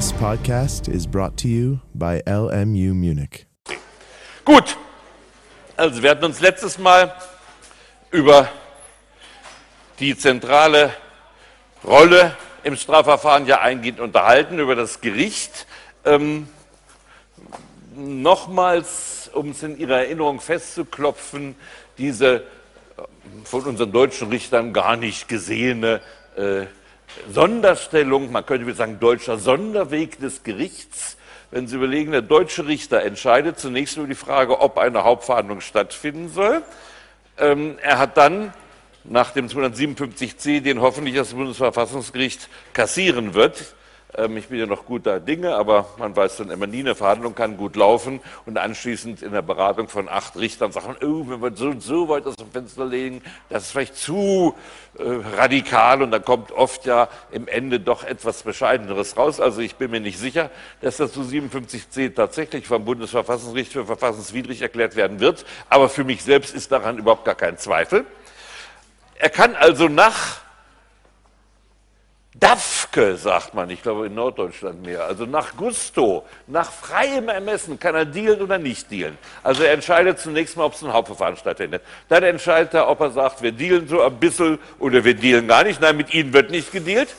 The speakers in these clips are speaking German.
This podcast is brought to you by LMU Munich. Gut, also wir hatten uns letztes Mal über die zentrale Rolle im Strafverfahren ja eingehend unterhalten, über das Gericht. Ähm, nochmals, um es in Ihrer Erinnerung festzuklopfen, diese äh, von unseren deutschen Richtern gar nicht gesehene äh, Sonderstellung, man könnte sagen deutscher Sonderweg des Gerichts. Wenn Sie überlegen, der deutsche Richter entscheidet zunächst über die Frage, ob eine Hauptverhandlung stattfinden soll. Ähm, er hat dann nach dem 257c, den hoffentlich das Bundesverfassungsgericht kassieren wird, ich bin ja noch guter Dinge, aber man weiß dann immer nie, eine Verhandlung kann gut laufen und anschließend in der Beratung von acht Richtern sagen, oh, wenn wir so und so weit aus dem Fenster legen, das ist vielleicht zu äh, radikal und da kommt oft ja im Ende doch etwas Bescheideneres raus. Also ich bin mir nicht sicher, dass das zu 57c tatsächlich vom Bundesverfassungsgericht für verfassungswidrig erklärt werden wird, aber für mich selbst ist daran überhaupt gar kein Zweifel. Er kann also nach Dafke, sagt man, ich glaube in Norddeutschland mehr, also nach Gusto, nach freiem Ermessen kann er dealen oder nicht dealen. Also er entscheidet zunächst mal, ob es ein Hauptverfahren stattfindet. Dann entscheidet er, ob er sagt, wir dealen so ein bisschen oder wir dealen gar nicht. Nein, mit ihnen wird nicht gedealt.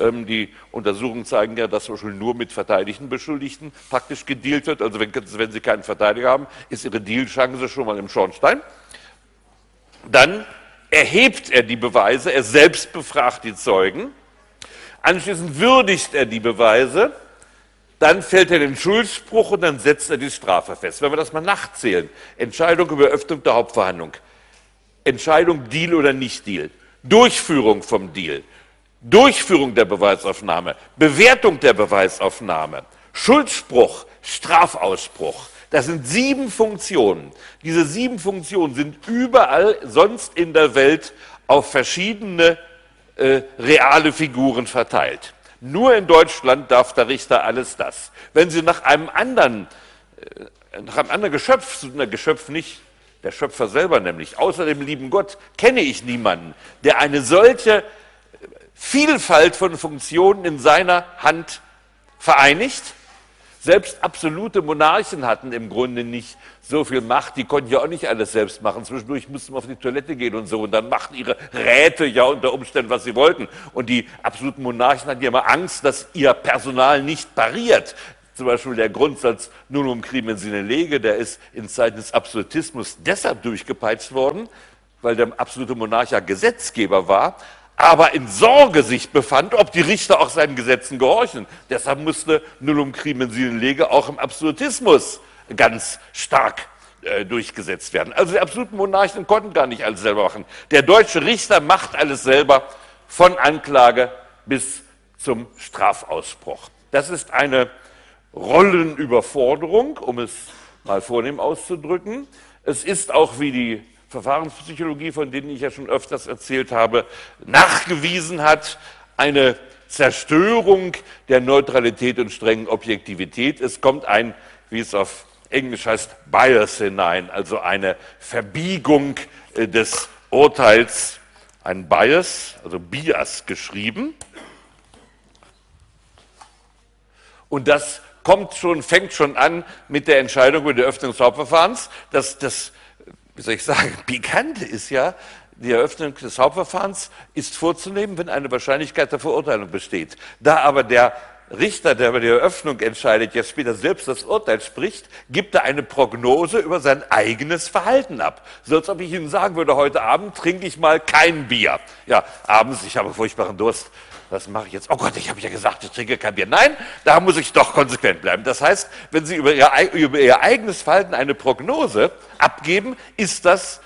Ähm, die Untersuchungen zeigen ja, dass zum Beispiel nur mit verteidigten Beschuldigten praktisch gedealt wird. Also wenn, wenn sie keinen Verteidiger haben, ist ihre Dealchance schon mal im Schornstein. Dann erhebt er die Beweise, er selbst befragt die Zeugen Anschließend würdigt er die Beweise, dann fällt er den Schuldspruch und dann setzt er die Strafe fest. Wenn wir das mal nachzählen, Entscheidung über Öffnung der Hauptverhandlung, Entscheidung Deal oder nicht Deal, Durchführung vom Deal, Durchführung der Beweisaufnahme, Bewertung der Beweisaufnahme, Schuldspruch, Strafausspruch. Das sind sieben Funktionen. Diese sieben Funktionen sind überall sonst in der Welt auf verschiedene äh, reale Figuren verteilt. Nur in Deutschland darf der Richter alles das. Wenn Sie nach einem anderen, äh, nach einem anderen Geschöpf, suchen, Geschöpf nicht, der Schöpfer selber nämlich, außer dem lieben Gott, kenne ich niemanden, der eine solche Vielfalt von Funktionen in seiner Hand vereinigt selbst absolute Monarchen hatten im Grunde nicht so viel Macht, die konnten ja auch nicht alles selbst machen. Zwischendurch mussten wir auf die Toilette gehen und so. Und dann machten ihre Räte ja unter Umständen, was sie wollten. Und die absoluten Monarchen hatten ja immer Angst, dass ihr Personal nicht pariert. Zum Beispiel der Grundsatz Nunum crimen sine lege, der ist in Zeiten des Absolutismus deshalb durchgepeitscht worden, weil der absolute Monarch ja Gesetzgeber war, aber in Sorge sich befand, ob die Richter auch seinen Gesetzen gehorchen. Deshalb musste Nullum crimen lege auch im Absolutismus ganz stark äh, durchgesetzt werden. Also die absoluten Monarchen konnten gar nicht alles selber machen. Der deutsche Richter macht alles selber von Anklage bis zum Strafausbruch. Das ist eine Rollenüberforderung, um es mal vornehm auszudrücken. Es ist auch, wie die Verfahrenspsychologie, von denen ich ja schon öfters erzählt habe, nachgewiesen hat, eine Zerstörung der Neutralität und strengen Objektivität. Es kommt ein, wie es auf Englisch heißt, Bias hinein, also eine Verbiegung äh, des Urteils, ein Bias, also Bias geschrieben. Und das kommt schon, fängt schon an mit der Entscheidung über die Öffnung des Hauptverfahrens. Das, das wie soll ich sagen, pikante ist ja, die Eröffnung des Hauptverfahrens ist vorzunehmen, wenn eine Wahrscheinlichkeit der Verurteilung besteht. Da aber der Richter, der über die Eröffnung entscheidet, jetzt später selbst das Urteil spricht, gibt er eine Prognose über sein eigenes Verhalten ab. So als ob ich Ihnen sagen würde, heute Abend trinke ich mal kein Bier. Ja, abends, ich habe furchtbaren Durst was mache ich jetzt? Oh Gott, ich habe ja gesagt, ich trinke kein Bier. Nein, da muss ich doch konsequent bleiben. Das heißt, wenn Sie über Ihr, über Ihr eigenes Verhalten eine Prognose abgeben, ist das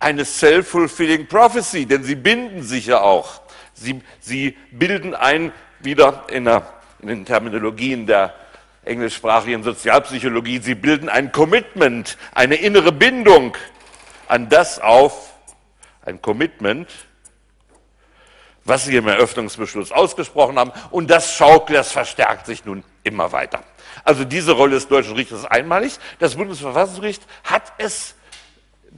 eine self-fulfilling prophecy, denn Sie binden sich ja auch. Sie, Sie bilden ein, wieder in, der, in den Terminologien der englischsprachigen Sozialpsychologie, Sie bilden ein Commitment, eine innere Bindung an das auf, ein Commitment, was Sie im Eröffnungsbeschluss ausgesprochen haben. Und das schaukelt, das verstärkt sich nun immer weiter. Also diese Rolle des deutschen Richters ist einmalig. Das Bundesverfassungsgericht hat es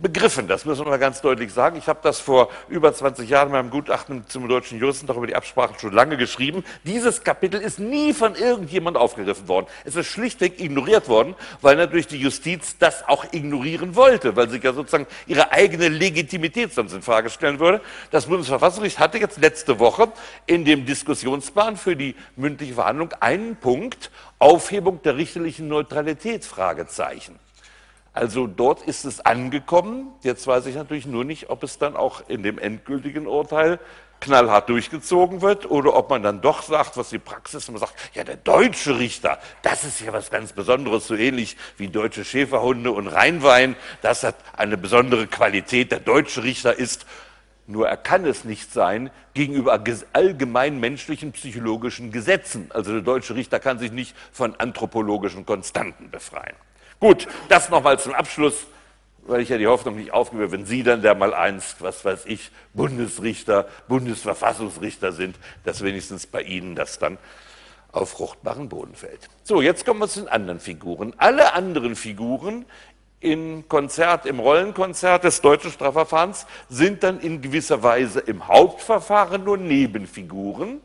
begriffen. Das müssen wir ganz deutlich sagen. Ich habe das vor über 20 Jahren in meinem Gutachten zum deutschen Juristen doch über die Absprachen schon lange geschrieben. Dieses Kapitel ist nie von irgendjemand aufgegriffen worden. Es ist schlichtweg ignoriert worden, weil natürlich die Justiz das auch ignorieren wollte, weil sie ja sozusagen ihre eigene Legitimität sonst in Frage stellen würde. Das Bundesverfassungsgericht hatte jetzt letzte Woche in dem Diskussionsplan für die mündliche Verhandlung einen Punkt Aufhebung der richterlichen Neutralität Fragezeichen. Also dort ist es angekommen. Jetzt weiß ich natürlich nur nicht, ob es dann auch in dem endgültigen Urteil knallhart durchgezogen wird oder ob man dann doch sagt, was die Praxis immer sagt, ja, der deutsche Richter, das ist ja was ganz Besonderes, so ähnlich wie deutsche Schäferhunde und Rheinwein, das hat eine besondere Qualität, der deutsche Richter ist, nur er kann es nicht sein gegenüber allgemein menschlichen psychologischen Gesetzen. Also der deutsche Richter kann sich nicht von anthropologischen Konstanten befreien. Gut, das nochmal zum Abschluss, weil ich ja die Hoffnung nicht aufgebe, wenn Sie dann der mal einst, was weiß ich, Bundesrichter, Bundesverfassungsrichter sind, dass wenigstens bei Ihnen das dann auf fruchtbaren Boden fällt. So, jetzt kommen wir zu den anderen Figuren. Alle anderen Figuren im Konzert, im Rollenkonzert des deutschen Strafverfahrens sind dann in gewisser Weise im Hauptverfahren nur Nebenfiguren.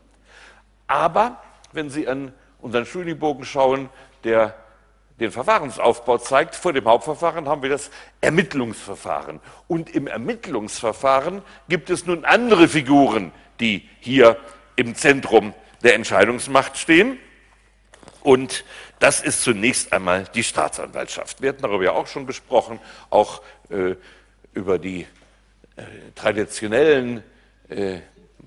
Aber wenn Sie an unseren Schulingbogen schauen, der den Verfahrensaufbau zeigt. Vor dem Hauptverfahren haben wir das Ermittlungsverfahren. Und im Ermittlungsverfahren gibt es nun andere Figuren, die hier im Zentrum der Entscheidungsmacht stehen. Und das ist zunächst einmal die Staatsanwaltschaft. Wir hatten darüber ja auch schon gesprochen, auch äh, über die äh, traditionellen äh,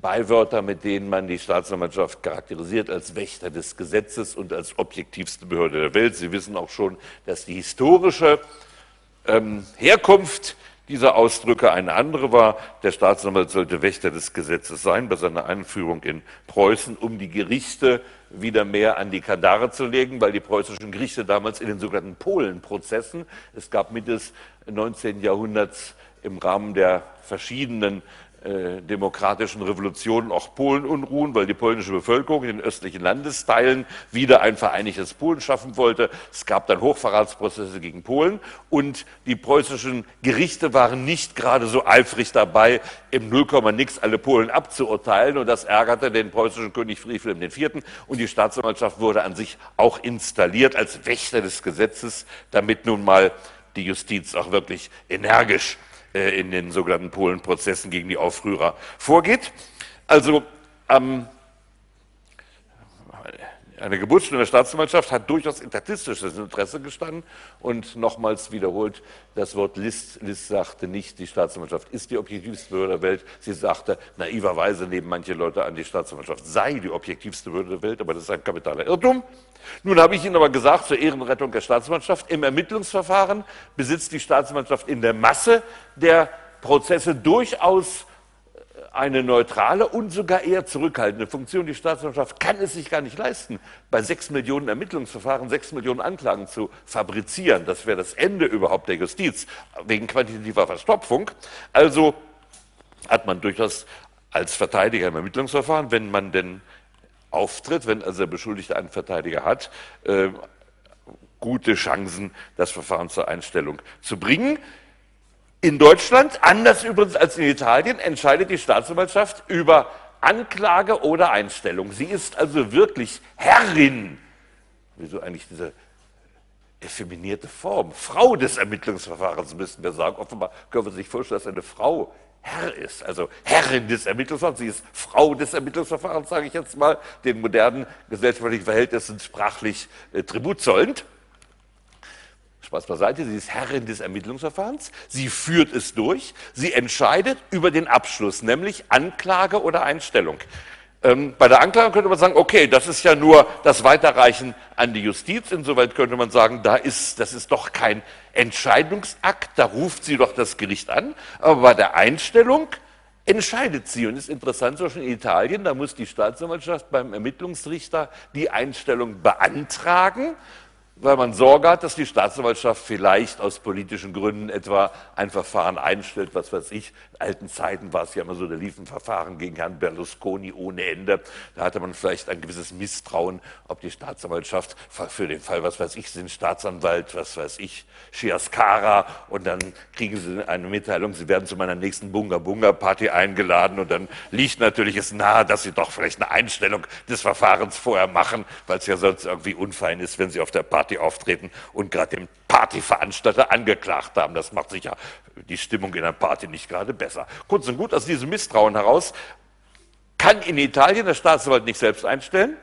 Beiwörter, mit denen man die Staatsanwaltschaft charakterisiert als Wächter des Gesetzes und als objektivste Behörde der Welt. Sie wissen auch schon, dass die historische ähm, Herkunft dieser Ausdrücke eine andere war. Der Staatsanwalt sollte Wächter des Gesetzes sein bei seiner Einführung in Preußen, um die Gerichte wieder mehr an die Kandare zu legen, weil die preußischen Gerichte damals in den sogenannten Polenprozessen, es gab Mitte des 19. Jahrhunderts im Rahmen der verschiedenen demokratischen Revolutionen auch Polenunruhen, weil die polnische Bevölkerung in den östlichen Landesteilen wieder ein vereinigtes Polen schaffen wollte. Es gab dann Hochverratsprozesse gegen Polen und die preußischen Gerichte waren nicht gerade so eifrig dabei, im Nullkomma nix alle Polen abzuurteilen und das ärgerte den preußischen König Friedrich Wilhelm IV. und die Staatsanwaltschaft wurde an sich auch installiert als Wächter des Gesetzes, damit nun mal die Justiz auch wirklich energisch äh, in den sogenannten Polenprozessen gegen die Aufrührer vorgeht. Also ähm, eine Geburtsstunde der Staatsanwaltschaft hat durchaus etatistisches Interesse gestanden und nochmals wiederholt das Wort List. List sagte nicht, die Staatsanwaltschaft ist die objektivste Behörde der Welt. Sie sagte, naiverweise nehmen manche Leute an, die Staatsanwaltschaft sei die objektivste Behörde der Welt, aber das ist ein kapitaler Irrtum. Nun habe ich Ihnen aber gesagt, zur Ehrenrettung der Staatsanwaltschaft, im Ermittlungsverfahren besitzt die Staatsanwaltschaft in der Masse der Prozesse durchaus eine neutrale und sogar eher zurückhaltende Funktion. Die Staatsanwaltschaft kann es sich gar nicht leisten, bei sechs Millionen Ermittlungsverfahren sechs Millionen Anklagen zu fabrizieren. Das wäre das Ende überhaupt der Justiz wegen quantitativer Verstopfung. Also hat man durchaus als Verteidiger im Ermittlungsverfahren, wenn man denn auftritt, wenn also der Beschuldigte einen Verteidiger hat, äh, gute Chancen, das Verfahren zur Einstellung zu bringen. In Deutschland, anders übrigens als in Italien, entscheidet die Staatsanwaltschaft über Anklage oder Einstellung. Sie ist also wirklich Herrin. Wieso eigentlich diese effeminierte Form? Frau des Ermittlungsverfahrens müssten wir sagen. Offenbar können wir sich vorstellen, dass eine Frau Herr ist, also Herrin des Ermittlungsverfahrens. Sie ist Frau des Ermittlungsverfahrens, sage ich jetzt mal, den modernen gesellschaftlichen Verhältnissen sprachlich äh, Tribut zollend. Spaß beiseite, sie ist Herrin des Ermittlungsverfahrens, sie führt es durch, sie entscheidet über den Abschluss, nämlich Anklage oder Einstellung. Ähm, bei der Anklage könnte man sagen, okay, das ist ja nur das Weiterreichen an die Justiz. Insoweit könnte man sagen, da ist, das ist doch kein Entscheidungsakt, da ruft sie doch das Gericht an. Aber bei der Einstellung entscheidet sie. Und ist interessant, so schon in Italien, da muss die Staatsanwaltschaft beim Ermittlungsrichter die Einstellung beantragen weil man Sorge hat, dass die Staatsanwaltschaft vielleicht aus politischen Gründen etwa ein Verfahren einstellt, was weiß ich, alten Zeiten war es ja immer so, da liefen Verfahren gegen Herrn Berlusconi ohne Ende. Da hatte man vielleicht ein gewisses Misstrauen, ob die Staatsanwaltschaft für den Fall, was weiß ich, sind Staatsanwalt, was weiß ich, Chiascara und dann kriegen sie eine Mitteilung, sie werden zu meiner nächsten Bunga Bunga Party eingeladen und dann liegt natürlich es nahe, dass sie doch vielleicht eine Einstellung des Verfahrens vorher machen, weil es ja sonst irgendwie unfein ist, wenn sie auf der Party auftreten und gerade den Partyveranstalter angeklagt haben. Das macht sicher die Stimmung in der Party nicht gerade besser. Kurz und gut, aus diesem Misstrauen heraus kann in Italien der Staatsanwalt nicht selbst einstellen.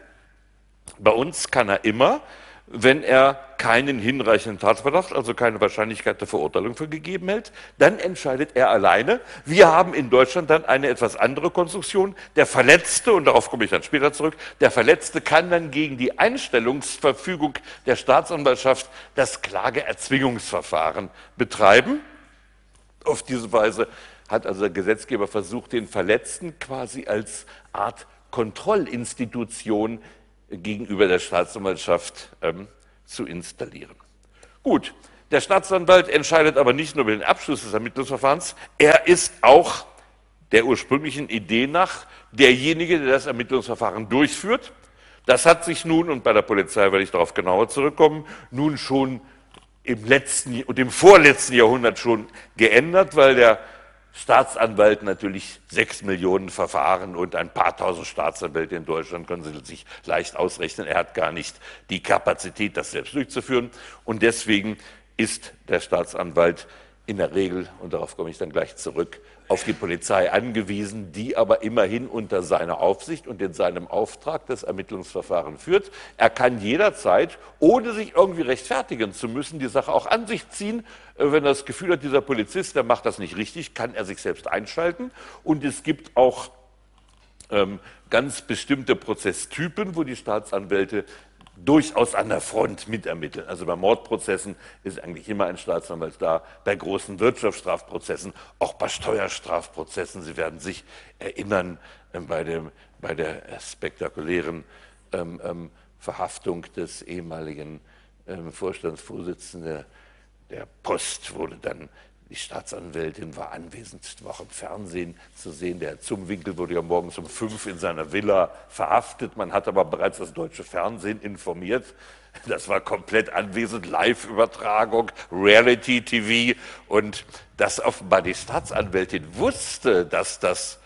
Bei uns kann er immer, wenn er keinen hinreichenden Tatverdacht, also keine Wahrscheinlichkeit der Verurteilung für gegeben hält, dann entscheidet er alleine. Wir haben in Deutschland dann eine etwas andere Konstruktion. Der Verletzte, und darauf komme ich dann später zurück, der Verletzte kann dann gegen die Einstellungsverfügung der Staatsanwaltschaft das Klageerzwingungsverfahren betreiben. Auf diese Weise hat also der Gesetzgeber versucht, den Verletzten quasi als Art Kontrollinstitution gegenüber der Staatsanwaltschaft ähm, zu installieren. Gut, der Staatsanwalt entscheidet aber nicht nur über den Abschluss des Ermittlungsverfahrens, er ist auch der ursprünglichen Idee nach derjenige, der das Ermittlungsverfahren durchführt. Das hat sich nun, und bei der Polizei werde ich darauf genauer zurückkommen, nun schon im letzten und im vorletzten Jahrhundert schon geändert, weil der Staatsanwalt natürlich sechs Millionen Verfahren und ein paar tausend Staatsanwälte in Deutschland können Sie sich leicht ausrechnen. Er hat gar nicht die Kapazität, das selbst durchzuführen. Und deswegen ist der Staatsanwalt in der Regel, und darauf komme ich dann gleich zurück, auf die Polizei angewiesen, die aber immerhin unter seiner Aufsicht und in seinem Auftrag das Ermittlungsverfahren führt. Er kann jederzeit, ohne sich irgendwie rechtfertigen zu müssen, die Sache auch an sich ziehen. Äh, wenn er das Gefühl hat, dieser Polizist, der macht das nicht richtig, kann er sich selbst einschalten. Und es gibt auch ähm, ganz bestimmte Prozesstypen, wo die Staatsanwälte durchaus an der Front mitermitteln. Also bei Mordprozessen ist eigentlich immer ein Staatsanwalt da, bei großen Wirtschaftsstrafprozessen, auch bei Steuerstrafprozessen. Sie werden sich erinnern äh, bei, dem, bei der spektakulären ähm, ähm, Verhaftung des ehemaligen ähm, Vorstandsvorsitzenden der Post wurde dann die Staatsanwältin war anwesend, war auch im Fernsehen zu sehen. Der Zumwinkel wurde ja morgens um fünf in seiner Villa verhaftet. Man hat aber bereits das deutsche Fernsehen informiert. Das war komplett anwesend, Live-Übertragung, Reality-TV. Und dass offenbar die Staatsanwältin wusste, dass das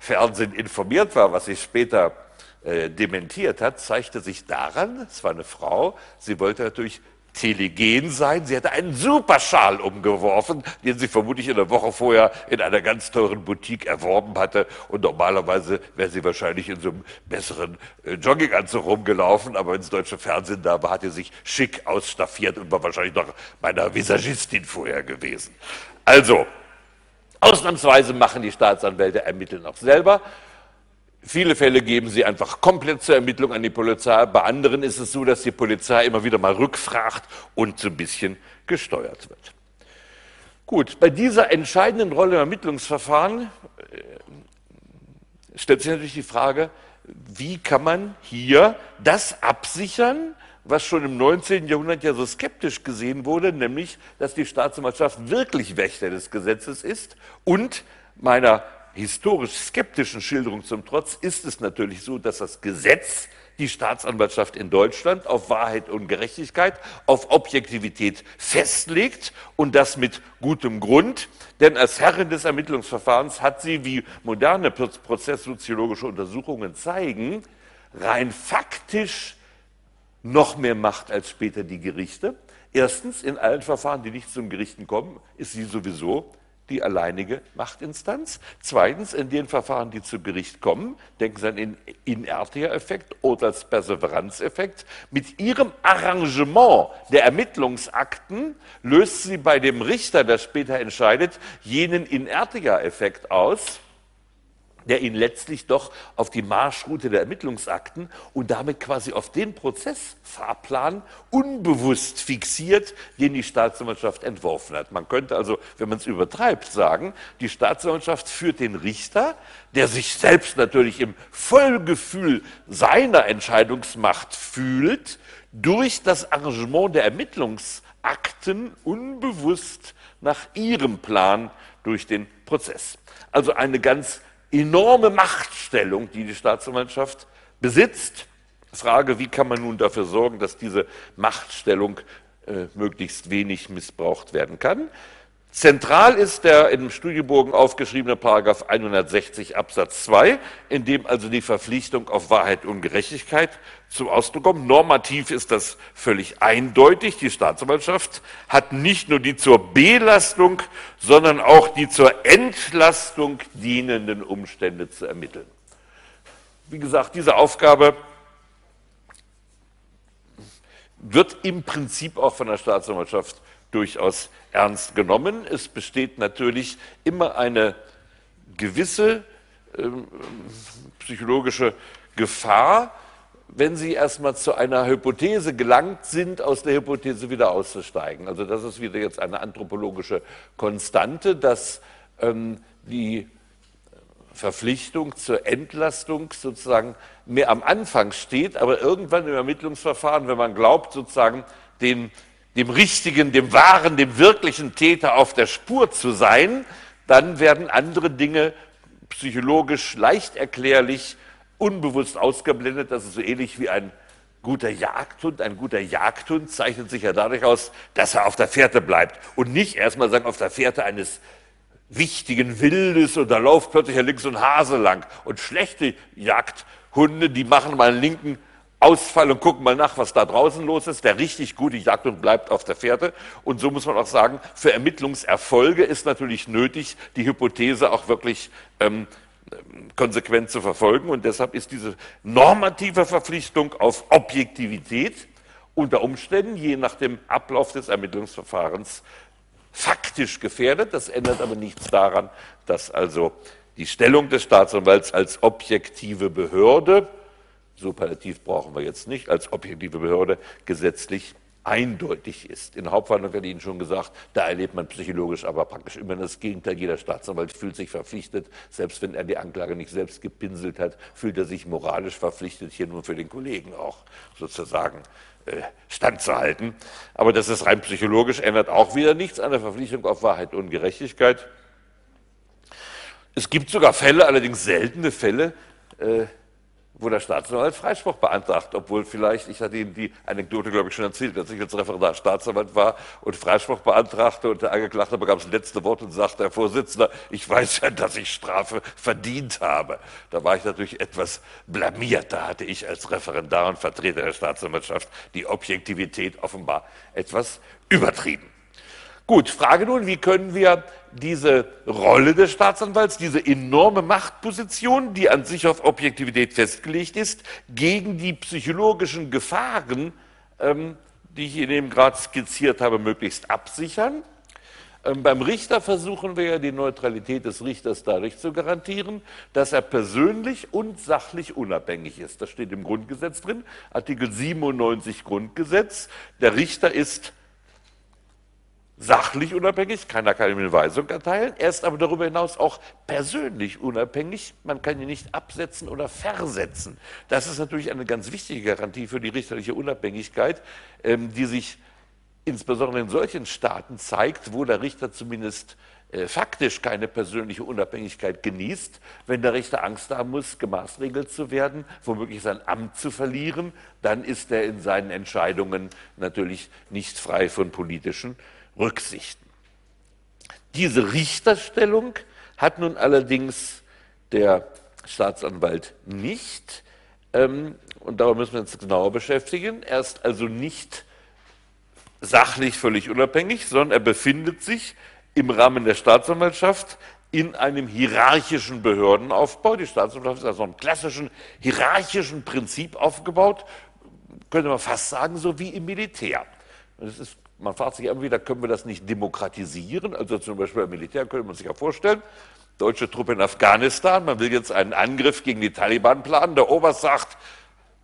Fernsehen informiert war, was sie später äh, dementiert hat, zeigte sich daran, es war eine Frau, sie wollte natürlich telegen sein. Sie hatte einen Superschal umgeworfen, den sie vermutlich in der Woche vorher in einer ganz teuren Boutique erworben hatte. Und normalerweise wäre sie wahrscheinlich in so einem besseren äh, Jogginganzug rumgelaufen. Aber ins deutsche Fernsehen da war, hat sie sich schick ausstaffiert und war wahrscheinlich noch bei einer Visagistin vorher gewesen. Also, ausnahmsweise machen die Staatsanwälte ermitteln auch selber. Viele Fälle geben sie einfach komplett zur Ermittlung an die Polizei. Bei anderen ist es so, dass die Polizei immer wieder mal rückfragt und so ein bisschen gesteuert wird. Gut, bei dieser entscheidenden Rolle im Ermittlungsverfahren äh, stellt sich natürlich die Frage, wie kann man hier das absichern, was schon im 19. Jahrhundert ja so skeptisch gesehen wurde, nämlich, dass die Staatsanwaltschaft wirklich Wächter des Gesetzes ist und meiner historisch skeptischen Schilderung zum Trotz ist es natürlich so, dass das Gesetz die Staatsanwaltschaft in Deutschland auf Wahrheit und Gerechtigkeit, auf Objektivität festlegt und das mit gutem Grund. Denn als Herrin des Ermittlungsverfahrens hat sie, wie moderne prozesssoziologische Untersuchungen zeigen, rein faktisch noch mehr Macht als später die Gerichte. Erstens, in allen Verfahren, die nicht zum Gerichten kommen, ist sie sowieso die alleinige Machtinstanz. Zweitens, in den Verfahren, die zu Gericht kommen, denken Sie an den Inertia-Effekt oder als Perseveranzeffekt, mit Ihrem Arrangement der Ermittlungsakten löst sie bei dem Richter, der später entscheidet, jenen Inertia-Effekt aus, der ihn letztlich doch auf die Marschroute der Ermittlungsakten und damit quasi auf den Prozessfahrplan unbewusst fixiert, den die Staatsanwaltschaft entworfen hat. Man könnte also, wenn man es übertreibt, sagen, die Staatsanwaltschaft führt den Richter, der sich selbst natürlich im Vollgefühl seiner Entscheidungsmacht fühlt, durch das Arrangement der Ermittlungsakten unbewusst nach ihrem Plan durch den Prozess. Also eine ganz enorme Machtstellung, die die Staatsanwaltschaft besitzt. Frage, wie kann man nun dafür sorgen, dass diese Machtstellung äh, möglichst wenig missbraucht werden kann? Zentral ist der im Studiebogen aufgeschriebene Paragraph 160 Absatz 2, in dem also die Verpflichtung auf Wahrheit und Gerechtigkeit zum Ausdruck kommt. Normativ ist das völlig eindeutig. Die Staatsanwaltschaft hat nicht nur die zur Belastung, sondern auch die zur Entlastung dienenden Umstände zu ermitteln. Wie gesagt, diese Aufgabe wird im Prinzip auch von der Staatsanwaltschaft durchaus ernst genommen. Es besteht natürlich immer eine gewisse äh, psychologische Gefahr, wenn Sie erstmal zu einer Hypothese gelangt sind, aus der Hypothese wieder auszusteigen. Also das ist wieder jetzt eine anthropologische Konstante, dass ähm, die Verpflichtung zur Entlastung sozusagen mehr am Anfang steht, aber irgendwann im Ermittlungsverfahren, wenn man glaubt, sozusagen den dem richtigen, dem wahren, dem wirklichen Täter auf der Spur zu sein, dann werden andere Dinge psychologisch leicht erklärlich unbewusst ausgeblendet. Das ist so ähnlich wie ein guter Jagdhund. Ein guter Jagdhund zeichnet sich ja dadurch aus, dass er auf der Fährte bleibt und nicht erstmal sagen, auf der Fährte eines wichtigen Wildes und da läuft plötzlich links ein Hase lang. Und schlechte Jagdhunde, die machen mal einen linken Ausfall und gucken mal nach, was da draußen los ist. Der richtig gute jagt und bleibt auf der Fährte. Und so muss man auch sagen, für Ermittlungserfolge ist natürlich nötig, die Hypothese auch wirklich ähm, konsequent zu verfolgen. Und deshalb ist diese normative Verpflichtung auf Objektivität unter Umständen, je nach dem Ablauf des Ermittlungsverfahrens, faktisch gefährdet. Das ändert aber nichts daran, dass also die Stellung des Staatsanwalts als objektive Behörde Superlativ brauchen wir jetzt nicht, als objektive Behörde gesetzlich eindeutig ist. In der Hauptverhandlung hat Ihnen schon gesagt, da erlebt man psychologisch aber praktisch immer das Gegenteil. Jeder Staatsanwalt fühlt sich verpflichtet, selbst wenn er die Anklage nicht selbst gepinselt hat, fühlt er sich moralisch verpflichtet, hier nur für den Kollegen auch sozusagen äh, standzuhalten. Aber das ist rein psychologisch, ändert auch wieder nichts an der Verpflichtung auf Wahrheit und Gerechtigkeit. Es gibt sogar Fälle, allerdings seltene Fälle, äh, wo der Staatsanwalt Freispruch beantragt, obwohl vielleicht, ich hatte Ihnen die Anekdote, glaube ich, schon erzählt, dass ich als Referendar Staatsanwalt war und Freispruch beantragte und der Angeklagte bekam das letzte Wort und sagte, Herr Vorsitzender, ich weiß ja, dass ich Strafe verdient habe. Da war ich natürlich etwas blamiert. Da hatte ich als Referendar und Vertreter der Staatsanwaltschaft die Objektivität offenbar etwas übertrieben. Gut, Frage nun, wie können wir diese Rolle des Staatsanwalts, diese enorme Machtposition, die an sich auf Objektivität festgelegt ist, gegen die psychologischen Gefahren, ähm, die ich Ihnen eben gerade skizziert habe, möglichst absichern. Ähm, beim Richter versuchen wir ja die Neutralität des Richters dadurch zu garantieren, dass er persönlich und sachlich unabhängig ist. Das steht im Grundgesetz drin, Artikel 97 Grundgesetz. Der Richter ist sachlich unabhängig, keiner kann ihm eine Weisung erteilen. Er ist aber darüber hinaus auch persönlich unabhängig. Man kann ihn nicht absetzen oder versetzen. Das ist natürlich eine ganz wichtige Garantie für die richterliche Unabhängigkeit, ähm, die sich insbesondere in solchen Staaten zeigt, wo der Richter zumindest äh, faktisch keine persönliche Unabhängigkeit genießt, wenn der Richter Angst haben muss, gemaßregelt zu werden, womöglich sein Amt zu verlieren, dann ist er in seinen Entscheidungen natürlich nicht frei von politischen Rücksichten. Diese Richterstellung hat nun allerdings der Staatsanwalt nicht. Ähm, und darüber müssen wir uns genauer beschäftigen. Er ist also nicht sachlich völlig unabhängig, sondern er befindet sich im Rahmen der Staatsanwaltschaft in einem hierarchischen Behördenaufbau. Die Staatsanwaltschaft ist also einem klassischen hierarchischen Prinzip aufgebaut, könnte man fast sagen, so wie im Militär. Das ist man fragt sich immer wieder, können wir das nicht demokratisieren? Also zum Beispiel beim Militär könnte man sich ja vorstellen, deutsche Truppe in Afghanistan, man will jetzt einen Angriff gegen die Taliban planen, der Oberst sagt,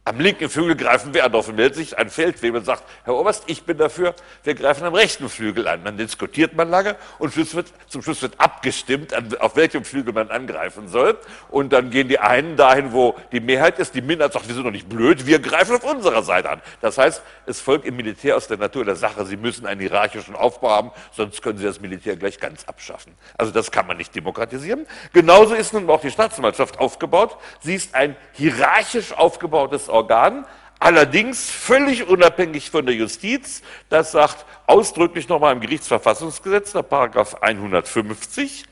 am linken Flügel greifen wir an. Darauf meldet sich ein Feldwebel und sagt, Herr Oberst, ich bin dafür, wir greifen am rechten Flügel an. Dann diskutiert man lange und zum Schluss wird abgestimmt, auf welchem Flügel man angreifen soll. Und dann gehen die einen dahin, wo die Mehrheit ist. Die Minderheit sagt, wir sind doch nicht blöd, wir greifen auf unserer Seite an. Das heißt, es folgt im Militär aus der Natur der Sache, sie müssen einen hierarchischen Aufbau haben, sonst können sie das Militär gleich ganz abschaffen. Also das kann man nicht demokratisieren. Genauso ist nun auch die Staatsanwaltschaft aufgebaut. Sie ist ein hierarchisch aufgebautes Organ, allerdings völlig unabhängig von der Justiz. Das sagt ausdrücklich nochmal im Gerichtsverfassungsgesetz, der Paragraph 150.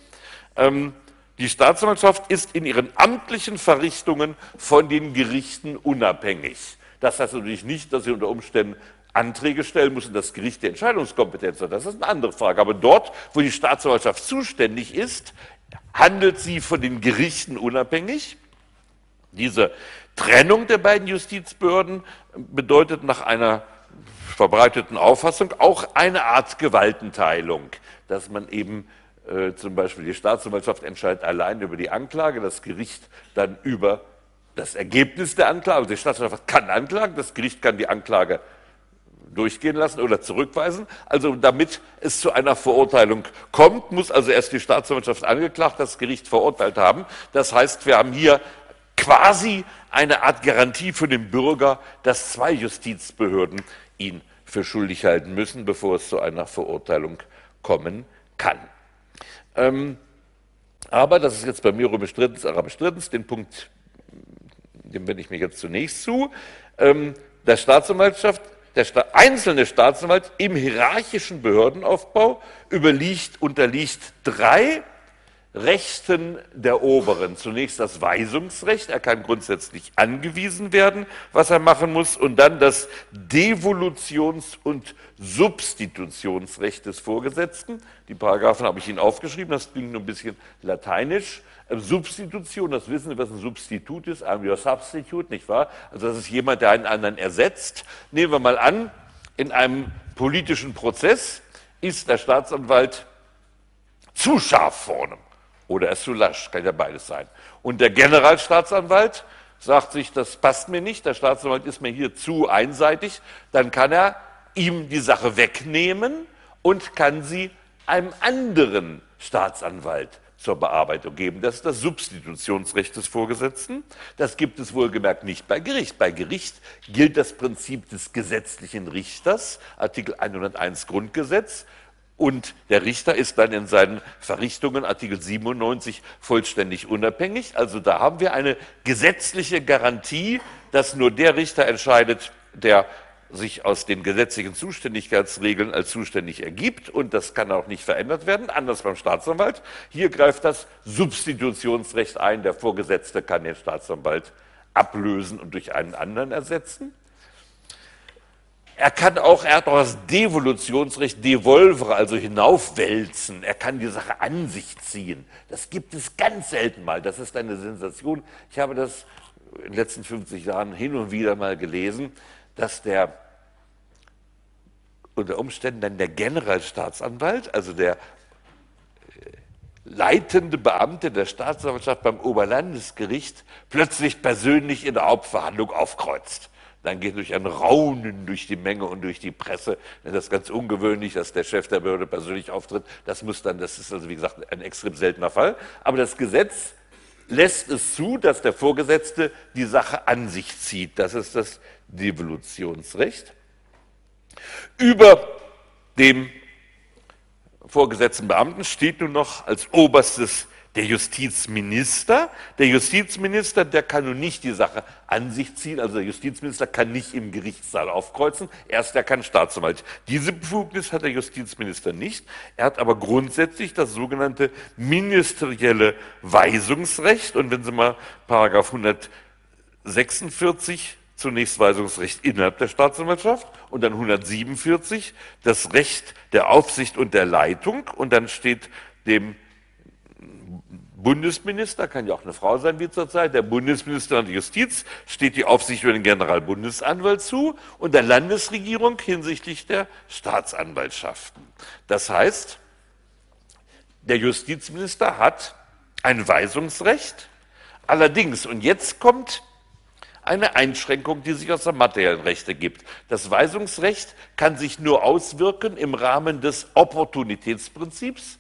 Ähm, die Staatsanwaltschaft ist in ihren amtlichen Verrichtungen von den Gerichten unabhängig. Das heißt natürlich nicht, dass sie unter Umständen Anträge stellen muss und das Gericht die Entscheidungskompetenz hat. Das ist eine andere Frage. Aber dort, wo die Staatsanwaltschaft zuständig ist, handelt sie von den Gerichten unabhängig. Diese Trennung der beiden Justizbehörden bedeutet nach einer verbreiteten Auffassung auch eine Art Gewaltenteilung, dass man eben äh, zum Beispiel die Staatsanwaltschaft entscheidet allein über die Anklage, das Gericht dann über das Ergebnis der Anklage. Also die Staatsanwaltschaft kann anklagen, das Gericht kann die Anklage durchgehen lassen oder zurückweisen. Also damit es zu einer Verurteilung kommt, muss also erst die Staatsanwaltschaft angeklagt, das Gericht verurteilt haben. Das heißt, wir haben hier quasi eine Art Garantie für den Bürger, dass zwei Justizbehörden ihn für schuldig halten müssen, bevor es zu einer Verurteilung kommen kann. Ähm, aber, das ist jetzt bei mir bestritten, arabisch drittens, den Punkt, dem wende ich mir jetzt zunächst zu, ähm, der Staatsanwaltschaft, der Sta einzelne Staatsanwalt im hierarchischen Behördenaufbau überliegt, unterliegt drei Rechten der Oberen. Zunächst das Weisungsrecht, er kann grundsätzlich angewiesen werden, was er machen muss, und dann das Devolutions- und Substitutionsrecht des Vorgesetzten. Die Paragraphen habe ich Ihnen aufgeschrieben, das klingt nur ein bisschen lateinisch. Ähm, Substitution, das wissen Sie, was ein Substitut ist, I'm your substitute, nicht wahr? Also das ist jemand, der einen anderen ersetzt. Nehmen wir mal an, in einem politischen Prozess ist der Staatsanwalt zu scharf vorne oder er ist zu lasch, kann ja beides sein. Und der Generalstaatsanwalt sagt sich, das passt mir nicht, der Staatsanwalt ist mir hier zu einseitig, dann kann er ihm die Sache wegnehmen und kann sie einem anderen Staatsanwalt zur Bearbeitung geben. Das ist das Substitutionsrecht des Vorgesetzten. Das gibt es wohlgemerkt nicht bei Gericht. Bei Gericht gilt das Prinzip des gesetzlichen Richters, Artikel 101 Grundgesetz. Und der Richter ist dann in seinen Verrichtungen, Artikel 97, vollständig unabhängig. Also da haben wir eine gesetzliche Garantie, dass nur der Richter entscheidet, der sich aus den gesetzlichen Zuständigkeitsregeln als zuständig ergibt und das kann auch nicht verändert werden, anders beim Staatsanwalt. Hier greift das Substitutionsrecht ein, der Vorgesetzte kann den Staatsanwalt ablösen und durch einen anderen ersetzen. Er kann auch, er hat auch das Devolutionsrecht, devolvere, also hinaufwälzen. Er kann die Sache an sich ziehen. Das gibt es ganz selten mal. Das ist eine Sensation. Ich habe das in den letzten 50 Jahren hin und wieder mal gelesen, dass der unter Umständen dann der Generalstaatsanwalt, also der äh, leitende Beamte der Staatsanwaltschaft beim Oberlandesgericht, plötzlich persönlich in der Hauptverhandlung aufkreuzt dann geht durch ein Raunen durch die Menge und durch die Presse. Das ist ganz ungewöhnlich, dass der Chef der Behörde persönlich auftritt. Das muss dann, das ist also wie gesagt ein extrem seltener Fall. Aber das Gesetz lässt es zu, dass der Vorgesetzte die Sache an sich zieht. Das ist das Devolutionsrecht. Über dem vorgesetzten Beamten steht nun noch als oberstes der Justizminister, der Justizminister, der kann nun nicht die Sache an sich ziehen, also der Justizminister kann nicht im Gerichtssaal aufkreuzen, erst er kann Staatsanwalt. Diese Befugnis hat der Justizminister nicht. Er hat aber grundsätzlich das sogenannte ministerielle Weisungsrecht. Und wenn Sie mal Paragraph 146 zunächst Weisungsrecht innerhalb der Staatsanwaltschaft und dann 147 das Recht der Aufsicht und der Leitung und dann steht dem Bundesminister, kann ja auch eine Frau sein wie zurzeit, der Bundesminister der Justiz steht die Aufsicht über den Generalbundesanwalt zu und der Landesregierung hinsichtlich der Staatsanwaltschaften. Das heißt, der Justizminister hat ein Weisungsrecht. Allerdings, und jetzt kommt eine Einschränkung, die sich aus der materiellen Recht ergibt. Das Weisungsrecht kann sich nur auswirken im Rahmen des Opportunitätsprinzips,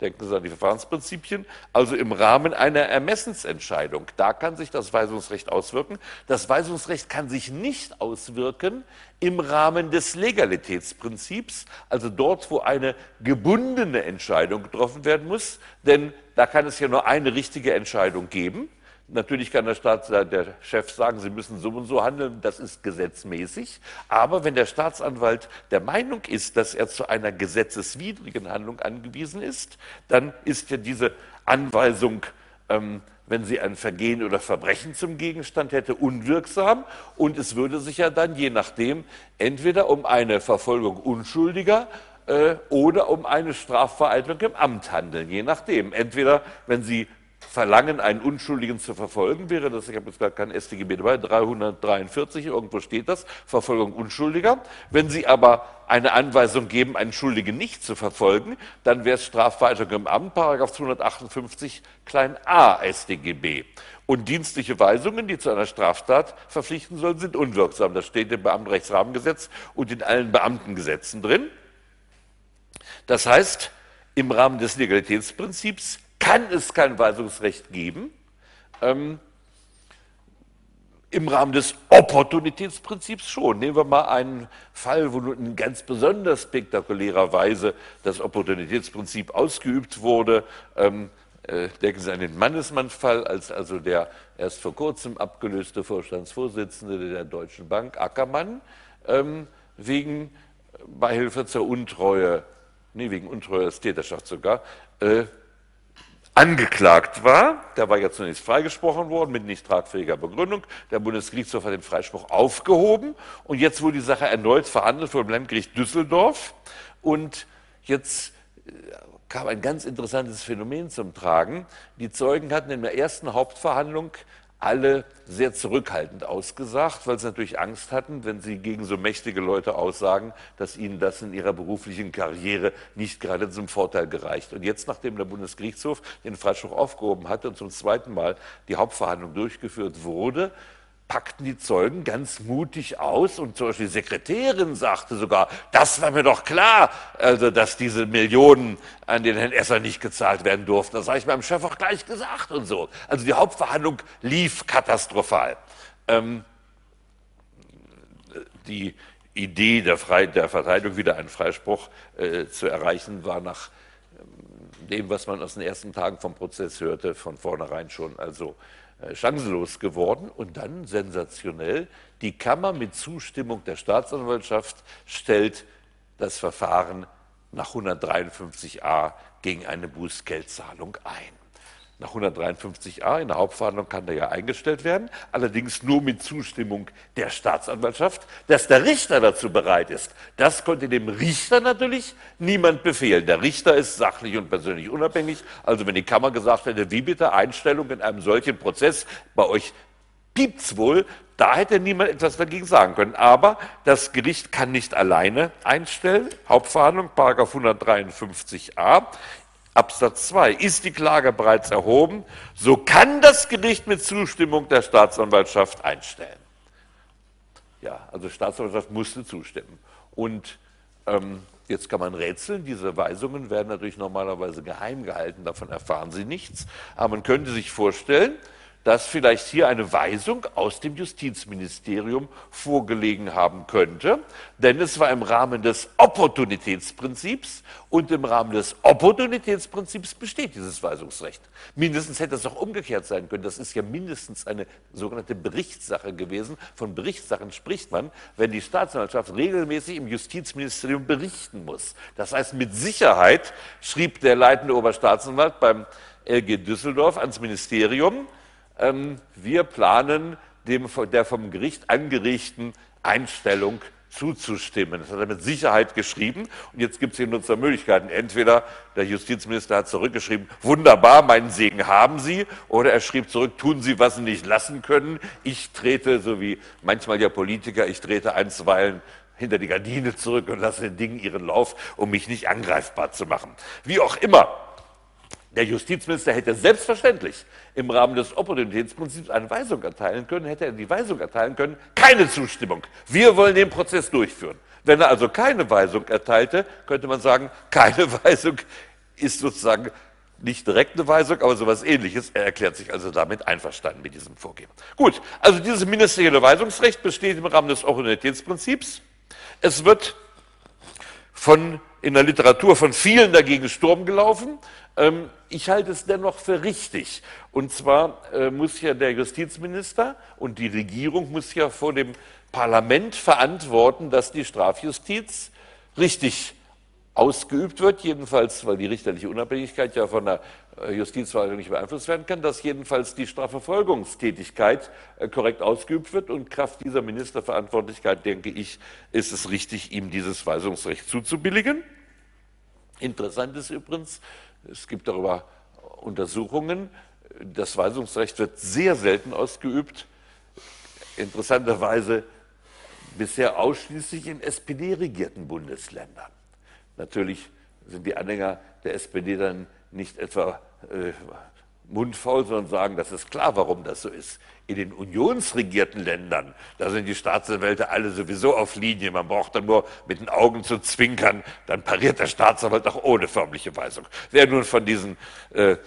denken Sie an die Verfahrensprinzipien, also im Rahmen einer Ermessensentscheidung. Da kann sich das Weisungsrecht auswirken. Das Weisungsrecht kann sich nicht auswirken im Rahmen des Legalitätsprinzips, also dort, wo eine gebundene Entscheidung getroffen werden muss, denn da kann es ja nur eine richtige Entscheidung geben. Natürlich kann der, Staat, der Chef sagen, Sie müssen so und so handeln, das ist gesetzmäßig. Aber wenn der Staatsanwalt der Meinung ist, dass er zu einer gesetzeswidrigen Handlung angewiesen ist, dann ist ja diese Anweisung, ähm, wenn sie ein Vergehen oder Verbrechen zum Gegenstand hätte, unwirksam. Und es würde sich ja dann je nachdem entweder um eine Verfolgung Unschuldiger äh, oder um eine Strafvereitlung im Amt handeln, je nachdem. Entweder, wenn Sie verlangen, einen Unschuldigen zu verfolgen, wäre das, ich habe jetzt gar kein StGB dabei, 343, irgendwo steht das, Verfolgung Unschuldiger. Wenn Sie aber eine Anweisung geben, einen Schuldigen nicht zu verfolgen, dann wäre es Strafverhaltung im Amt, Paragraph 258 klein a StGB. Und dienstliche Weisungen, die zu einer Straftat verpflichten sollen, sind unwirksam. Das steht im Beamtenrechtsrahmengesetz und in allen Beamtengesetzen drin. Das heißt, im Rahmen des Legalitätsprinzips kann es kein Weisungsrecht geben. Ähm, Im Rahmen des Opportunitätsprinzips schon. Nehmen wir mal einen Fall, wo nun in ganz besonders spektakulärer Weise das Opportunitätsprinzip ausgeübt wurde. Ähm, äh, denken Sie an den Mannesmann-Fall, als also der erst vor kurzem abgelöste Vorstandsvorsitzende der Deutschen Bank, Ackermann, ähm, wegen Beihilfe zur Untreue, nee, wegen Untreue als Täterschaft sogar, äh, angeklagt war. Der war ja zunächst freigesprochen worden mit nicht tragfähiger Begründung. Der Bundesgerichtshof hat den Freispruch aufgehoben und jetzt wurde die Sache erneut verhandelt vor dem Landgericht Düsseldorf und jetzt äh, kam ein ganz interessantes Phänomen zum Tragen. Die Zeugen hatten in der ersten Hauptverhandlung alle sehr zurückhaltend ausgesagt, weil sie natürlich Angst hatten, wenn sie gegen so mächtige Leute aussagen, dass ihnen das in ihrer beruflichen Karriere nicht gerade zum Vorteil gereicht. Und jetzt, nachdem der Bundesgerichtshof den Freispruch aufgehoben hatte und zum zweiten Mal die Hauptverhandlung durchgeführt wurde, packten die Zeugen ganz mutig aus und zum Beispiel die Sekretärin sagte sogar, das war mir doch klar, also dass diese Millionen an den Herrn Esser nicht gezahlt werden durften. Das habe ich meinem Chef auch gleich gesagt und so. Also die Hauptverhandlung lief katastrophal. Ähm, die Idee der, Fre der Verteidigung, wieder einen Freispruch äh, zu erreichen, war nach ähm, dem, was man aus den ersten Tagen vom Prozess hörte, von vornherein schon also chancenlos geworden und dann sensationell, die Kammer mit Zustimmung der Staatsanwaltschaft stellt das Verfahren nach 153a gegen eine Bußgeldzahlung ein nach 153a in der Hauptverhandlung kann der ja eingestellt werden, allerdings nur mit Zustimmung der Staatsanwaltschaft. Dass der Richter dazu bereit ist, das konnte dem Richter natürlich niemand befehlen. Der Richter ist sachlich und persönlich unabhängig. Also wenn die Kammer gesagt hätte, wie bitte Einstellung in einem solchen Prozess, bei euch gibt's wohl, da hätte niemand etwas dagegen sagen können. Aber das Gericht kann nicht alleine einstellen. Hauptverhandlung, Paragraph 153a. Absatz 2. Ist die Klage bereits erhoben, so kann das Gericht mit Zustimmung der Staatsanwaltschaft einstellen. Ja, also Staatsanwaltschaft musste zustimmen. Und ähm, jetzt kann man rätseln, diese Weisungen werden natürlich normalerweise geheim gehalten, davon erfahren Sie nichts. Aber man könnte sich vorstellen, dass vielleicht hier eine Weisung aus dem Justizministerium vorgelegen haben könnte, denn es war im Rahmen des Opportunitätsprinzips und im Rahmen des Opportunitätsprinzips besteht dieses Weisungsrecht. Mindestens hätte es auch umgekehrt sein können. Das ist ja mindestens eine sogenannte Berichtssache gewesen. Von Berichtssachen spricht man, wenn die Staatsanwaltschaft regelmäßig im Justizministerium berichten muss. Das heißt, mit Sicherheit schrieb der leitende Oberstaatsanwalt beim LG Düsseldorf ans Ministerium, ähm, wir planen, dem, der vom Gericht angeregten Einstellung zuzustimmen. Das hat er mit Sicherheit geschrieben. Und jetzt gibt es hier nur zwei Möglichkeiten. Entweder der Justizminister hat zurückgeschrieben, wunderbar, meinen Segen haben Sie, oder er schrieb zurück, tun Sie, was Sie nicht lassen können. Ich trete, so wie manchmal ja Politiker, ich trete einstweilen hinter die Gardine zurück und lasse den Dingen ihren Lauf, um mich nicht angreifbar zu machen. Wie auch immer, Der Justizminister hätte selbstverständlich im Rahmen des Opportunitätsprinzips eine Weisung erteilen können, hätte er die Weisung erteilen können, keine Zustimmung. Wir wollen den Prozess durchführen. Wenn er also keine Weisung erteilte, könnte man sagen, keine Weisung ist sozusagen nicht direkt eine Weisung, aber sowas ähnliches. Er erklärt sich also damit einverstanden mit diesem Vorgehen. Gut, also dieses ministerielle Weisungsrecht besteht im Rahmen des Opportunitätsprinzips. Es wird von, in der Literatur von vielen dagegen Sturm gelaufen. Ähm, ich halte es dennoch für richtig. Und zwar äh, muss ja der Justizminister und die Regierung muss ja vor dem Parlament verantworten, dass die Strafjustiz richtig ausgeübt wird, jedenfalls, weil die richterliche Unabhängigkeit ja von der äh, Justizverwaltung nicht beeinflusst werden kann, dass jedenfalls die Strafverfolgungstätigkeit äh, korrekt ausgeübt wird. Und Kraft dieser Ministerverantwortlichkeit, denke ich, ist es richtig, ihm dieses Weisungsrecht zuzubilligen. Interessant ist übrigens, es gibt darüber Untersuchungen. Das Weisungsrecht wird sehr selten ausgeübt. Interessanterweise bisher ausschließlich in SPD-regierten Bundesländern. Natürlich sind die Anhänger der SPD dann nicht etwa äh, mundfaul, sondern sagen, das ist klar, warum das so ist. In den unionsregierten Ländern, da sind die Staatsanwälte alle sowieso auf Linie. Man braucht dann nur mit den Augen zu zwinkern, dann pariert der Staatsanwalt auch ohne förmliche Weisung. Wer nun von diesen äh, äh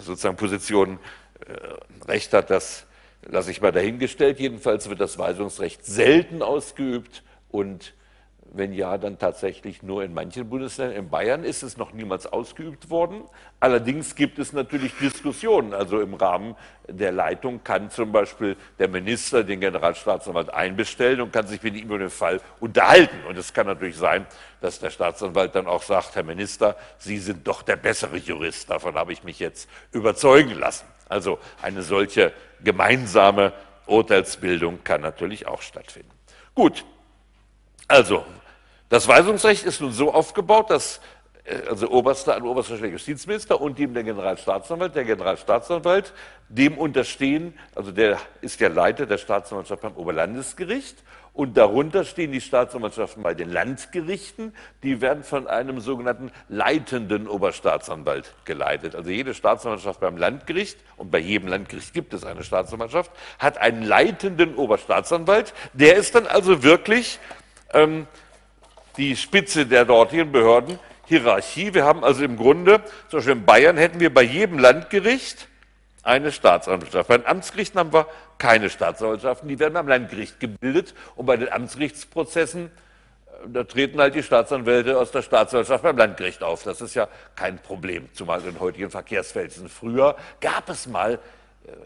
sozusagen Positionen äh, recht hat, das lasse ich mal dahingestellt. Jedenfalls wird das Weisungsrecht selten ausgeübt und wenn ja, dann tatsächlich nur in manchen Bundesländern. In Bayern ist es noch niemals ausgeübt worden. Allerdings gibt es natürlich Diskussionen. Also im Rahmen der Leitung kann zum Beispiel der Minister den Generalstaatsanwalt einbestellen und kann sich mit ihm über den Fall unterhalten. Und es kann natürlich sein, dass der Staatsanwalt dann auch sagt, Herr Minister, Sie sind doch der bessere Jurist. Davon habe ich mich jetzt überzeugen lassen. Also eine solche gemeinsame Urteilsbildung kann natürlich auch stattfinden. Gut, also, das Weisungsrecht ist nun so aufgebaut, dass äh, also oberster an oberster Justizminister und ihm der Generalstaatsanwalt. Der Generalstaatsanwalt, dem unterstehen, also der ist der Leiter der Staatsanwaltschaft beim Oberlandesgericht und darunter stehen die Staatsanwaltschaften bei den Landgerichten. Die werden von einem sogenannten leitenden Oberstaatsanwalt geleitet. Also jede Staatsanwaltschaft beim Landgericht, und bei jedem Landgericht gibt es eine Staatsanwaltschaft, hat einen leitenden Oberstaatsanwalt. Der ist dann also wirklich ähm, die Spitze der dortigen Behörden. Hierarchie. Wir haben also im Grunde, zum Beispiel in Bayern hätten wir bei jedem Landgericht eine Staatsanwaltschaft. Bei den Amtsgerichten haben wir keine Staatsanwaltschaften, die werden beim Landgericht gebildet und bei den Amtsgerichtsprozessen, äh, da treten halt die Staatsanwälte aus der Staatsanwaltschaft beim Landgericht auf. Das ist ja kein Problem, zumal in heutigen Verkehrsfelsen. Früher gab es mal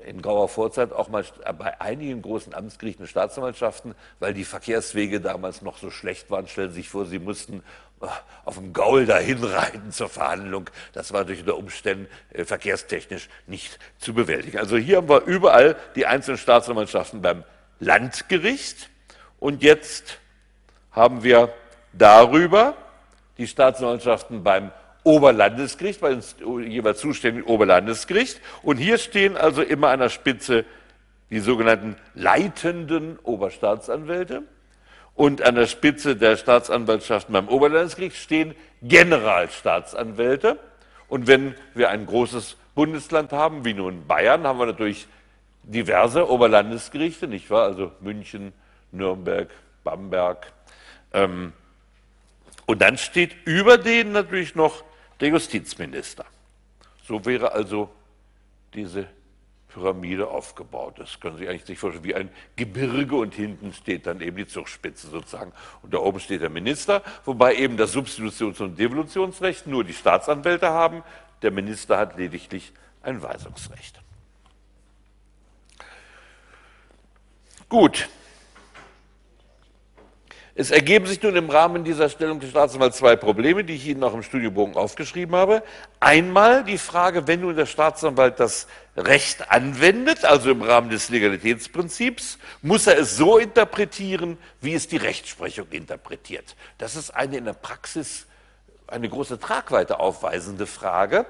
in grauer Vorzeit auch mal bei einigen großen Amtsgerichten Staatsanwaltschaften, weil die Verkehrswege damals noch so schlecht waren. Stellen Sie sich vor, Sie mussten äh, auf dem Gaul dahin reiten zur Verhandlung. Das war durch unter Umständen äh, verkehrstechnisch nicht zu bewältigen. Also hier haben wir überall die einzelnen Staatsanwaltschaften beim Landgericht und jetzt haben wir darüber die Staatsanwaltschaften beim Oberlandesgericht, bei dem jeweils zuständigen Oberlandesgericht. Und hier stehen also immer an der Spitze die sogenannten leitenden Oberstaatsanwälte. Und an der Spitze der Staatsanwaltschaften beim Oberlandesgericht stehen Generalstaatsanwälte. Und wenn wir ein großes Bundesland haben, wie nun Bayern, haben wir natürlich diverse Oberlandesgerichte, nicht wahr? Also München, Nürnberg, Bamberg. Ähm, und dann steht über denen natürlich noch der Justizminister. So wäre also diese Pyramide aufgebaut. Das können Sie eigentlich sich vorstellen wie ein Gebirge und hinten steht dann eben die Zugspitze sozusagen. Und da oben steht der Minister, wobei eben das Substitutions- und Devolutionsrecht nur die Staatsanwälte haben. Der Minister hat lediglich ein Weisungsrecht. Gut, es ergeben sich nun im Rahmen dieser Stellung des Staatsanwalts zwei Probleme, die ich Ihnen auch im Studiobogen aufgeschrieben habe. Einmal die Frage, wenn nun der Staatsanwalt das Recht anwendet, also im Rahmen des Legalitätsprinzips, muss er es so interpretieren, wie es die Rechtsprechung interpretiert. Das ist eine in der Praxis eine große Tragweite aufweisende Frage.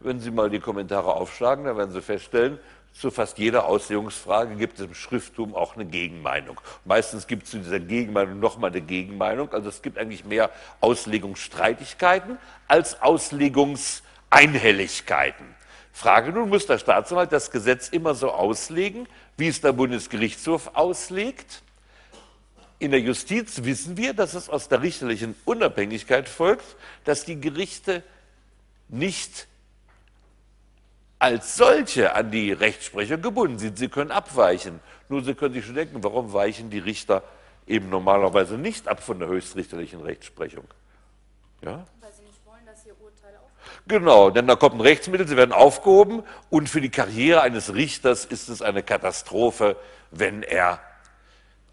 Wenn Sie mal die Kommentare aufschlagen, dann werden Sie feststellen, zu fast jeder Auslegungsfrage gibt es im Schrifttum auch eine Gegenmeinung. Meistens gibt es zu dieser Gegenmeinung nochmal eine Gegenmeinung. Also es gibt eigentlich mehr Auslegungsstreitigkeiten als Auslegungseinigungen. Einhelligkeiten. Frage nun, muss der Staatsanwalt das Gesetz immer so auslegen, wie es der Bundesgerichtshof auslegt? In der Justiz wissen wir, dass es aus der richterlichen Unabhängigkeit folgt, dass die Gerichte nicht als solche an die Rechtsprechung gebunden sind. Sie können abweichen. Nur Sie können sich schon denken, warum weichen die Richter eben normalerweise nicht ab von der höchstrichterlichen Rechtsprechung? Ja? Weil sie nicht wollen, dass ihr Urteile aufgehoben Genau, denn da kommt ein Rechtsmittel, sie werden aufgehoben und für die Karriere eines Richters ist es eine Katastrophe, wenn er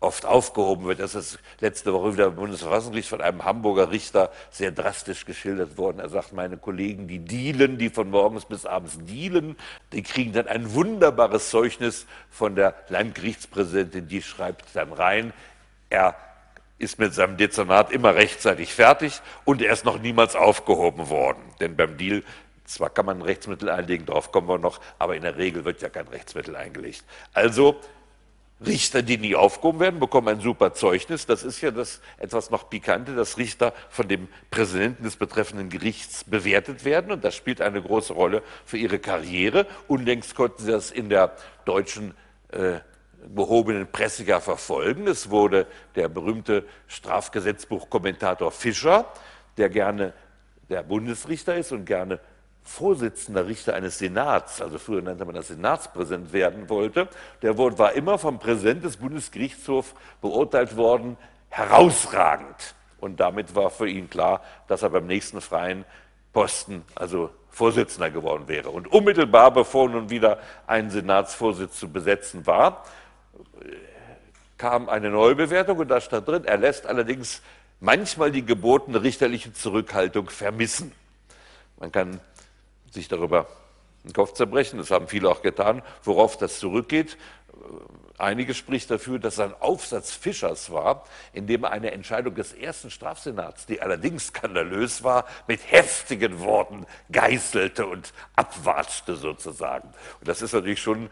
oft aufgehoben wird. Das ist letzte Woche wieder im Bundesverfassungsgericht von einem Hamburger Richter sehr drastisch geschildert worden. Er sagt, meine Kollegen, die dealen, die von morgens bis abends dealen, die kriegen dann ein wunderbares Zeugnis von der Landgerichtspräsidentin, die schreibt dann rein, er ist mit seinem Dezernat immer rechtzeitig fertig und er ist noch niemals aufgehoben worden. Denn beim Deal zwar kann man ein Rechtsmittel einlegen, darauf kommen wir noch, aber in der Regel wird ja kein Rechtsmittel eingelegt. Also Richter, die nie aufgehoben werden, bekommen ein super Zeugnis. Das ist ja das etwas noch Pikante, dass Richter von dem Präsidenten des betreffenden Gerichts bewertet werden. Und das spielt eine große Rolle für ihre Karriere. Unlängst konnten sie das in der deutschen äh, gehobenen Presse ja verfolgen. Es wurde der berühmte Strafgesetzbuchkommentator Fischer, der gerne der Bundesrichter ist und gerne Vorsitzender Richter eines Senats, also früher nannte man das Senatspräsident werden wollte, der war immer vom Präsident des Bundesgerichtshofs beurteilt worden, herausragend. Und damit war für ihn klar, dass er beim nächsten freien Posten, also Vorsitzender geworden wäre. Und unmittelbar bevor nun wieder ein Senatsvorsitz zu besetzen war, kam eine Neubewertung und da stand drin, er lässt allerdings manchmal die gebotene richterliche Zurückhaltung vermissen. Man kann sich darüber den Kopf zerbrechen. Das haben viele auch getan, worauf das zurückgeht. Einige spricht dafür, dass es ein Aufsatz Fischers war, in dem eine Entscheidung des ersten Strafsenats, die allerdings skandalös war, mit heftigen Worten geißelte und abwatschte sozusagen. Und das ist natürlich schon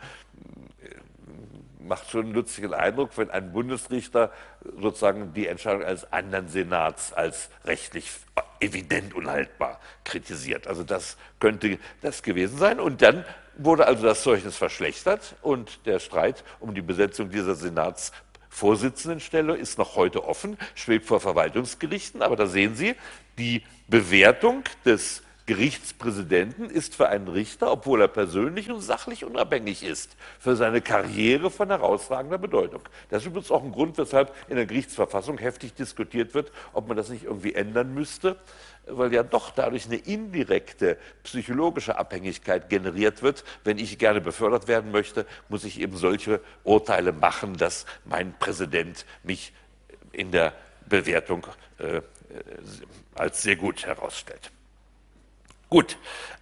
macht schon einen lustigen Eindruck, wenn ein Bundesrichter sozusagen die Entscheidung eines anderen Senats als rechtlich evident unhaltbar kritisiert. Also das könnte das gewesen sein. Und dann wurde also das Zeugnis verschlechtert und der Streit um die Besetzung dieser Senatsvorsitzendenstelle ist noch heute offen, schwebt vor Verwaltungsgerichten. Aber da sehen Sie, die Bewertung des Gerichtspräsidenten ist für einen Richter, obwohl er persönlich und sachlich unabhängig ist, für seine Karriere von herausragender Bedeutung. Das ist übrigens auch ein Grund, weshalb in der Gerichtsverfassung heftig diskutiert wird, ob man das nicht irgendwie ändern müsste, weil ja doch dadurch eine indirekte psychologische Abhängigkeit generiert wird. Wenn ich gerne befördert werden möchte, muss ich eben solche Urteile machen, dass mein Präsident mich in der Bewertung äh, als sehr gut herausstellt. Gut,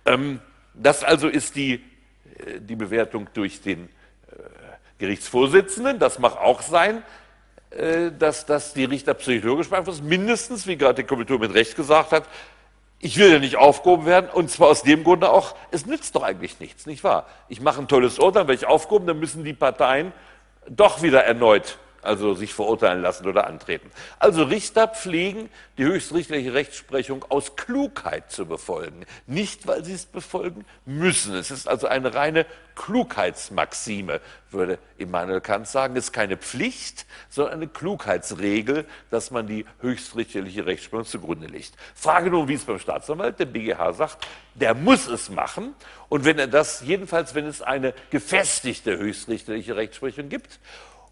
ähm, das also ist die, äh, die Bewertung durch den äh, Gerichtsvorsitzenden. Das mag auch sein, äh, dass das die Richter psychologisch beeinflusst. Mindestens, wie gerade der Kommissar mit Recht gesagt hat, ich will ja nicht aufgehoben werden und zwar aus dem Grunde auch, es nützt doch eigentlich nichts, nicht wahr? Ich mache ein tolles Urteil, werde ich aufgehoben, dann müssen die Parteien doch wieder erneut also sich verurteilen lassen oder antreten. Also Richter pflegen die höchstrichterliche Rechtsprechung aus Klugheit zu befolgen, nicht weil sie es befolgen müssen. Es ist also eine reine Klugheitsmaxime, würde Immanuel Kant sagen. Es ist keine Pflicht, sondern eine Klugheitsregel, dass man die höchstrichterliche Rechtsprechung zugrunde legt. Frage nun, wie es beim Staatsanwalt, der BGH sagt, der muss es machen. Und wenn er das, jedenfalls wenn es eine gefestigte höchstrichterliche Rechtsprechung gibt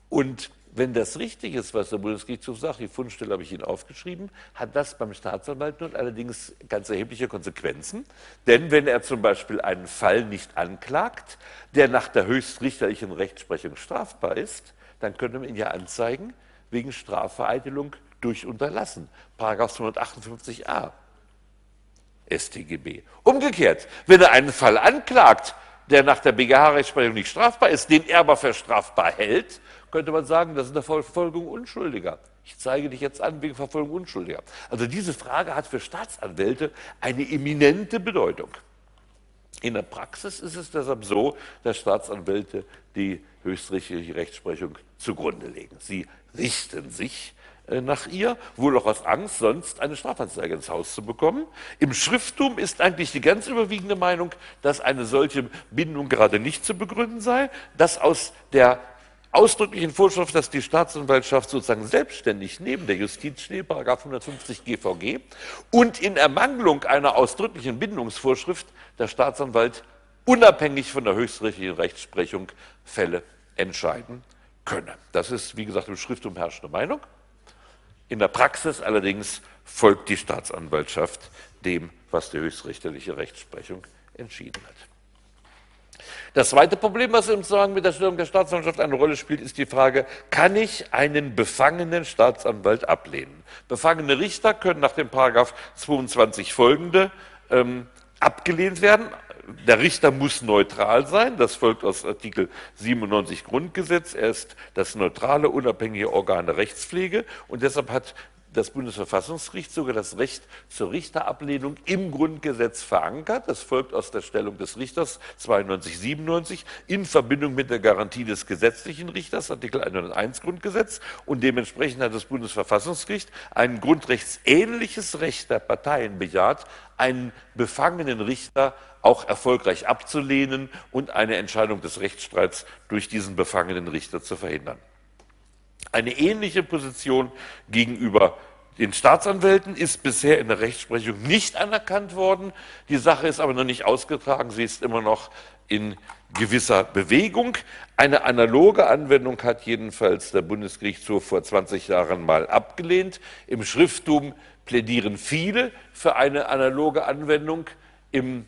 und wenn das richtig ist, was der Bundesgerichtshof sagt, die Fundstelle habe ich Ihnen aufgeschrieben, hat das beim Staatsanwalt nun allerdings ganz erhebliche Konsequenzen. Denn wenn er zum Beispiel einen Fall nicht anklagt, der nach der höchstrichterlichen Rechtsprechung strafbar ist, dann könnte man ihn ja anzeigen wegen Strafvereitelung durch Unterlassen. Paragraph 258a StGB. Umgekehrt, wenn er einen Fall anklagt, der nach der BGH-Rechtsprechung nicht strafbar ist, den er aber für strafbar hält, könnte man sagen, das ist eine Verfolgung Unschuldiger. Ich zeige dich jetzt an wegen Verfolgung Unschuldiger. Also diese Frage hat für Staatsanwälte eine eminente Bedeutung. In der Praxis ist es deshalb so, dass Staatsanwälte die höchstrichterliche Rechtsprechung zugrunde legen. Sie richten sich äh, nach ihr, wohl auch aus Angst, sonst eine Strafanzeige ins Haus zu bekommen. Im Schrifttum ist eigentlich die ganz überwiegende Meinung, dass eine solche Bindung gerade nicht zu begründen sei, dass aus der ausdrücklichen Vorschrift, dass die Staatsanwaltschaft sozusagen selbstständig neben der Justiz steht, 150 GVG, und in Ermangelung einer ausdrücklichen Bindungsvorschrift der Staatsanwalt unabhängig von der höchstrichterlichen Rechtsprechung Fälle entscheiden könne. Das ist, wie gesagt, im Schrift herrschende Meinung. In der Praxis allerdings folgt die Staatsanwaltschaft dem, was die höchstrichterliche Rechtsprechung entschieden hat. Das zweite Problem, was im Zusammenhang mit der Stellung der Staatsanwaltschaft eine Rolle spielt, ist die Frage, kann ich einen befangenen Staatsanwalt ablehnen? Befangene Richter können nach dem Paragraph 22 folgende ähm, abgelehnt werden. Der Richter muss neutral sein, das folgt aus Artikel 97 Grundgesetz. Er ist das neutrale, unabhängige Organ der Rechtspflege und deshalb hat das Bundesverfassungsgericht sogar das Recht zur Richterablehnung im Grundgesetz verankert. Das folgt aus der Stellung des Richters 92, 97 in Verbindung mit der Garantie des gesetzlichen Richters, Artikel 101 Grundgesetz. Und dementsprechend hat das Bundesverfassungsgericht ein grundrechtsähnliches Recht der Parteien bejaht, einen befangenen Richter auch erfolgreich abzulehnen und eine Entscheidung des Rechtsstreits durch diesen befangenen Richter zu verhindern. Eine ähnliche Position gegenüber den Staatsanwälten ist bisher in der Rechtsprechung nicht anerkannt worden. Die Sache ist aber noch nicht ausgetragen. Sie ist immer noch in gewisser Bewegung. Eine analoge Anwendung hat jedenfalls der Bundesgerichtshof vor 20 Jahren mal abgelehnt. Im Schrifttum plädieren viele für eine analoge Anwendung. Im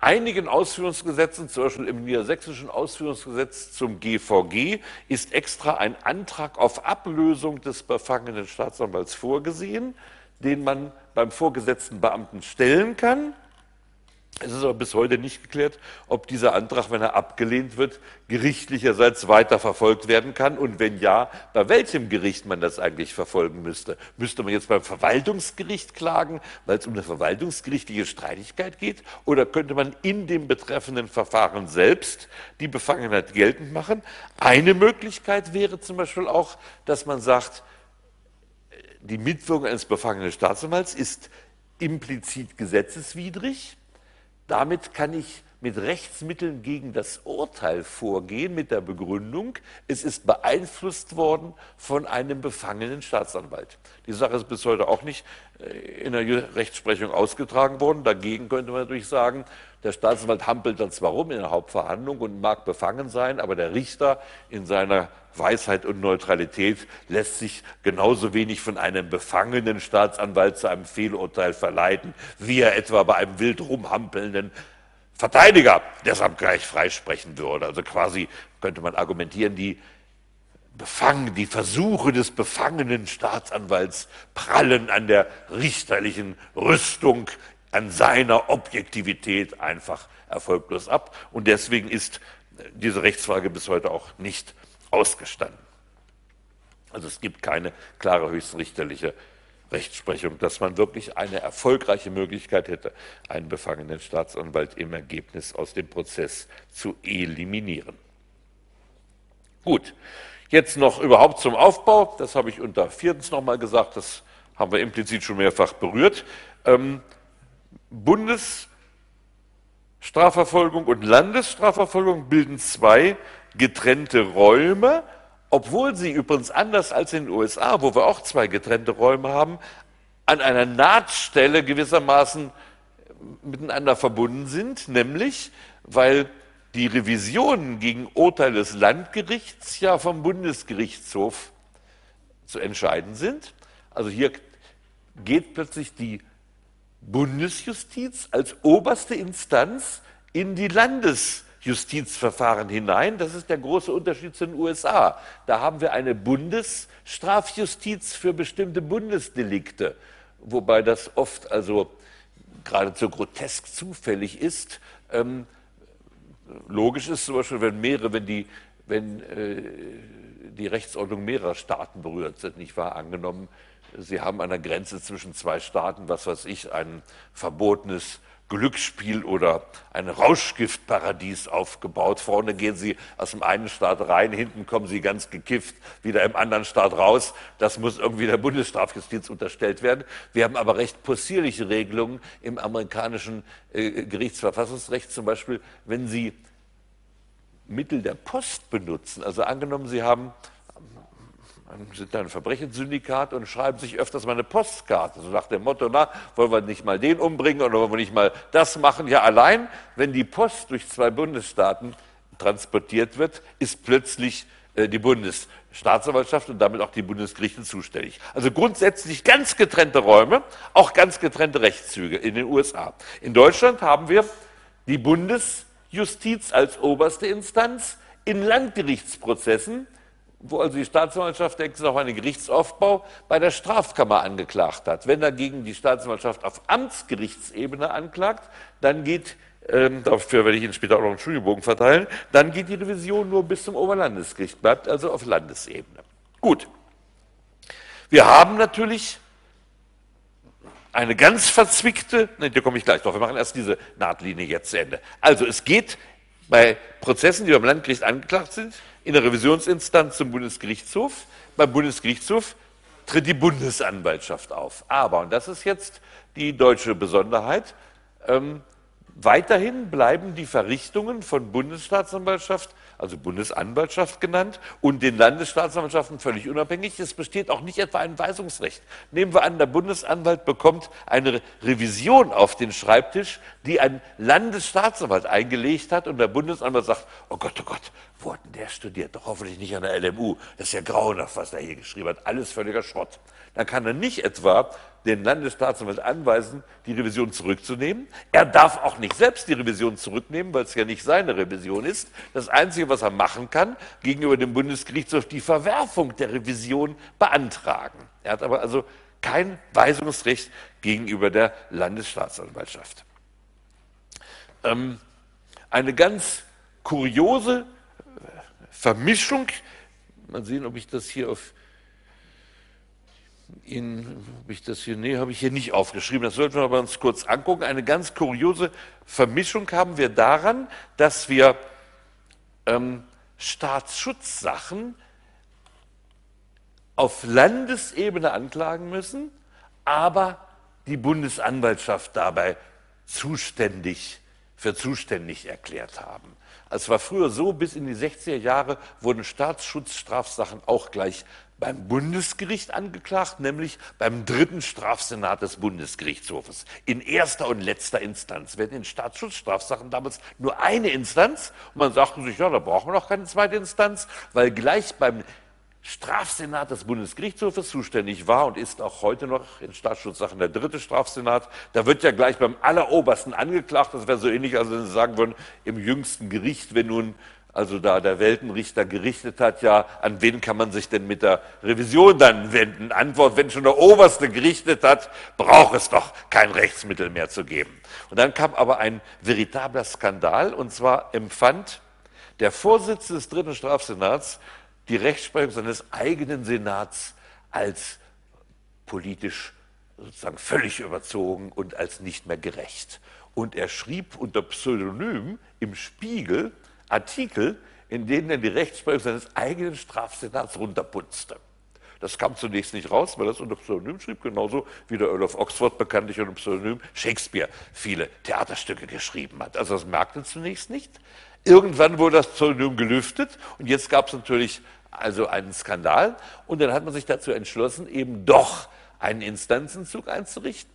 einigen Ausführungsgesetzen, zum Beispiel im niedersächsischen Ausführungsgesetz zum GVG, ist extra ein Antrag auf Ablösung des befangenen Staatsanwalts vorgesehen, den man beim vorgesetzten Beamten stellen kann. Es ist aber bis heute nicht geklärt, ob dieser Antrag, wenn er abgelehnt wird, gerichtlicherseits weiter verfolgt werden kann und wenn ja, bei welchem Gericht man das eigentlich verfolgen müsste. Müsste man jetzt beim Verwaltungsgericht klagen, weil es um eine verwaltungsgerichtliche Streitigkeit geht, oder könnte man in dem betreffenden Verfahren selbst die Befangenheit geltend machen? Eine Möglichkeit wäre zum Beispiel auch, dass man sagt, die Mitwirkung eines befangenen Staatsanwalts ist implizit gesetzeswidrig damit kann ich mit Rechtsmitteln gegen das Urteil vorgehen, mit der Begründung, es ist beeinflusst worden von einem befangenen Staatsanwalt. Die Sache ist bis heute auch nicht äh, in der Rechtsprechung ausgetragen worden. Dagegen könnte man natürlich sagen, der Staatsanwalt hampelt dann zwar rum in der Hauptverhandlung und mag befangen sein, aber der Richter in seiner Weisheit und Neutralität lässt sich genauso wenig von einem befangenen Staatsanwalt zu einem Fehlurteil verleiten, wie er etwa bei einem wild rumhampelnden Verteidiger deshalb gleich freisprechen würde. Also quasi könnte man argumentieren, die Befang, die Versuche des befangenen Staatsanwalts prallen an der richterlichen Rüstung, an seiner Objektivität einfach erfolglos ab. Und deswegen ist diese Rechtsfrage bis heute auch nicht ausgestanden. Also es gibt keine klare höchstrichterliche Rechtsprechung, dass man wirklich eine erfolgreiche Möglichkeit hätte, einen befangenen Staatsanwalt im Ergebnis aus dem Prozess zu eliminieren. Gut, jetzt noch überhaupt zum Aufbau. Das habe ich unter viertens nochmal gesagt, das haben wir implizit schon mehrfach berührt. Ähm, Bundesstrafverfolgung und Landesstrafverfolgung bilden zwei getrennte Räume, obwohl sie übrigens anders als in den USA, wo wir auch zwei getrennte Räume haben, an einer Nahtstelle gewissermaßen miteinander verbunden sind, nämlich weil die Revisionen gegen Urteile des Landgerichts ja vom Bundesgerichtshof zu entscheiden sind. Also hier geht plötzlich die Bundesjustiz als oberste Instanz in die Landesjustiz Justizverfahren hinein. Das ist der große Unterschied zu den USA. Da haben wir eine Bundesstrafjustiz für bestimmte Bundesdelikte, wobei das oft also geradezu grotesk zufällig ist. Ähm, logisch ist zum Beispiel, wenn mehrere, wenn die, wenn äh, die Rechtsordnung mehrerer Staaten berührt sind, nicht wahr? Angenommen, Sie haben an der Grenze zwischen zwei Staaten, was weiß ich, ein verbotenes Glücksspiel oder ein Rauschgiftparadies aufgebaut. Vorne gehen Sie aus dem einen Staat rein, hinten kommen Sie ganz gekifft wieder im anderen Staat raus. Das muss irgendwie der Bundesstrafjustiz unterstellt werden. Wir haben aber recht possierliche Regelungen im amerikanischen äh, Gerichtsverfassungsrecht, zum Beispiel, wenn Sie Mittel der Post benutzen. Also angenommen, Sie haben sind ein Verbrechenssyndikat und schreiben sich öfters mal eine Postkarte, so nach dem Motto, na, wollen wir nicht mal den umbringen oder wollen wir nicht mal das machen? Ja, allein, wenn die Post durch zwei Bundesstaaten transportiert wird, ist plötzlich äh, die Bundesstaatsanwaltschaft und damit auch die Bundesgerichte zuständig. Also grundsätzlich ganz getrennte Räume, auch ganz getrennte Rechtszüge in den USA. In Deutschland haben wir die Bundesjustiz als oberste Instanz in Landgerichtsprozessen wo also die Staatsanwaltschaft, Sie noch einen Gerichtsaufbau, bei der Strafkammer angeklagt hat. Wenn dagegen die Staatsanwaltschaft auf Amtsgerichtsebene anklagt, dann geht, ähm, dafür werde ich Ihnen später auch noch einen Studienbogen verteilen, dann geht die Revision nur bis zum Oberlandesgericht, bleibt also auf Landesebene. Gut. Wir haben natürlich eine ganz verzwickte, ne, da komme ich gleich drauf, wir machen erst diese Nahtlinie jetzt zu Ende. Also es geht bei Prozessen, die beim Landgericht angeklagt sind, in der Revisionsinstanz zum Bundesgerichtshof. Beim Bundesgerichtshof tritt die Bundesanwaltschaft auf. Aber, und das ist jetzt die deutsche Besonderheit, ähm, weiterhin bleiben die Verrichtungen von Bundesstaatsanwaltschaft also Bundesanwaltschaft genannt, und den Landesstaatsanwaltschaften völlig unabhängig. Es besteht auch nicht etwa ein Weisungsrecht. Nehmen wir an, der Bundesanwalt bekommt eine Revision auf den Schreibtisch, die ein Landesstaatsanwalt eingelegt hat, und der Bundesanwalt sagt, oh Gott, oh Gott, wo hat denn der studiert? Doch hoffentlich nicht an der LMU. Das ist ja grauenhaft, was er hier geschrieben hat. Alles völliger Schrott. Dann kann er nicht etwa den Landesstaatsanwalt anweisen, die Revision zurückzunehmen. Er darf auch nicht selbst die Revision zurücknehmen, weil es ja nicht seine Revision ist. Das Einzige, was er machen kann, gegenüber dem Bundesgerichtshof die Verwerfung der Revision beantragen. Er hat aber also kein Weisungsrecht gegenüber der Landesstaatsanwaltschaft. Ähm, eine ganz kuriose Vermischung, mal sehen, ob ich das hier auf Ihnen, habe ich das hier, nee, habe ich hier nicht aufgeschrieben, das sollten wir aber uns kurz angucken. Eine ganz kuriose Vermischung haben wir daran, dass wir ähm, Staatsschutzsachen auf Landesebene anklagen müssen, aber die Bundesanwaltschaft dabei zuständig für zuständig erklärt haben. Es war früher so, bis in die 60er Jahre wurden Staatsschutzstrafsachen auch gleich beim Bundesgericht angeklagt, nämlich beim dritten Strafsenat des Bundesgerichtshofes. In erster und letzter Instanz. Hatten in Staatsschutzstrafsachen damals nur eine Instanz und man sagte sich, ja, da brauchen wir noch keine zweite Instanz, weil gleich beim Strafsenat des Bundesgerichtshofes zuständig war und ist auch heute noch in Staatsschutzsachen der dritte Strafsenat. Da wird ja gleich beim Allerobersten angeklagt. Das wäre so ähnlich, als wenn Sie sagen würden, im jüngsten Gericht, wenn nun also da der Weltenrichter gerichtet hat, ja, an wen kann man sich denn mit der Revision dann wenden? Antwort, wenn schon der Oberste gerichtet hat, braucht es doch kein Rechtsmittel mehr zu geben. Und dann kam aber ein veritabler Skandal, und zwar empfand der Vorsitzende des dritten Strafsenats die Rechtsprechung seines eigenen Senats als politisch sozusagen völlig überzogen und als nicht mehr gerecht. Und er schrieb unter Pseudonym im Spiegel, Artikel, in denen er die Rechtsprechung seines eigenen Strafsenats runterputzte. Das kam zunächst nicht raus, weil er es unter Pseudonym schrieb, genauso wie der Earl of Oxford bekanntlich unter Pseudonym Shakespeare viele Theaterstücke geschrieben hat. Also das merkte zunächst nicht. Irgendwann wurde das Pseudonym gelüftet und jetzt gab es natürlich also einen Skandal und dann hat man sich dazu entschlossen, eben doch einen Instanzenzug einzurichten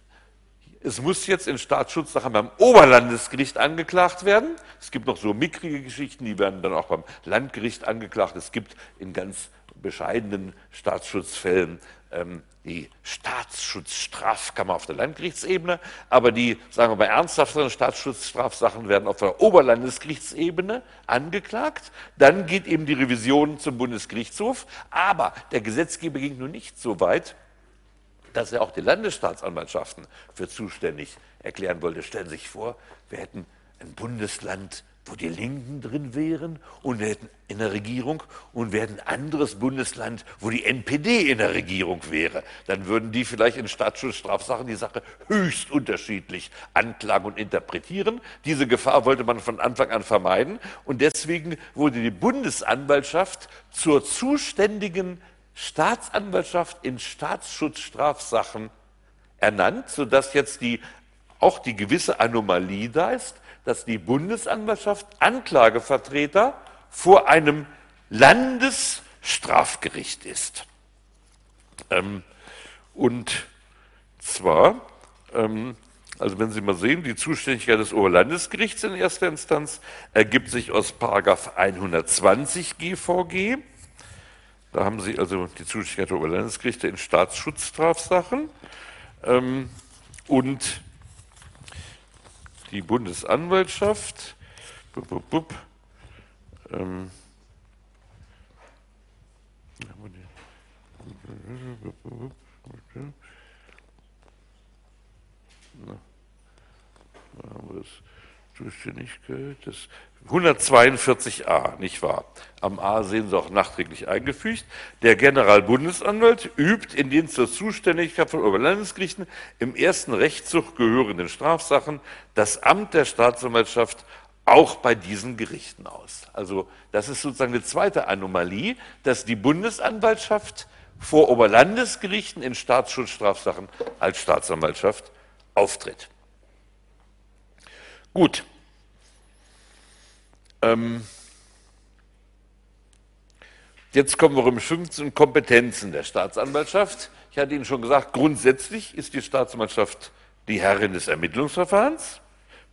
es muss jetzt in Staatsschutzsachen beim Oberlandesgericht angeklagt werden. Es gibt noch so mickrige Geschichten, die werden dann auch beim Landgericht angeklagt. Es gibt in ganz bescheidenen Staatsschutzfällen ähm, die Staatsschutzstrafkammer auf der Landgerichtsebene, aber die, sagen wir mal, ernsthafteren Staatsschutzstrafsachen werden auf der Oberlandesgerichtsebene angeklagt. Dann geht eben die Revision zum Bundesgerichtshof, aber der Gesetzgeber ging nun nicht so weit, dass er auch die Landesstaatsanwaltschaften für zuständig erklären wollte. Stellen Sie sich vor, wir hätten ein Bundesland wo die Linken drin wären und hätten in der Regierung und wäre ein anderes Bundesland, wo die NPD in der Regierung wäre. Dann würden die vielleicht in Staatsschutzstrafsachen die Sache höchst unterschiedlich anklagen und interpretieren. Diese Gefahr wollte man von Anfang an vermeiden und deswegen wurde die Bundesanwaltschaft zur zuständigen Staatsanwaltschaft in Staatsschutzstrafsachen ernannt, sodass jetzt die, auch die gewisse Anomalie da ist, dass die Bundesanwaltschaft Anklagevertreter vor einem Landesstrafgericht ist. Ähm, und zwar, ähm, also wenn Sie mal sehen, die Zuständigkeit des Oberlandesgerichts in erster Instanz ergibt sich aus Paragraph 120 GVG. Da haben Sie also die Zuständigkeit der Oberlandesgerichte in Staatsschutzstrafsachen. Ähm, und die Bundesanwaltschaft bup, bup, bup, ähm, na, haben wir das Zuständigkeit des 142a, nicht wahr? Am A sehen Sie auch nachträglich eingefügt. Der Generalbundesanwalt übt in den zur Zuständigkeit von Oberlandesgerichten im ersten Rechtszug gehörenden Strafsachen das Amt der Staatsanwaltschaft auch bei diesen Gerichten aus. Also das ist sozusagen eine zweite Anomalie, dass die Bundesanwaltschaft vor Oberlandesgerichten in Staatsschutzstrafsachen als Staatsanwaltschaft auftritt. Gut. Ähm Jetzt kommen wir um 15 Kompetenzen der Staatsanwaltschaft. Ich hatte Ihnen schon gesagt, grundsätzlich ist die Staatsanwaltschaft die Herrin des Ermittlungsverfahrens.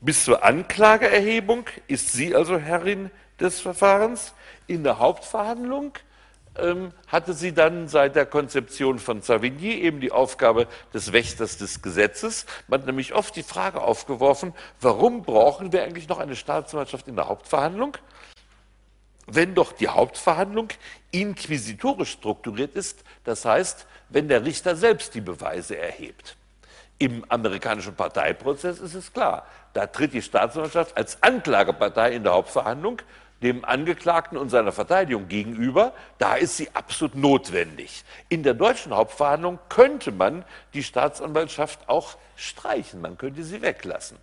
Bis zur Anklageerhebung ist sie also Herrin des Verfahrens. In der Hauptverhandlung hatte sie dann seit der Konzeption von Savigny eben die Aufgabe des Wächters des Gesetzes. Man hat nämlich oft die Frage aufgeworfen, warum brauchen wir eigentlich noch eine Staatsanwaltschaft in der Hauptverhandlung? Wenn doch die Hauptverhandlung inquisitorisch strukturiert ist, das heißt, wenn der Richter selbst die Beweise erhebt. Im amerikanischen Parteiprozess ist es klar, da tritt die Staatsanwaltschaft als Anklagepartei in der Hauptverhandlung dem Angeklagten und seiner Verteidigung gegenüber, da ist sie absolut notwendig. In der deutschen Hauptverhandlung könnte man die Staatsanwaltschaft auch streichen, man könnte sie weglassen.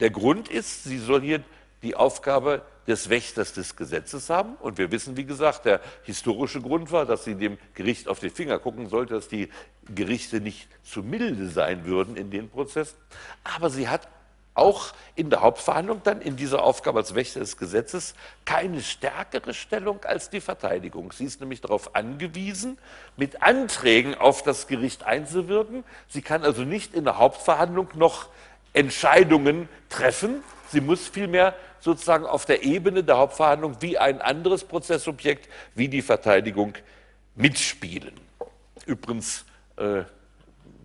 Der Grund ist, sie soll hier die Aufgabe des Wächters des Gesetzes haben. Und wir wissen, wie gesagt, der historische Grund war, dass sie dem Gericht auf die Finger gucken sollte, dass die Gerichte nicht zu milde sein würden in den Prozessen. Aber sie hat auch in der Hauptverhandlung dann in dieser Aufgabe als Wächter des Gesetzes keine stärkere Stellung als die Verteidigung. Sie ist nämlich darauf angewiesen, mit Anträgen auf das Gericht einzuwirken. Sie kann also nicht in der Hauptverhandlung noch Entscheidungen treffen. Sie muss vielmehr sozusagen auf der Ebene der Hauptverhandlung wie ein anderes Prozessobjekt, wie die Verteidigung mitspielen. Übrigens, äh,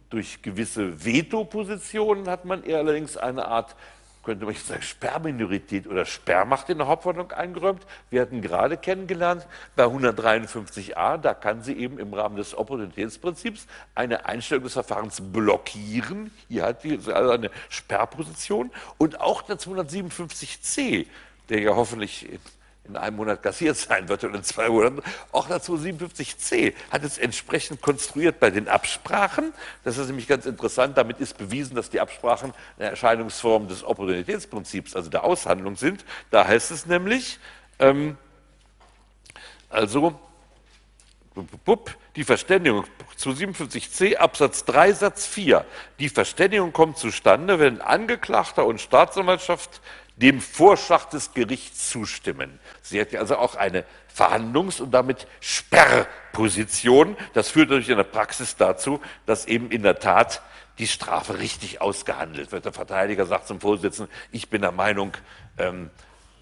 durch gewisse Veto-Positionen hat man ihr allerdings eine Art, könnte man sagen, Sperrminorität oder Sperrmacht in der Hauptverhandlung eingeräumt. Wir hatten gerade kennengelernt, bei 153a, da kann sie eben im Rahmen des Opportunitätsprinzips eine Einstellung des Verfahrens blockieren. Hier hat sie also eine Sperrposition. Und auch der 257c, der ja hoffentlich in einem Monat kassiert sein wird oder in zwei Monaten. Auch dazu 57c hat es entsprechend konstruiert bei den Absprachen. Das ist nämlich ganz interessant. Damit ist bewiesen, dass die Absprachen eine Erscheinungsform des Opportunitätsprinzips, also der Aushandlung sind. Da heißt es nämlich, ähm, also, die Verständigung zu 57c Absatz 3 Satz 4. Die Verständigung kommt zustande, wenn Angeklagter und Staatsanwaltschaft dem Vorschlag des Gerichts zustimmen. Sie hat also auch eine Verhandlungs- und damit Sperrposition. Das führt natürlich in der Praxis dazu, dass eben in der Tat die Strafe richtig ausgehandelt wird. Der Verteidiger sagt zum Vorsitzenden, ich bin der Meinung, ähm,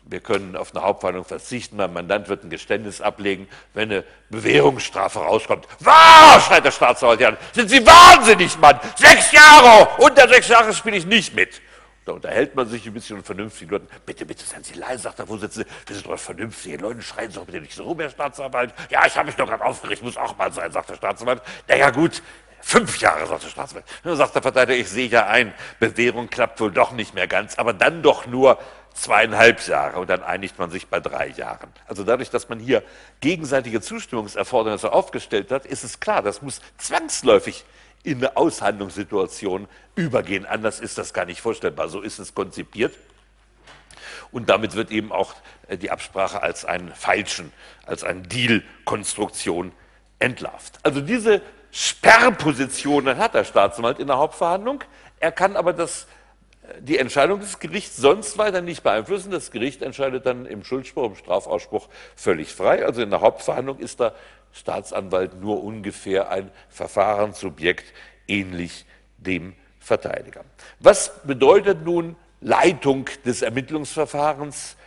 wir können auf eine Hauptverhandlung verzichten, mein Mandant wird ein Geständnis ablegen, wenn eine Bewährungsstrafe rauskommt. Wahr, schreit der Staatsanwalt an, sind Sie wahnsinnig, Mann! Sechs Jahre! Unter sechs Jahre spiele ich nicht mit. Da unterhält man sich ein bisschen und vernünftig. Leuten, bitte, bitte, seien Sie leise, sagt der Vorsitzende, wir sind doch vernünftig. Leute, schreien Sie doch bitte nicht so rum, Herr Staatsanwalt. Ja, ich habe mich doch gerade aufgeregt, muss auch mal sein, sagt der Staatsanwalt. Naja, gut, Fünf Jahre, sagt der Staatsanwalt. Dann sagt der Verteidiger, ich sehe ja ein, Bewährung klappt wohl doch nicht mehr ganz, aber dann doch nur zweieinhalb Jahre und dann einigt man sich bei drei Jahren. Also dadurch, dass man hier gegenseitige Zustimmungserfordernisse aufgestellt hat, ist es klar, das muss zwangsläufig in eine Aushandlungssituation übergehen. Anders ist das gar nicht vorstellbar. So ist es konzipiert. Und damit wird eben auch äh, die Absprache als einen falschen, als eine Deal-Konstruktion entlarvt. Also diese Sperrpositionen hat der Staatsanwalt in der Hauptverhandlung. Er kann aber das, äh, die Entscheidung des Gerichts sonst weiter nicht beeinflussen. Das Gericht entscheidet dann im Schuldspruch, im Strafausspruch völlig frei. Also in der Hauptverhandlung ist der Staatsanwalt nur ungefähr ein Verfahrensobjekt ähnlich dem Verteidiger. Was bedeutet nun Leitung des Ermittlungsverfahrens,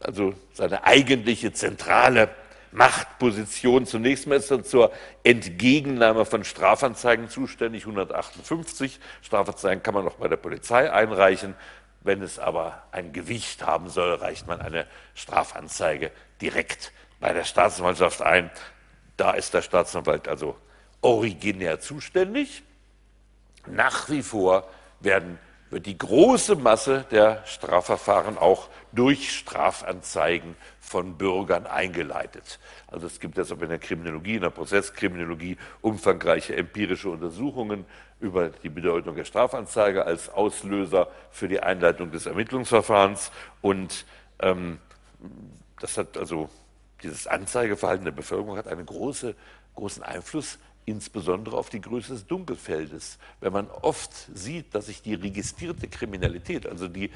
also seine eigentliche zentrale Machtposition. Zunächst mal ist er zur Entgegennahme von Strafanzeigen zuständig, 158. Strafanzeigen kann man auch bei der Polizei einreichen. Wenn es aber ein Gewicht haben soll, reicht man eine Strafanzeige direkt bei der Staatsanwaltschaft ein. Da ist der Staatsanwalt also originär zuständig. Nach wie vor werden wird die große Masse der Strafverfahren auch durch Strafanzeigen von Bürgern eingeleitet. Also es gibt deshalb in der Kriminologie, in der Prozesskriminologie umfangreiche empirische Untersuchungen über die Bedeutung der Strafanzeige als Auslöser für die Einleitung des Ermittlungsverfahrens. Und ähm, das hat also dieses Anzeigeverhalten der Bevölkerung hat einen große, großen Einfluss insbesondere auf die Größe des Dunkelfeldes. Wenn man oft sieht, dass sich die registrierte Kriminalität, also die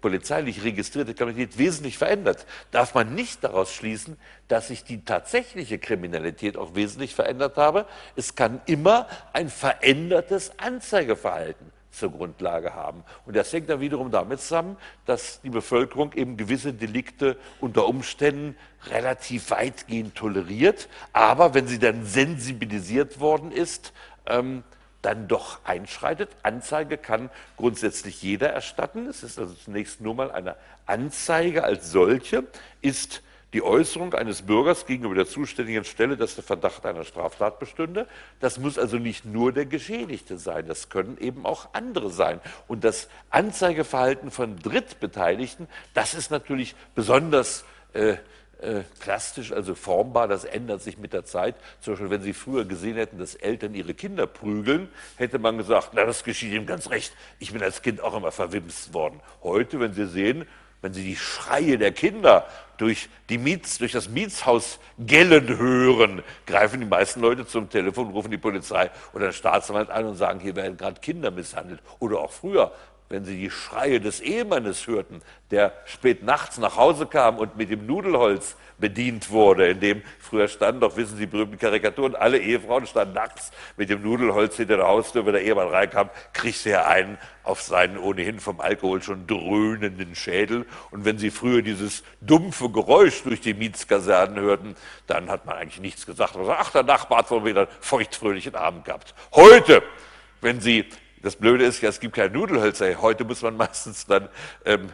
polizeilich registrierte Kriminalität wesentlich verändert, darf man nicht daraus schließen, dass sich die tatsächliche Kriminalität auch wesentlich verändert habe. Es kann immer ein verändertes Anzeigeverhalten zur Grundlage haben. Und das hängt dann wiederum damit zusammen, dass die Bevölkerung eben gewisse Delikte unter Umständen relativ weitgehend toleriert, aber wenn sie dann sensibilisiert worden ist, ähm, dann doch einschreitet. Anzeige kann grundsätzlich jeder erstatten. Es ist also zunächst nur mal eine Anzeige als solche, ist die Äußerung eines Bürgers gegenüber der zuständigen Stelle, dass der Verdacht einer Straftat bestünde. Das muss also nicht nur der Geschädigte sein, das können eben auch andere sein. Und das Anzeigeverhalten von Drittbeteiligten, das ist natürlich besonders äh, äh, plastisch, also formbar, das ändert sich mit der Zeit. Zum Beispiel, wenn Sie früher gesehen hätten, dass Eltern ihre Kinder prügeln, hätte man gesagt, na, das geschieht ihm ganz recht. Ich bin als Kind auch immer verwimst worden. Heute, wenn Sie sehen, wenn Sie die Schreie der Kinder durch, die Miets, durch das Mietshaus gellen hören, greifen die meisten Leute zum Telefon, rufen die Polizei oder den Staatsanwalt an und sagen, hier werden gerade Kinder misshandelt. Oder auch früher, wenn sie die Schreie des Ehemannes hörten, der spät nachts nach Hause kam und mit dem Nudelholz bedient wurde, in dem früher standen doch, wissen Sie, berühmte Karikaturen, alle Ehefrauen standen nachts mit dem Nudelholz hinter der Haustür, wenn der Ehemann reinkam, kriegte er einen auf seinen ohnehin vom Alkohol schon dröhnenden Schädel. Und wenn Sie früher dieses dumpfe Geräusch durch die Mietskasernen hörten, dann hat man eigentlich nichts gesagt. Also, ach, der Nachbar hat wohl wieder einen feuchtfröhlichen Abend gehabt. Heute, wenn Sie das Blöde ist ja, es gibt keine Nudelhölzer. Heute muss man meistens dann ähm,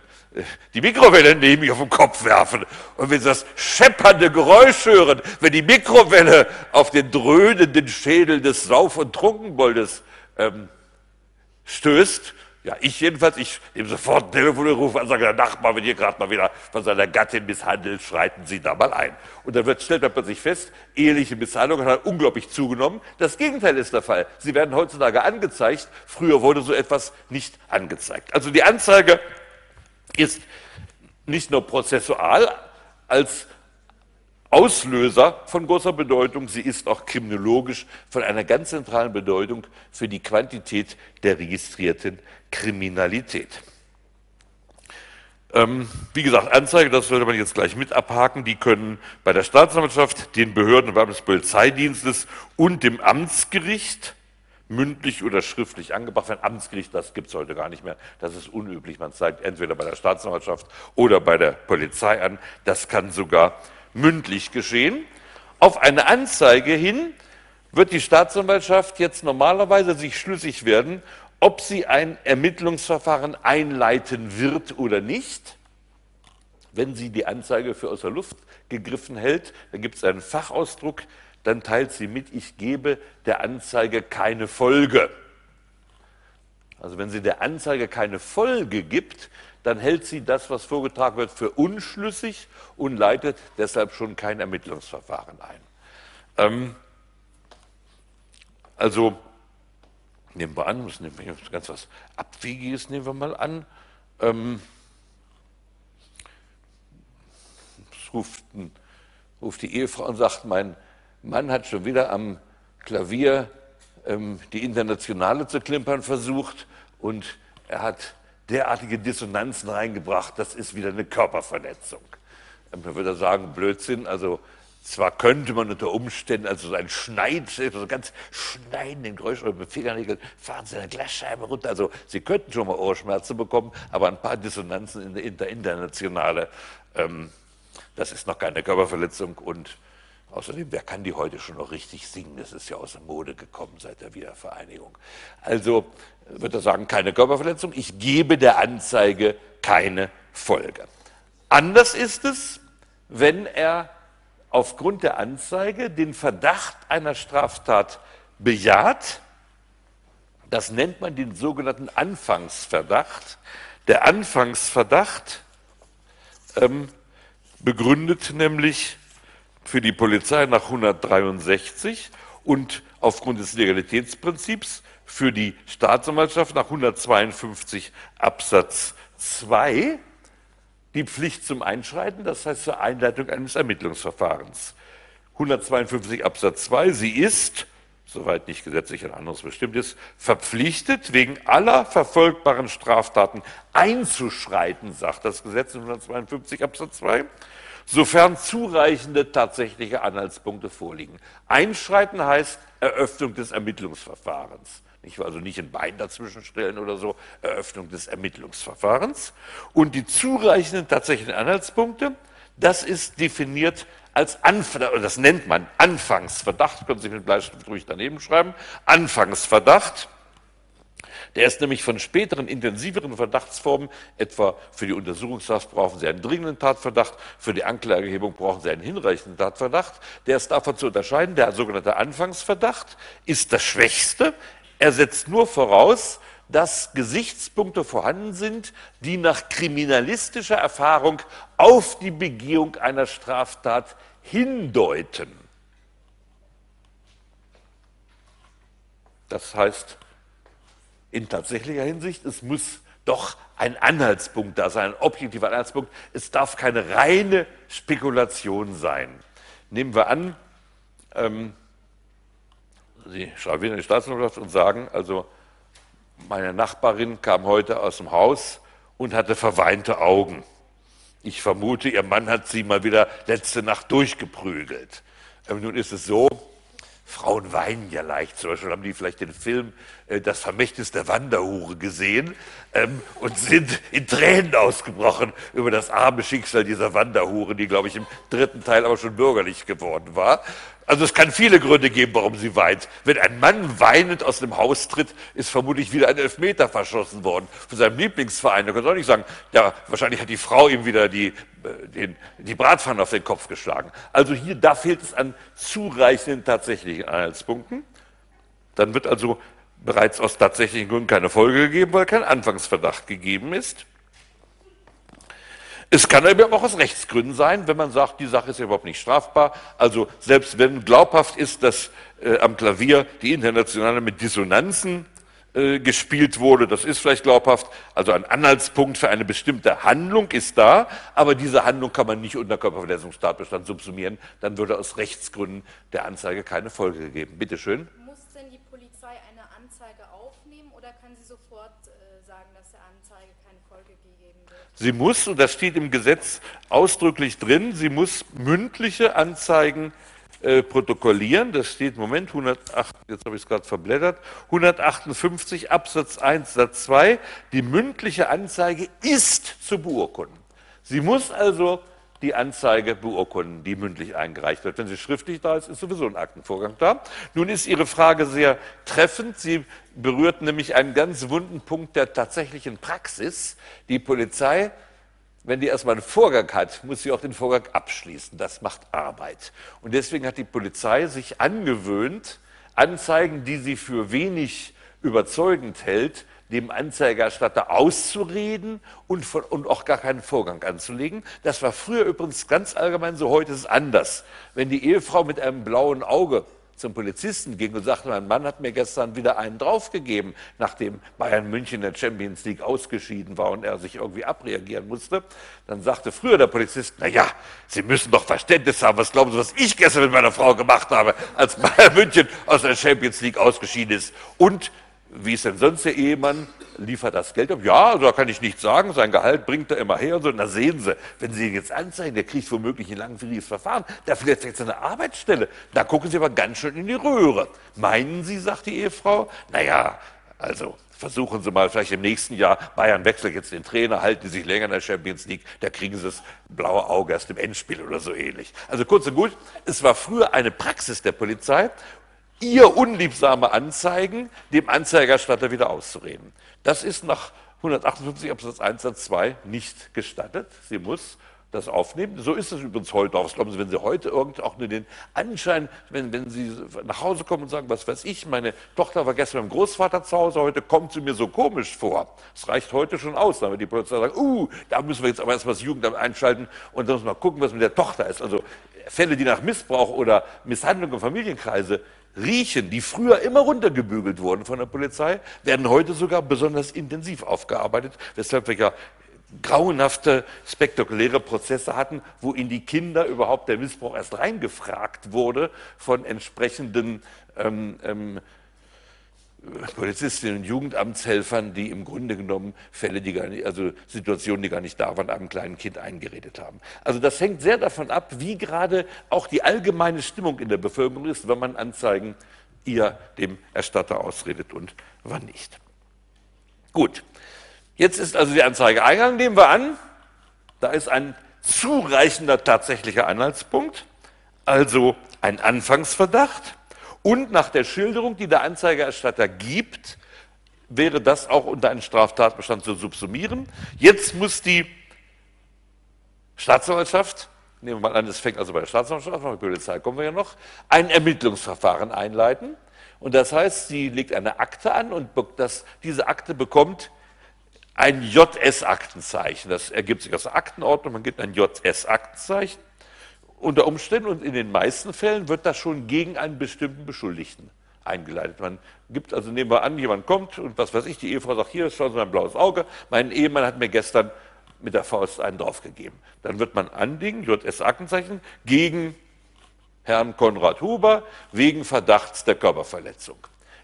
die Mikrowelle neben mich auf den Kopf werfen. Und wenn Sie das scheppernde Geräusch hören, wenn die Mikrowelle auf den dröhnenden Schädel des Sauf- und Trunkenboldes ähm, stößt, ja, ich jedenfalls, ich nehme sofort ein Telefon und rufe an, sage, der Nachbar wird hier gerade mal wieder von seiner Gattin misshandelt, schreiten Sie da mal ein. Und dann wird, stellt man plötzlich fest, eheliche Misshandlung hat unglaublich zugenommen. Das Gegenteil ist der Fall. Sie werden heutzutage angezeigt. Früher wurde so etwas nicht angezeigt. Also die Anzeige ist nicht nur prozessual als Auslöser von großer Bedeutung, sie ist auch kriminologisch von einer ganz zentralen Bedeutung für die Quantität der registrierten Kriminalität. Ähm, wie gesagt, Anzeige, das sollte man jetzt gleich mit abhaken, die können bei der Staatsanwaltschaft, den Behörden des Polizeidienstes und dem Amtsgericht mündlich oder schriftlich angebracht werden. Amtsgericht, das gibt es heute gar nicht mehr. Das ist unüblich. Man zeigt entweder bei der Staatsanwaltschaft oder bei der Polizei an. Das kann sogar mündlich geschehen. Auf eine Anzeige hin wird die Staatsanwaltschaft jetzt normalerweise sich schlüssig werden, ob sie ein Ermittlungsverfahren einleiten wird oder nicht. Wenn sie die Anzeige für aus der Luft gegriffen hält, dann gibt es einen Fachausdruck, dann teilt sie mit, ich gebe der Anzeige keine Folge. Also wenn sie der Anzeige keine Folge gibt, dann hält sie das, was vorgetragen wird, für unschlüssig und leitet deshalb schon kein Ermittlungsverfahren ein. Ähm, also nehmen wir an, das nehmen wir ganz was Abwegiges nehmen wir mal an. Ähm, ruft, ruft, die Ehefrau und sagt, mein Mann hat schon wieder am Klavier ähm, die Internationale zu klimpern versucht und er hat derartige Dissonanzen reingebracht, das ist wieder eine Körperverletzung. Ähm, man würde sagen, Blödsinn, also zwar könnte man unter Umständen, also so ein Schneid, so ganz schneidenden Geräusch mit Fingernägeln, fahren Sie eine Glasscheibe runter. Also Sie könnten schon mal Ohrschmerzen bekommen, aber ein paar Dissonanzen in der, in der Internationale, ähm, das ist noch keine Körperverletzung und Außerdem, wer kann die heute schon noch richtig singen? Das ist ja aus der Mode gekommen seit der Wiedervereinigung. Also wird er sagen, keine Körperverletzung. Ich gebe der Anzeige keine Folge. Anders ist es, wenn er aufgrund der Anzeige den Verdacht einer Straftat bejaht. Das nennt man den sogenannten Anfangsverdacht. Der Anfangsverdacht ähm, begründet nämlich für die Polizei nach 163 und aufgrund des Legalitätsprinzips für die Staatsanwaltschaft nach 152 Absatz 2 die Pflicht zum Einschreiten, das heißt zur Einleitung eines Ermittlungsverfahrens. 152 Absatz 2, sie ist, soweit nicht gesetzlich ein anderes bestimmt ist, verpflichtet, wegen aller verfolgbaren Straftaten einzuschreiten, sagt das Gesetz in 152 Absatz 2 sofern zureichende tatsächliche Anhaltspunkte vorliegen. Einschreiten heißt Eröffnung des Ermittlungsverfahrens. Ich will also nicht ein Bein dazwischen stellen oder so, Eröffnung des Ermittlungsverfahrens. Und die zureichenden tatsächlichen Anhaltspunkte, das ist definiert als Anverdacht, das nennt man Anfangsverdacht, können Sie mit Bleistift ruhig daneben schreiben, Anfangsverdacht der ist nämlich von späteren, intensiveren Verdachtsformen, etwa für die Untersuchungshaft brauchen Sie einen dringenden Tatverdacht, für die Anklageerhebung brauchen Sie einen hinreichenden Tatverdacht. Der ist davon zu unterscheiden, der sogenannte Anfangsverdacht ist das Schwächste. Er setzt nur voraus, dass Gesichtspunkte vorhanden sind, die nach kriminalistischer Erfahrung auf die Begehung einer Straftat hindeuten. Das heißt, in tatsächlicher Hinsicht, es muss doch ein Anhaltspunkt da sein, ein objektiver Anhaltspunkt. Es darf keine reine Spekulation sein. Nehmen wir an, ähm, Sie schreiben wieder in die Staatsanwaltschaft und sagen, also meine Nachbarin kam heute aus dem Haus und hatte verweinte Augen. Ich vermute, ihr Mann hat sie mal wieder letzte Nacht durchgeprügelt. Ähm, nun ist es so, Frauen weinen ja leicht. Zum Beispiel haben die vielleicht den Film äh, Das Vermächtnis der Wanderhure gesehen ähm, und sind in Tränen ausgebrochen über das arme Schicksal dieser Wanderhure, die, glaube ich, im dritten Teil aber schon bürgerlich geworden war. Also es kann viele Gründe geben, warum sie weint. Wenn ein Mann weinend aus dem Haus tritt, ist vermutlich wieder ein Elfmeter verschossen worden von seinem Lieblingsverein. Da kann man auch nicht sagen, ja, wahrscheinlich hat die Frau ihm wieder die, äh, den, die Bratpfanne auf den Kopf geschlagen. Also hier, da fehlt es an zureichenden tatsächlichen Anhaltspunkten. Dann wird also bereits aus tatsächlichen Gründen keine Folge gegeben, weil kein Anfangsverdacht gegeben ist. Es kann aber auch aus Rechtsgründen sein, wenn man sagt, die Sache ist ja überhaupt nicht strafbar. Also selbst wenn glaubhaft ist, dass äh, am Klavier die Internationale mit Dissonanzen äh, gespielt wurde, das ist vielleicht glaubhaft. Also ein Anhaltspunkt für eine bestimmte Handlung ist da, aber diese Handlung kann man nicht unter Körperverletzungstatbestand subsumieren. Dann würde aus Rechtsgründen der Anzeige keine Folge gegeben. Bitte schön. Sie muss, und das steht im Gesetz ausdrücklich drin, sie muss mündliche Anzeigen äh, protokollieren. Das steht, Moment, 108, jetzt habe ich es gerade verblättert, 158 Absatz 1 Satz 2. Die mündliche Anzeige ist zu beurkunden. Sie muss also die Anzeige beurkunden, die mündlich eingereicht wird. Wenn sie schriftlich da ist, ist sowieso ein Aktenvorgang da. Nun ist Ihre Frage sehr treffend. Sie berührt nämlich einen ganz wunden Punkt der tatsächlichen Praxis. Die Polizei wenn die erstmal einen Vorgang hat, muss sie auch den Vorgang abschließen. Das macht Arbeit. Und deswegen hat die Polizei sich angewöhnt, Anzeigen, die sie für wenig überzeugend hält, dem Anzeigerstatter auszureden und, von, und, auch gar keinen Vorgang anzulegen. Das war früher übrigens ganz allgemein so, heute ist es anders. Wenn die Ehefrau mit einem blauen Auge zum Polizisten ging und sagte, mein Mann hat mir gestern wieder einen draufgegeben, nachdem Bayern München in der Champions League ausgeschieden war und er sich irgendwie abreagieren musste, dann sagte früher der Polizist, na ja, Sie müssen doch Verständnis haben, was glauben Sie, was ich gestern mit meiner Frau gemacht habe, als Bayern München aus der Champions League ausgeschieden ist. Und wie ist denn sonst der Ehemann? Liefert das Geld ab? Ja, also da kann ich nichts sagen. Sein Gehalt bringt er immer her und so. Na sehen Sie, wenn Sie ihn jetzt anzeigen, der kriegt womöglich ein langwieriges Verfahren. Da verliert jetzt eine Arbeitsstelle. Da gucken Sie aber ganz schön in die Röhre. Meinen Sie, sagt die Ehefrau? Naja, also versuchen Sie mal vielleicht im nächsten Jahr, Bayern wechselt jetzt den Trainer, halten Sie sich länger in der Champions League, da kriegen Sie das blaue Auge erst im Endspiel oder so ähnlich. Also kurz und gut, es war früher eine Praxis der Polizei ihr unliebsame Anzeigen dem Anzeigerstatter wieder auszureden. Das ist nach 158 Absatz 1 Satz 2 nicht gestattet. Sie muss das aufnehmen. So ist es übrigens heute auch. Was glauben Sie, wenn Sie heute irgend auch nur den Anschein, wenn, wenn Sie nach Hause kommen und sagen, was weiß ich, meine Tochter war gestern beim Großvater zu Hause, heute kommt sie mir so komisch vor. Es reicht heute schon aus, damit die Polizei sagt, uh, da müssen wir jetzt aber erstmal das Jugendamt einschalten und dann müssen wir mal gucken, was mit der Tochter ist. Also Fälle, die nach Missbrauch oder Misshandlung im Familienkreise riechen, die früher immer runtergebügelt wurden von der Polizei, werden heute sogar besonders intensiv aufgearbeitet, weshalb wir ja grauenhafte, spektakuläre Prozesse hatten, wo in die Kinder überhaupt der Missbrauch erst reingefragt wurde von entsprechenden ähm, ähm, Polizistinnen und Jugendamtshelfern, die im Grunde genommen Fälle, die gar nicht, also Situationen, die gar nicht da waren, einem kleinen Kind eingeredet haben. Also das hängt sehr davon ab, wie gerade auch die allgemeine Stimmung in der Bevölkerung ist, wenn man Anzeigen ihr dem Erstatter ausredet und wann nicht. Gut, jetzt ist also die Anzeige eingegangen, nehmen wir an, da ist ein zureichender tatsächlicher Anhaltspunkt, also ein Anfangsverdacht und nach der Schilderung, die der Anzeigerstatter gibt, wäre das auch unter einen Straftatbestand zu subsumieren. Jetzt muss die Staatsanwaltschaft, nehmen wir mal an, es fängt also bei der Staatsanwaltschaft, bei der Polizei kommen wir ja noch, ein Ermittlungsverfahren einleiten. Und das heißt, sie legt eine Akte an und das, diese Akte bekommt ein JS-Aktenzeichen. Das ergibt sich aus der Aktenordnung, man gibt ein JS-Aktenzeichen unter Umständen und in den meisten Fällen wird das schon gegen einen bestimmten Beschuldigten eingeleitet. Man gibt also, nehmen wir an, jemand kommt und was weiß ich, die Ehefrau sagt, hier, schauen Sie mein blaues Auge, mein Ehemann hat mir gestern mit der Faust einen draufgegeben. Dann wird man anlegen, JS-Aktenzeichen, gegen Herrn Konrad Huber wegen Verdachts der Körperverletzung.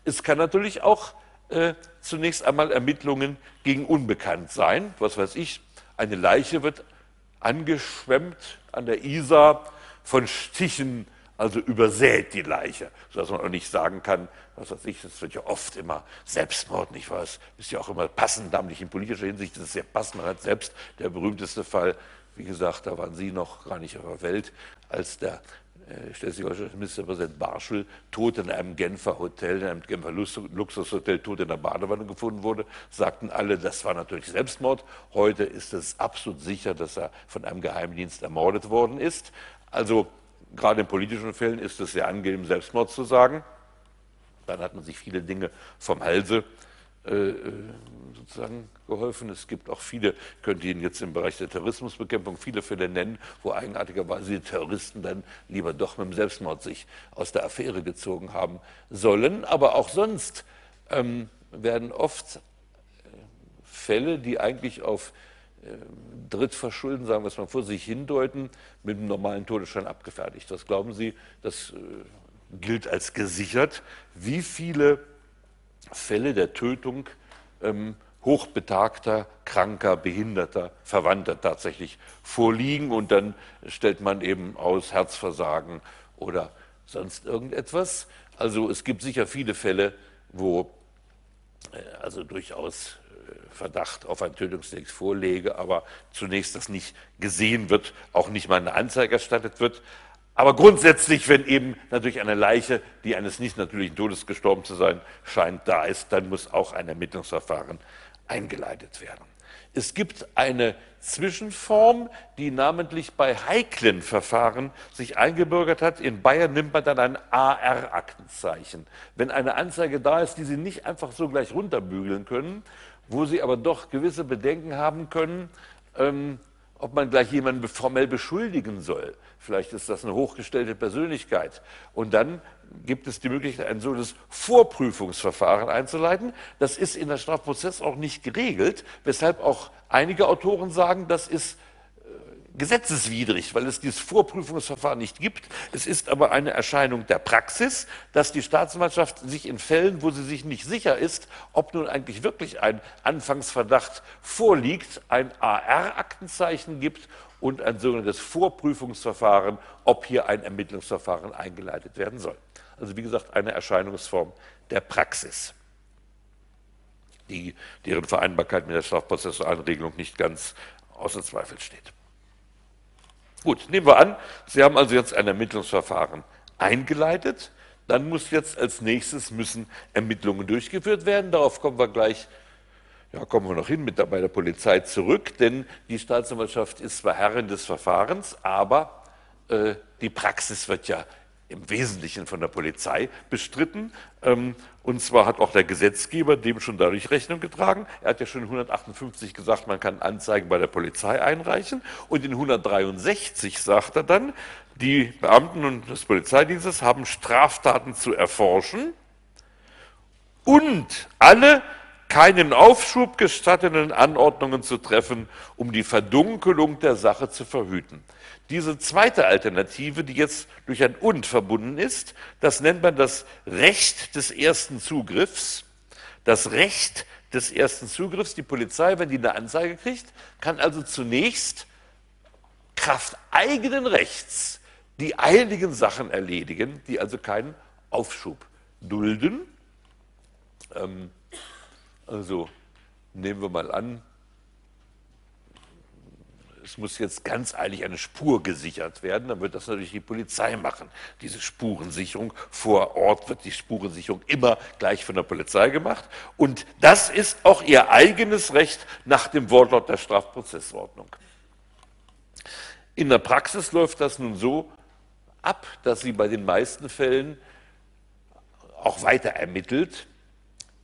Es kann natürlich auch äh, zunächst einmal Ermittlungen gegen Unbekannt sein. Was weiß ich, eine Leiche wird angeschwemmt an der Isar von Stichen, also übersät die Leiche, sodass man auch nicht sagen kann, was weiß ich, das wird ja oft immer Selbstmord, nicht wahr? Es ist ja auch immer passend, namentlich in politischer Hinsicht, das ist sehr passend. Man hat selbst der berühmteste Fall, wie gesagt, da waren Sie noch gar nicht auf der Welt, als der äh, Schleswig-Holstein Ministerpräsident Barschel tot in einem Genfer Hotel, in einem Genfer Luxushotel, tot in der Badewanne gefunden wurde, sagten alle, das war natürlich Selbstmord. Heute ist es absolut sicher, dass er von einem Geheimdienst ermordet worden ist. Also gerade in politischen Fällen ist es sehr angenehm, Selbstmord zu sagen. Dann hat man sich viele Dinge vom Halse äh, äh, sozusagen geholfen. Es gibt auch viele, ich könnte Ihnen jetzt im Bereich der Terrorismusbekämpfung viele Fälle nennen, wo eigenartigerweise die Terroristen dann lieber doch mit dem Selbstmord sich aus der Affäre gezogen haben sollen. Aber auch sonst ähm, werden oft äh, Fälle, die eigentlich auf äh, Drittverschulden, sagen wir es mal vor sich hindeuten, mit einem normalen Todesschein abgefertigt. Was glauben Sie, das gilt als gesichert? Wie viele Fälle der Tötung ähm, hochbetagter, kranker, behinderter Verwandter tatsächlich vorliegen und dann stellt man eben aus Herzversagen oder sonst irgendetwas. Also es gibt sicher viele Fälle, wo äh, also durchaus äh, Verdacht auf ein Tötungsdelikt vorlege, aber zunächst das nicht gesehen wird, auch nicht mal eine Anzeige erstattet wird. Aber grundsätzlich, wenn eben natürlich eine Leiche, die eines nicht natürlichen Todes gestorben zu sein scheint, da ist, dann muss auch ein Ermittlungsverfahren eingeleitet werden. Es gibt eine Zwischenform, die namentlich bei heiklen Verfahren sich eingebürgert hat. In Bayern nimmt man dann ein AR-Aktenzeichen. Wenn eine Anzeige da ist, die Sie nicht einfach so gleich runterbügeln können, wo Sie aber doch gewisse Bedenken haben können, ähm, ob man gleich jemanden formell beschuldigen soll. Vielleicht ist das eine hochgestellte Persönlichkeit. Und dann gibt es die Möglichkeit, ein sogenanntes Vorprüfungsverfahren einzuleiten. Das ist in der Strafprozess auch nicht geregelt, weshalb auch einige Autoren sagen, das ist gesetzeswidrig, weil es dieses Vorprüfungsverfahren nicht gibt. Es ist aber eine Erscheinung der Praxis, dass die Staatsanwaltschaft sich in Fällen, wo sie sich nicht sicher ist, ob nun eigentlich wirklich ein Anfangsverdacht vorliegt, ein AR-Aktenzeichen gibt und ein sogenanntes Vorprüfungsverfahren, ob hier ein Ermittlungsverfahren eingeleitet werden soll. Also wie gesagt, eine Erscheinungsform der Praxis, die, deren Vereinbarkeit mit der strafprozessualen Regelung nicht ganz außer Zweifel steht. Gut, nehmen wir an, Sie haben also jetzt ein Ermittlungsverfahren eingeleitet. Dann muss jetzt als nächstes müssen Ermittlungen durchgeführt werden. Darauf kommen wir gleich, ja, kommen wir noch hin mit der, bei der Polizei zurück, denn die Staatsanwaltschaft ist zwar Herrin des Verfahrens, aber äh, die Praxis wird ja im Wesentlichen von der Polizei bestritten. Ähm, und zwar hat auch der Gesetzgeber dem schon dadurch Rechnung getragen. Er hat ja schon in 158 gesagt, man kann Anzeigen bei der Polizei einreichen. Und in 163 sagt er dann, die Beamten des Polizeidienstes haben Straftaten zu erforschen und alle keinen Aufschub gestattenden Anordnungen zu treffen, um die Verdunkelung der Sache zu verhüten. Diese zweite Alternative, die jetzt durch ein und verbunden ist, das nennt man das Recht des ersten Zugriffs. Das Recht des ersten Zugriffs, die Polizei, wenn die eine Anzeige kriegt, kann also zunächst Kraft eigenen Rechts die eiligen Sachen erledigen, die also keinen Aufschub dulden. Ähm, also nehmen wir mal an, es muss jetzt ganz eilig eine Spur gesichert werden, dann wird das natürlich die Polizei machen. Diese Spurensicherung vor Ort wird die Spurensicherung immer gleich von der Polizei gemacht. Und das ist auch ihr eigenes Recht nach dem Wortlaut der Strafprozessordnung. In der Praxis läuft das nun so ab, dass sie bei den meisten Fällen auch weiter ermittelt,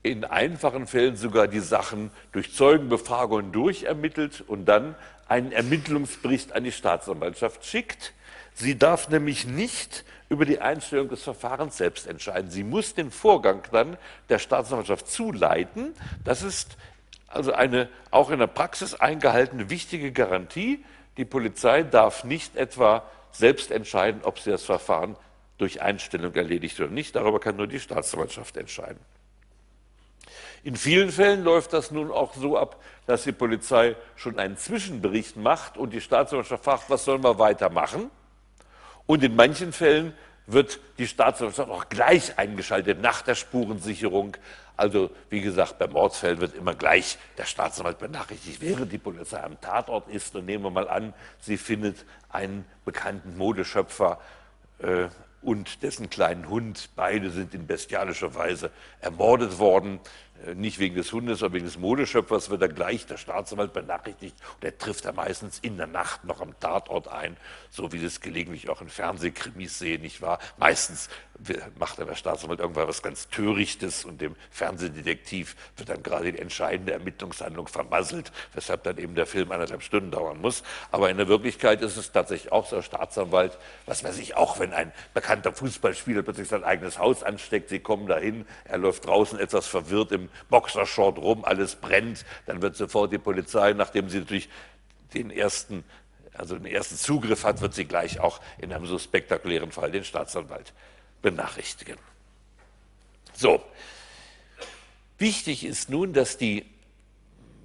in einfachen Fällen sogar die Sachen durch Zeugenbefragungen durchermittelt und dann einen Ermittlungsbericht an die Staatsanwaltschaft schickt. Sie darf nämlich nicht über die Einstellung des Verfahrens selbst entscheiden. Sie muss den Vorgang dann der Staatsanwaltschaft zuleiten. Das ist also eine auch in der Praxis eingehaltene wichtige Garantie. Die Polizei darf nicht etwa selbst entscheiden, ob sie das Verfahren durch Einstellung erledigt oder nicht. Darüber kann nur die Staatsanwaltschaft entscheiden. In vielen Fällen läuft das nun auch so ab, dass die Polizei schon einen Zwischenbericht macht und die Staatsanwaltschaft fragt, was sollen wir weitermachen? Und in manchen Fällen wird die Staatsanwaltschaft auch gleich eingeschaltet nach der Spurensicherung. Also wie gesagt, bei Mordsfällen wird immer gleich der Staatsanwalt benachrichtigt, während die Polizei am Tatort ist. Und nehmen wir mal an, sie findet einen bekannten Modeschöpfer äh, und dessen kleinen Hund. Beide sind in bestialischer Weise ermordet worden. Äh, nicht wegen des Hundes, sondern wegen des Modeschöpfers wird er gleich der Staatsanwalt benachrichtigt. Und er trifft er meistens in der Nacht noch am Tatort ein, so wie Sie es gelegentlich auch in Fernsehkrimis sehen, nicht wahr? Meistens macht der Staatsanwalt irgendwann was ganz Törichtes und dem Fernsehdetektiv wird dann gerade die entscheidende Ermittlungshandlung vermasselt, weshalb dann eben der Film anderthalb Stunden dauern muss. Aber in der Wirklichkeit ist es tatsächlich auch so, der Staatsanwalt, was weiß ich, auch wenn ein bekannter Fußballspieler plötzlich sein eigenes Haus ansteckt, sie kommen dahin, er läuft draußen etwas verwirrt im Boxershort rum, alles brennt, dann wird sofort die Polizei, nachdem sie natürlich den ersten also den ersten Zugriff hat, wird sie gleich auch in einem so spektakulären Fall den Staatsanwalt benachrichtigen. So, wichtig ist nun, dass die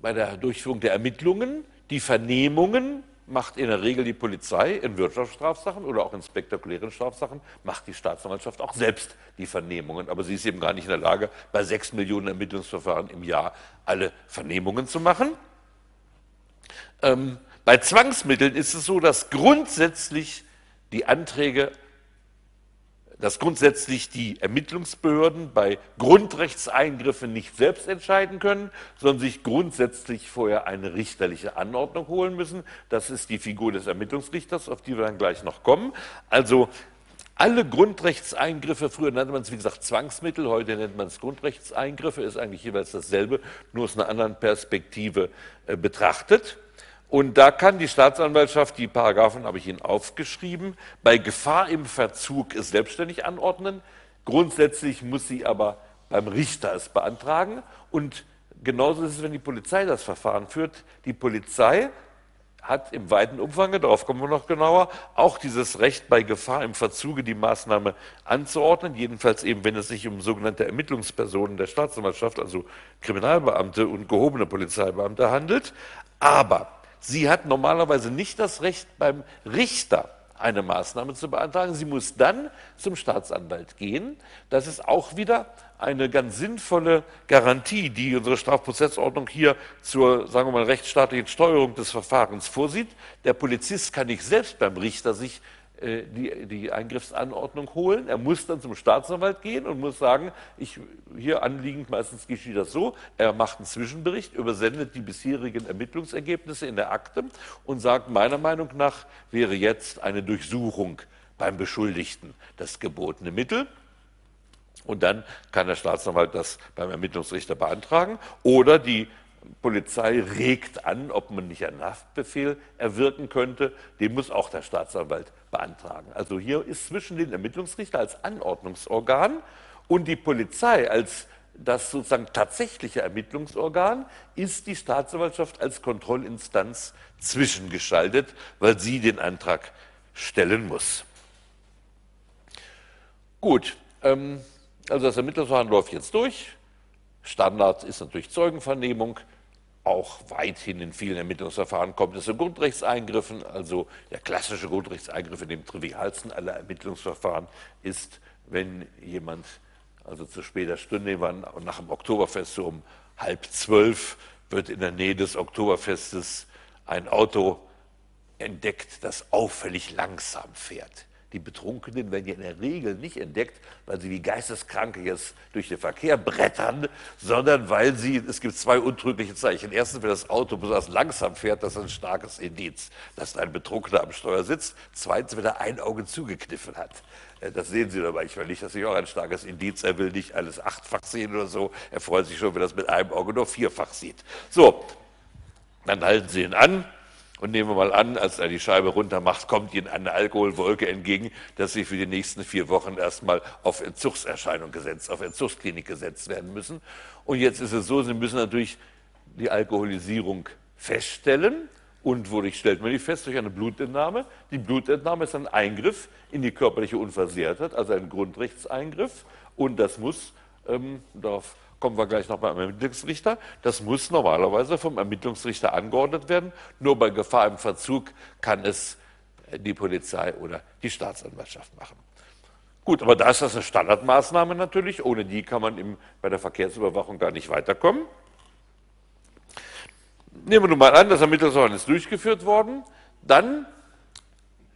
bei der Durchführung der Ermittlungen die Vernehmungen macht in der Regel die Polizei in Wirtschaftsstrafsachen oder auch in spektakulären Strafsachen, macht die Staatsanwaltschaft auch selbst die Vernehmungen. Aber sie ist eben gar nicht in der Lage, bei sechs Millionen Ermittlungsverfahren im Jahr alle Vernehmungen zu machen. Ähm, bei Zwangsmitteln ist es so, dass grundsätzlich die Anträge dass grundsätzlich die Ermittlungsbehörden bei Grundrechtseingriffen nicht selbst entscheiden können, sondern sich grundsätzlich vorher eine richterliche Anordnung holen müssen. Das ist die Figur des Ermittlungsrichters, auf die wir dann gleich noch kommen. Also alle Grundrechtseingriffe, früher nannte man es wie gesagt Zwangsmittel, heute nennt man es Grundrechtseingriffe, ist eigentlich jeweils dasselbe, nur aus einer anderen Perspektive äh, betrachtet. Und da kann die Staatsanwaltschaft, die Paragraphen habe ich Ihnen aufgeschrieben, bei Gefahr im Verzug es selbstständig anordnen. Grundsätzlich muss sie aber beim Richter es beantragen. Und genauso ist es, wenn die Polizei das Verfahren führt. Die Polizei hat im weiten Umfang, darauf kommen wir noch genauer, auch dieses Recht bei Gefahr im Verzuge die Maßnahme anzuordnen, jedenfalls eben, wenn es sich um sogenannte Ermittlungspersonen der Staatsanwaltschaft, also Kriminalbeamte und gehobene Polizeibeamte handelt. Aber Sie hat normalerweise nicht das Recht, beim Richter eine Maßnahme zu beantragen. Sie muss dann zum Staatsanwalt gehen. Das ist auch wieder eine ganz sinnvolle Garantie, die unsere Strafprozessordnung hier zur, sagen wir mal, rechtsstaatlichen Steuerung des Verfahrens vorsieht. Der Polizist kann nicht selbst beim Richter sich die, die Eingriffsanordnung holen. Er muss dann zum Staatsanwalt gehen und muss sagen, ich, hier anliegend, meistens geschieht das so, er macht einen Zwischenbericht, übersendet die bisherigen Ermittlungsergebnisse in der Akte und sagt, meiner Meinung nach wäre jetzt eine Durchsuchung beim Beschuldigten das gebotene Mittel. Und dann kann der Staatsanwalt das beim Ermittlungsrichter beantragen oder die Polizei regt an, ob man nicht einen Haftbefehl erwirken könnte. Den muss auch der Staatsanwalt beantragen. Also hier ist zwischen den Ermittlungsrichter als Anordnungsorgan und die Polizei als das sozusagen tatsächliche Ermittlungsorgan ist die Staatsanwaltschaft als Kontrollinstanz zwischengeschaltet, weil sie den Antrag stellen muss. Gut, ähm, also das Ermittlungsverfahren läuft jetzt durch. Standard ist natürlich Zeugenvernehmung. Auch weithin in vielen Ermittlungsverfahren kommt es zu Grundrechtseingriffen. Also der klassische Grundrechtseingriff in dem trivialsten aller Ermittlungsverfahren ist, wenn jemand also zu später Stunde, nach dem Oktoberfest so um halb zwölf, wird in der Nähe des Oktoberfestes ein Auto entdeckt, das auffällig langsam fährt. Die Betrunkenen werden ja in der Regel nicht entdeckt, weil sie wie Geisteskranke jetzt durch den Verkehr brettern, sondern weil sie, es gibt zwei untrügliche Zeichen. Erstens, wenn das Auto besonders langsam fährt, das ist ein starkes Indiz, dass ein Betrunkener am Steuer sitzt. Zweitens, wenn er ein Auge zugekniffen hat. Äh, das sehen Sie. Ich will nicht, dass ich auch ein starkes Indiz. Er will nicht alles achtfach sehen oder so. Er freut sich schon, wenn er das mit einem Auge nur vierfach sieht. So, dann halten Sie ihn an und nehmen wir mal an, als er die Scheibe runter macht, kommt Ihnen eine Alkoholwolke entgegen, dass Sie für die nächsten vier Wochen erstmal auf Entzugserscheinung gesetzt, auf Entzugsklinik gesetzt werden müssen. Und jetzt ist es so, Sie müssen natürlich die Alkoholisierung feststellen. Und wodurch stellt man die fest? Durch eine Blutentnahme. Die Blutentnahme ist ein Eingriff in die körperliche Unversehrtheit, also ein Grundrechtseingriff. Und das muss, ähm, darauf kommen wir gleich noch beim Ermittlungsrichter. Das muss normalerweise vom Ermittlungsrichter angeordnet werden. Nur bei Gefahr im Verzug kann es die Polizei oder die Staatsanwaltschaft machen. Gut, aber da ist das eine Standardmaßnahme natürlich. Ohne die kann man im, bei der Verkehrsüberwachung gar nicht weiterkommen. Nehmen wir nun mal an, das Ermittlungsverfahren ist durchgeführt worden. Dann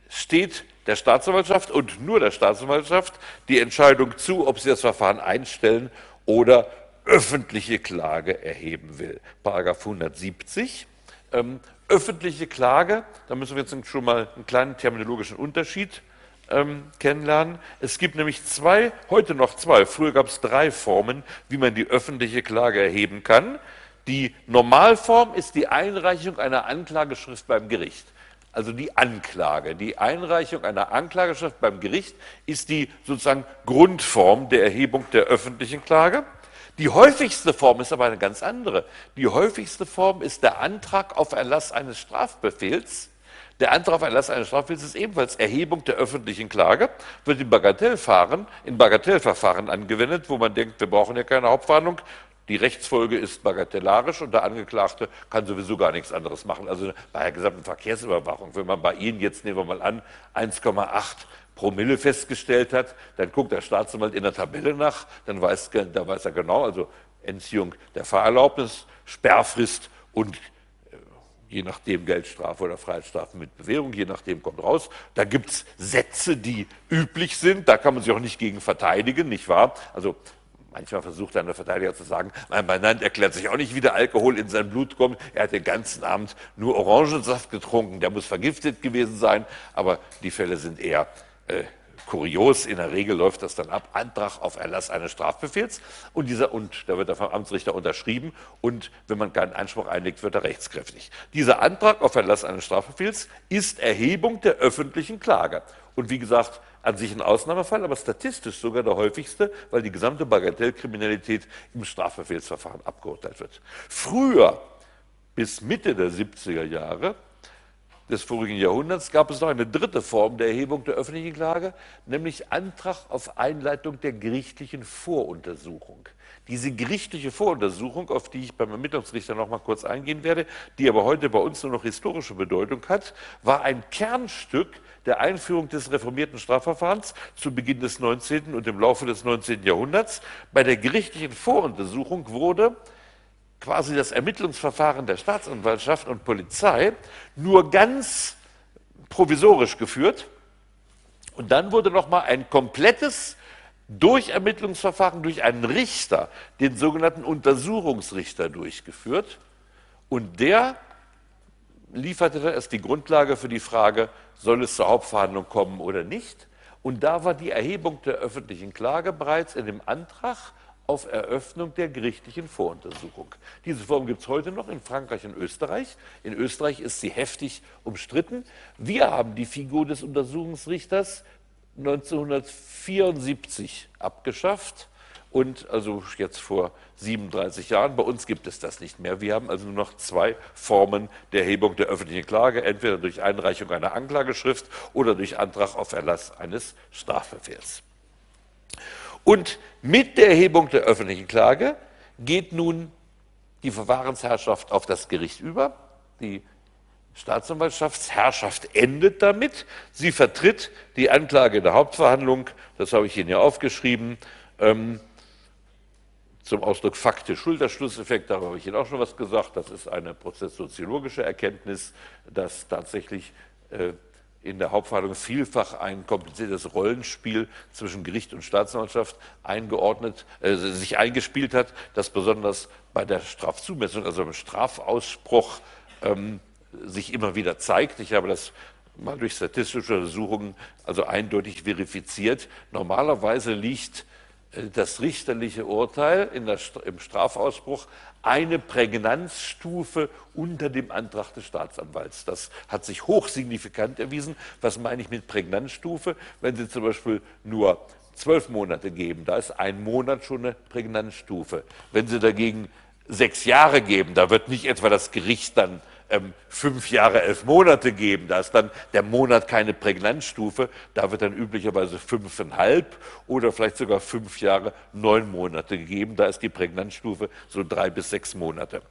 steht der Staatsanwaltschaft und nur der Staatsanwaltschaft die Entscheidung zu, ob sie das Verfahren einstellen oder öffentliche Klage erheben will. Paragraph 170. Ähm, öffentliche Klage, da müssen wir jetzt schon mal einen kleinen terminologischen Unterschied ähm, kennenlernen. Es gibt nämlich zwei, heute noch zwei, früher gab es drei Formen, wie man die öffentliche Klage erheben kann. Die Normalform ist die Einreichung einer Anklageschrift beim Gericht. Also die Anklage, die Einreichung einer Anklageschrift beim Gericht ist die sozusagen Grundform der Erhebung der öffentlichen Klage. Die häufigste Form ist aber eine ganz andere. Die häufigste Form ist der Antrag auf Erlass eines Strafbefehls. Der Antrag auf Erlass eines Strafbefehls ist ebenfalls Erhebung der öffentlichen Klage, wird in Bagatellverfahren, in Bagatellverfahren angewendet, wo man denkt, wir brauchen ja keine Hauptverhandlung. Die Rechtsfolge ist bagatellarisch und der Angeklagte kann sowieso gar nichts anderes machen. Also bei der gesamten Verkehrsüberwachung, wenn man bei Ihnen jetzt, nehmen wir mal an, 1,8 Promille festgestellt hat, dann guckt der Staatsanwalt in der Tabelle nach, dann weiß, da weiß er genau, also Entziehung der Fahrerlaubnis, Sperrfrist und äh, je nachdem Geldstrafe oder Freiheitsstrafe mit Bewährung, je nachdem kommt raus. Da gibt es Sätze, die üblich sind, da kann man sich auch nicht gegen verteidigen, nicht wahr? Also manchmal versucht dann der Verteidiger zu sagen, mein Mandant erklärt sich auch nicht, wie der Alkohol in sein Blut kommt. Er hat den ganzen Abend nur Orangensaft getrunken, der muss vergiftet gewesen sein, aber die Fälle sind eher äh, kurios. In der Regel läuft das dann ab. Antrag auf Erlass eines Strafbefehls. Und dieser, und da wird er vom Amtsrichter unterschrieben. Und wenn man keinen Einspruch einlegt, wird er rechtskräftig. Dieser Antrag auf Erlass eines Strafbefehls ist Erhebung der öffentlichen Klage. Und wie gesagt, an sich ein Ausnahmefall, aber statistisch sogar der häufigste, weil die gesamte Bagatellkriminalität im Strafbefehlsverfahren abgeurteilt wird. Früher, bis Mitte der 70er Jahre, des vorigen Jahrhunderts gab es noch eine dritte Form der Erhebung der öffentlichen Klage, nämlich Antrag auf Einleitung der gerichtlichen Voruntersuchung. Diese gerichtliche Voruntersuchung, auf die ich beim Ermittlungsrichter noch mal kurz eingehen werde, die aber heute bei uns nur noch historische Bedeutung hat, war ein Kernstück der Einführung des reformierten Strafverfahrens zu Beginn des 19. und im Laufe des 19. Jahrhunderts. Bei der gerichtlichen Voruntersuchung wurde quasi das Ermittlungsverfahren der Staatsanwaltschaft und Polizei nur ganz provisorisch geführt. Und dann wurde noch mal ein komplettes Durchermittlungsverfahren durch einen Richter, den sogenannten Untersuchungsrichter, durchgeführt. Und der lieferte dann erst die Grundlage für die Frage, soll es zur Hauptverhandlung kommen oder nicht. Und da war die Erhebung der öffentlichen Klage bereits in dem Antrag auf Eröffnung der gerichtlichen Voruntersuchung. Diese Form gibt es heute noch in Frankreich und Österreich. In Österreich ist sie heftig umstritten. Wir haben die Figur des Untersuchungsrichters 1974 abgeschafft und also jetzt vor 37 Jahren. Bei uns gibt es das nicht mehr. Wir haben also nur noch zwei Formen der Erhebung der öffentlichen Klage, entweder durch Einreichung einer Anklageschrift oder durch Antrag auf Erlass eines Strafbefehls. Und mit der Erhebung der öffentlichen Klage geht nun die Verfahrensherrschaft auf das Gericht über. Die Staatsanwaltschaftsherrschaft endet damit. Sie vertritt die Anklage in der Hauptverhandlung, das habe ich Ihnen ja aufgeschrieben, ähm, zum Ausdruck faktisch Schulterschlusseffekt, darüber habe ich Ihnen auch schon was gesagt. Das ist eine prozesssoziologische Erkenntnis, dass tatsächlich äh, in der Hauptverhandlung vielfach ein kompliziertes Rollenspiel zwischen Gericht und Staatsanwaltschaft eingeordnet, äh, sich eingespielt hat, das besonders bei der Strafzumessung, also beim Strafausspruch, ähm, sich immer wieder zeigt. Ich habe das mal durch statistische Untersuchungen also eindeutig verifiziert. Normalerweise liegt das richterliche Urteil der, im Strafausspruch eine Prägnanzstufe unter dem Antrag des Staatsanwalts. Das hat sich hochsignifikant erwiesen. Was meine ich mit Prägnanzstufe? Wenn Sie zum Beispiel nur zwölf Monate geben, da ist ein Monat schon eine Prägnanzstufe. Wenn Sie dagegen sechs Jahre geben, da wird nicht etwa das Gericht dann ähm, fünf Jahre, elf Monate geben. Da ist dann der Monat keine Prägnanzstufe. Da wird dann üblicherweise fünfeinhalb oder vielleicht sogar fünf Jahre, neun Monate gegeben. Da ist die Prägnanzstufe so drei bis sechs Monate.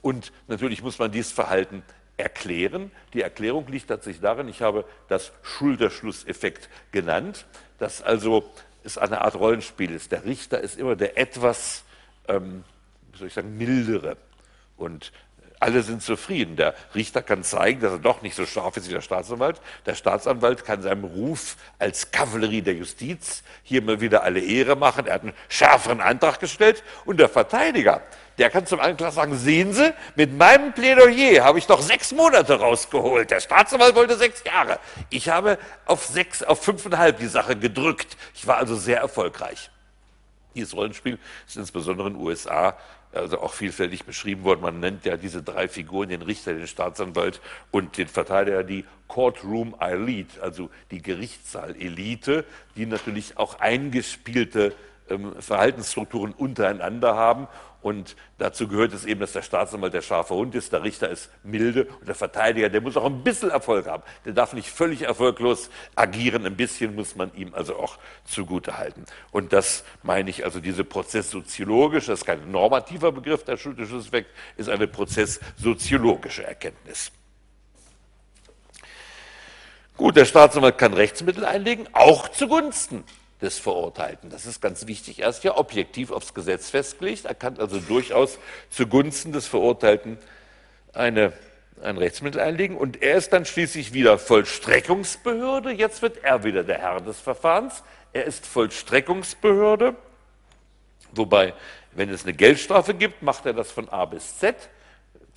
Und natürlich muss man dieses Verhalten erklären. Die Erklärung liegt tatsächlich darin, ich habe das Schulterschlusseffekt genannt, dass also es eine Art Rollenspiel ist. Der Richter ist immer der etwas, ähm, wie soll ich sagen, mildere. Und alle sind zufrieden. Der Richter kann zeigen, dass er doch nicht so scharf ist wie der Staatsanwalt. Der Staatsanwalt kann seinem Ruf als Kavallerie der Justiz hier mal wieder alle Ehre machen. Er hat einen schärferen Antrag gestellt. Und der Verteidiger, der kann zum Anklage sagen, sehen Sie, mit meinem Plädoyer habe ich doch sechs Monate rausgeholt. Der Staatsanwalt wollte sechs Jahre. Ich habe auf sechs, auf fünfeinhalb die Sache gedrückt. Ich war also sehr erfolgreich. Dieses Rollenspiel ist insbesondere in den USA also auch vielfältig beschrieben worden. Man nennt ja diese drei Figuren, den Richter, den Staatsanwalt und den Verteidiger, die Courtroom Elite, also die Gerichtssaal-Elite, die natürlich auch eingespielte Verhaltensstrukturen untereinander haben und dazu gehört es eben, dass der Staatsanwalt der scharfe Hund ist, der Richter ist milde und der Verteidiger, der muss auch ein bisschen Erfolg haben. Der darf nicht völlig erfolglos agieren. Ein bisschen muss man ihm also auch zugutehalten. Und das meine ich also diese prozesssoziologische, das ist kein normativer Begriff, der Schuldeschusseffekt, ist eine prozesssoziologische Erkenntnis. Gut, der Staatsanwalt kann Rechtsmittel einlegen, auch zugunsten des Verurteilten. Das ist ganz wichtig. Er ist ja objektiv aufs Gesetz festgelegt. Er kann also durchaus zugunsten des Verurteilten eine ein Rechtsmittel einlegen und er ist dann schließlich wieder Vollstreckungsbehörde. Jetzt wird er wieder der Herr des Verfahrens. Er ist Vollstreckungsbehörde, wobei, wenn es eine Geldstrafe gibt, macht er das von A bis Z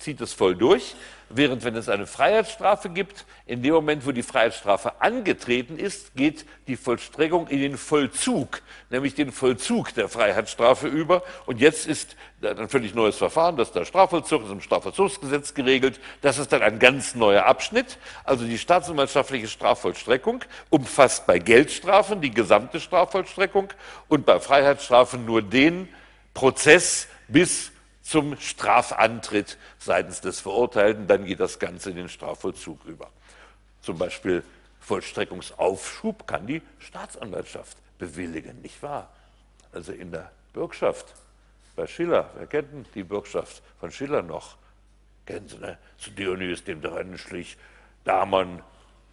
zieht es voll durch, während wenn es eine Freiheitsstrafe gibt, in dem Moment, wo die Freiheitsstrafe angetreten ist, geht die Vollstreckung in den Vollzug, nämlich den Vollzug der Freiheitsstrafe über. Und jetzt ist ein völlig neues Verfahren, das ist der Strafvollzug, ist im Strafvollzugsgesetz geregelt. Das ist dann ein ganz neuer Abschnitt. Also die staatsanwaltschaftliche Strafvollstreckung umfasst bei Geldstrafen die gesamte Strafvollstreckung und bei Freiheitsstrafen nur den Prozess bis zum Strafantritt seitens des Verurteilten, dann geht das Ganze in den Strafvollzug über. Zum Beispiel Vollstreckungsaufschub kann die Staatsanwaltschaft bewilligen, nicht wahr? Also in der Bürgschaft bei Schiller, wer kennt denn die Bürgschaft von Schiller noch? Kennen Sie, ne? Zu Dionys dem Drennenschlich, Damon,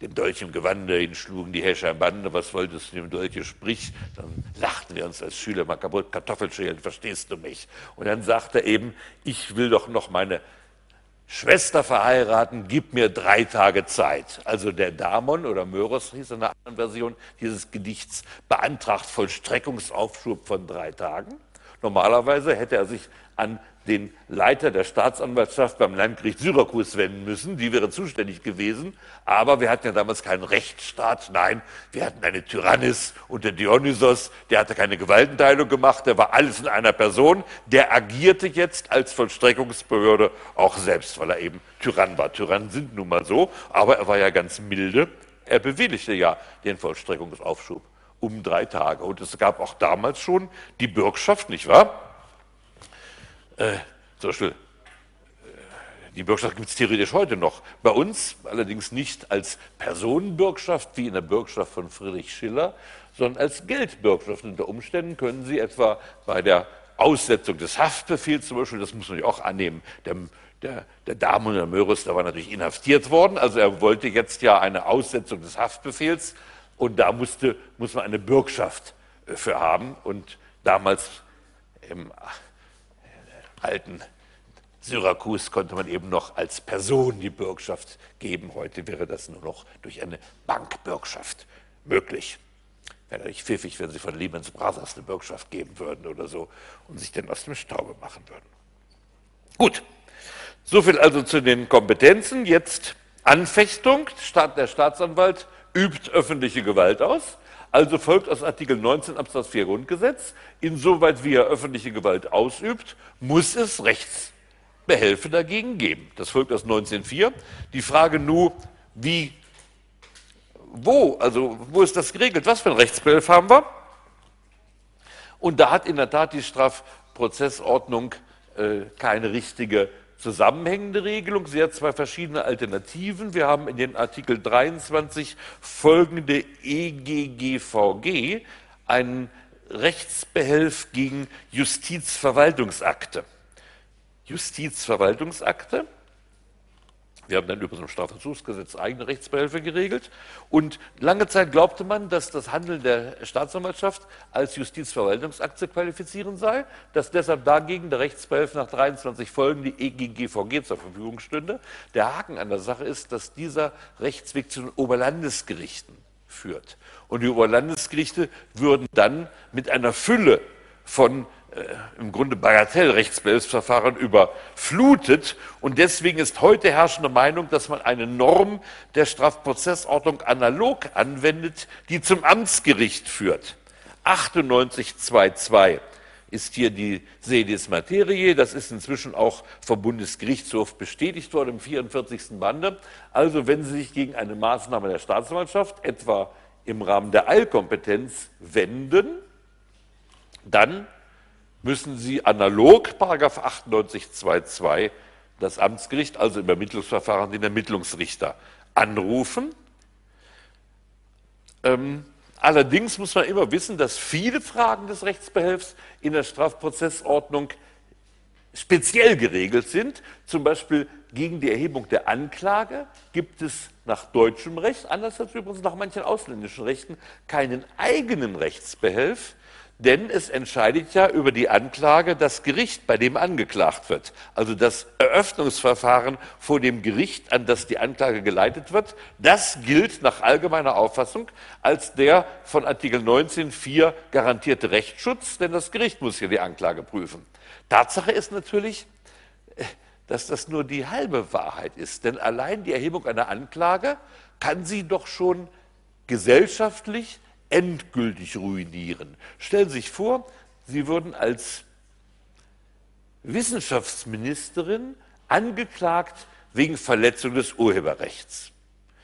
dem Dolch im Gewande, ihn schlugen die Häscher im Bande, was wolltest du dem Dolche, sprich. Dann lachten wir uns als Schüler mal kaputt, Kartoffelschälen, verstehst du mich? Und dann sagt er eben, ich will doch noch meine Schwester verheiraten, gib mir drei Tage Zeit. Also der Damon oder Möros hieß in einer anderen Version dieses Gedichts, beantragt Vollstreckungsaufschub von drei Tagen. Normalerweise hätte er sich an den Leiter der Staatsanwaltschaft beim Landgericht Syrakus wenden müssen. Die wäre zuständig gewesen. Aber wir hatten ja damals keinen Rechtsstaat. Nein, wir hatten eine Tyrannis und der Dionysos, der hatte keine Gewaltenteilung gemacht. Der war alles in einer Person. Der agierte jetzt als Vollstreckungsbehörde auch selbst, weil er eben Tyrann war. Tyrannen sind nun mal so. Aber er war ja ganz milde. Er bewilligte ja den Vollstreckungsaufschub um drei Tage. Und es gab auch damals schon die Bürgschaft, nicht wahr? Äh, zum Beispiel, äh, die Bürgschaft gibt es theoretisch heute noch. Bei uns allerdings nicht als Personenbürgschaft wie in der Bürgschaft von Friedrich Schiller, sondern als Geldbürgschaft. Unter Umständen können Sie etwa bei der Aussetzung des Haftbefehls zum Beispiel, das muss man ja auch annehmen, der, der, der Damon der Möris, der war natürlich inhaftiert worden, also er wollte jetzt ja eine Aussetzung des Haftbefehls und da musste, muss man eine Bürgschaft äh, für haben. Und damals im alten Syrakus konnte man eben noch als Person die Bürgschaft geben. Heute wäre das nur noch durch eine Bankbürgschaft möglich. Wäre nicht pfiffig, wenn sie von Lehman Brothers eine Bürgschaft geben würden oder so und sich dann aus dem Staube machen würden. Gut, soviel also zu den Kompetenzen. Jetzt Anfechtung. Der Staatsanwalt übt öffentliche Gewalt aus. Also folgt aus Artikel 19 Absatz 4 Grundgesetz, insoweit wie er öffentliche Gewalt ausübt, muss es Rechtsbehelfe dagegen geben. Das folgt aus 19.4. Die Frage nur, wie, wo, also wo ist das geregelt? Was für ein Rechtsbehelf haben wir? Und da hat in der Tat die Strafprozessordnung äh, keine richtige zusammenhängende Regelung. Sie hat zwei verschiedene Alternativen. Wir haben in den Artikel 23 folgende EGGVG, einen Rechtsbehelf gegen Justizverwaltungsakte. Justizverwaltungsakte wir haben dann über so ein Strafversuchsgesetz eigene Rechtsbehelfe geregelt. Und lange Zeit glaubte man, dass das Handeln der Staatsanwaltschaft als Justizverwaltungsakt zu qualifizieren sei, dass deshalb dagegen der Rechtsbehelf nach 23 Folgen die EGGVG zur Verfügung stünde. Der Haken an der Sache ist, dass dieser Rechtsweg zu den Oberlandesgerichten führt. Und die Oberlandesgerichte würden dann mit einer Fülle von im Grunde Bagatellrechtsbehelfsverfahren überflutet. Und deswegen ist heute herrschende Meinung, dass man eine Norm der Strafprozessordnung analog anwendet, die zum Amtsgericht führt. 9822 ist hier die Sedis Materie. Das ist inzwischen auch vom Bundesgerichtshof bestätigt worden im 44. Bande. Also wenn Sie sich gegen eine Maßnahme der Staatsanwaltschaft, etwa im Rahmen der Eilkompetenz, wenden, dann müssen Sie analog 98.2.2 das Amtsgericht, also im Ermittlungsverfahren den Ermittlungsrichter, anrufen. Ähm, allerdings muss man immer wissen, dass viele Fragen des Rechtsbehelfs in der Strafprozessordnung speziell geregelt sind. Zum Beispiel gegen die Erhebung der Anklage gibt es nach deutschem Recht, anders als übrigens nach manchen ausländischen Rechten, keinen eigenen Rechtsbehelf, Denn es entscheidet ja über die Anklage das Gericht, bei dem angeklagt wird. Also das Eröffnungsverfahren vor dem Gericht, an das die Anklage geleitet wird, das gilt nach allgemeiner Auffassung als der von Artikel 19.4 garantierte Rechtsschutz, denn das Gericht muss ja die Anklage prüfen. Tatsache ist natürlich, dass das nur die halbe Wahrheit ist. Denn allein die Erhebung einer Anklage kann sie doch schon gesellschaftlich endgültig ruinieren. Stellen Sie sich vor, Sie würden als Wissenschaftsministerin angeklagt wegen Verletzung des Urheberrechts.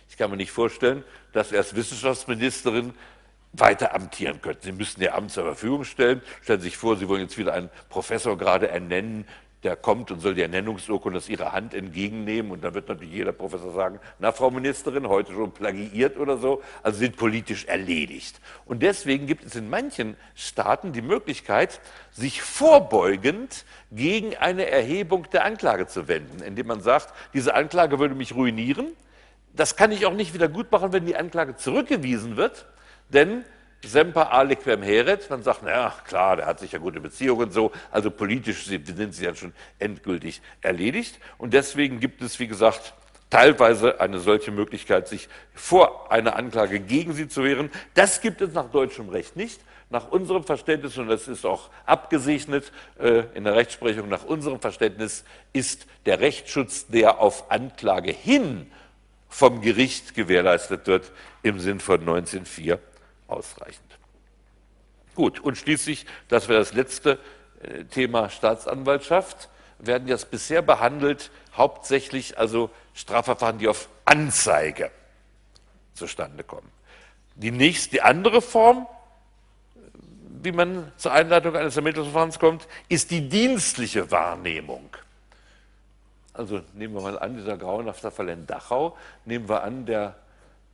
Ich kann mir nicht vorstellen, dass Sie als Wissenschaftsministerin weiter amtieren könnten. Sie müssten Ihr Amt zur Verfügung stellen. Stellen Sie sich vor, Sie wollen jetzt wieder einen Professor gerade ernennen, der kommt und soll die Ernennungsurkunde aus ihrer Hand entgegennehmen. Und dann wird natürlich jeder Professor sagen, na, Frau Ministerin, heute schon plagiiert oder so. Also sind politisch erledigt. Und deswegen gibt es in manchen Staaten die Möglichkeit, sich vorbeugend gegen eine Erhebung der Anklage zu wenden, indem man sagt, diese Anklage würde mich ruinieren. Das kann ich auch nicht wieder gut machen, wenn die Anklage zurückgewiesen wird. Denn semper aliquem heret. Man sagt, naja, klar, der hat sicher gute Beziehungen und so. Also politisch sind sie ja schon endgültig erledigt. Und deswegen gibt es, wie gesagt, teilweise eine solche Möglichkeit, sich vor einer Anklage gegen sie zu wehren. Das gibt es nach deutschem Recht nicht. Nach unserem Verständnis, und das ist auch abgesegnet äh, in der Rechtsprechung, nach unserem Verständnis ist der Rechtsschutz, der auf Anklage hin vom Gericht gewährleistet wird, im Sinn von 1904 ausreichend. Gut, und schließlich, das wäre das letzte äh, Thema Staatsanwaltschaft, werden jetzt bisher behandelt, hauptsächlich also Strafverfahren, die auf Anzeige zustande kommen. Die nächste, die andere Form, wie man zur Einleitung eines Ermittlungsverfahrens kommt, ist die dienstliche Wahrnehmung. Also nehmen wir mal an, dieser grauenhafte Fall in Dachau, nehmen wir an, der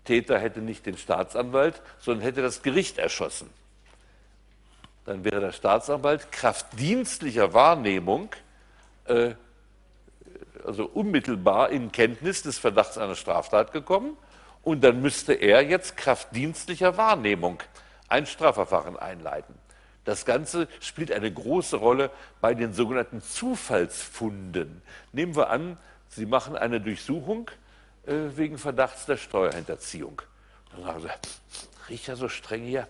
Täter hätte nicht den Staatsanwalt, sondern hätte das Gericht erschossen. Dann wäre der Staatsanwalt kraft dienstlicher Wahrnehmung, äh, also unmittelbar in Kenntnis des Verdachts einer Straftat gekommen und dann müsste er jetzt kraft dienstlicher Wahrnehmung ein Strafverfahren einleiten. Das Ganze spielt eine große Rolle bei den sogenannten Zufallsfunden. Nehmen wir an, Sie machen eine Durchsuchung wegen Verdachts der Steuerhinterziehung. Dann sagen sie, riecht ja so streng hier.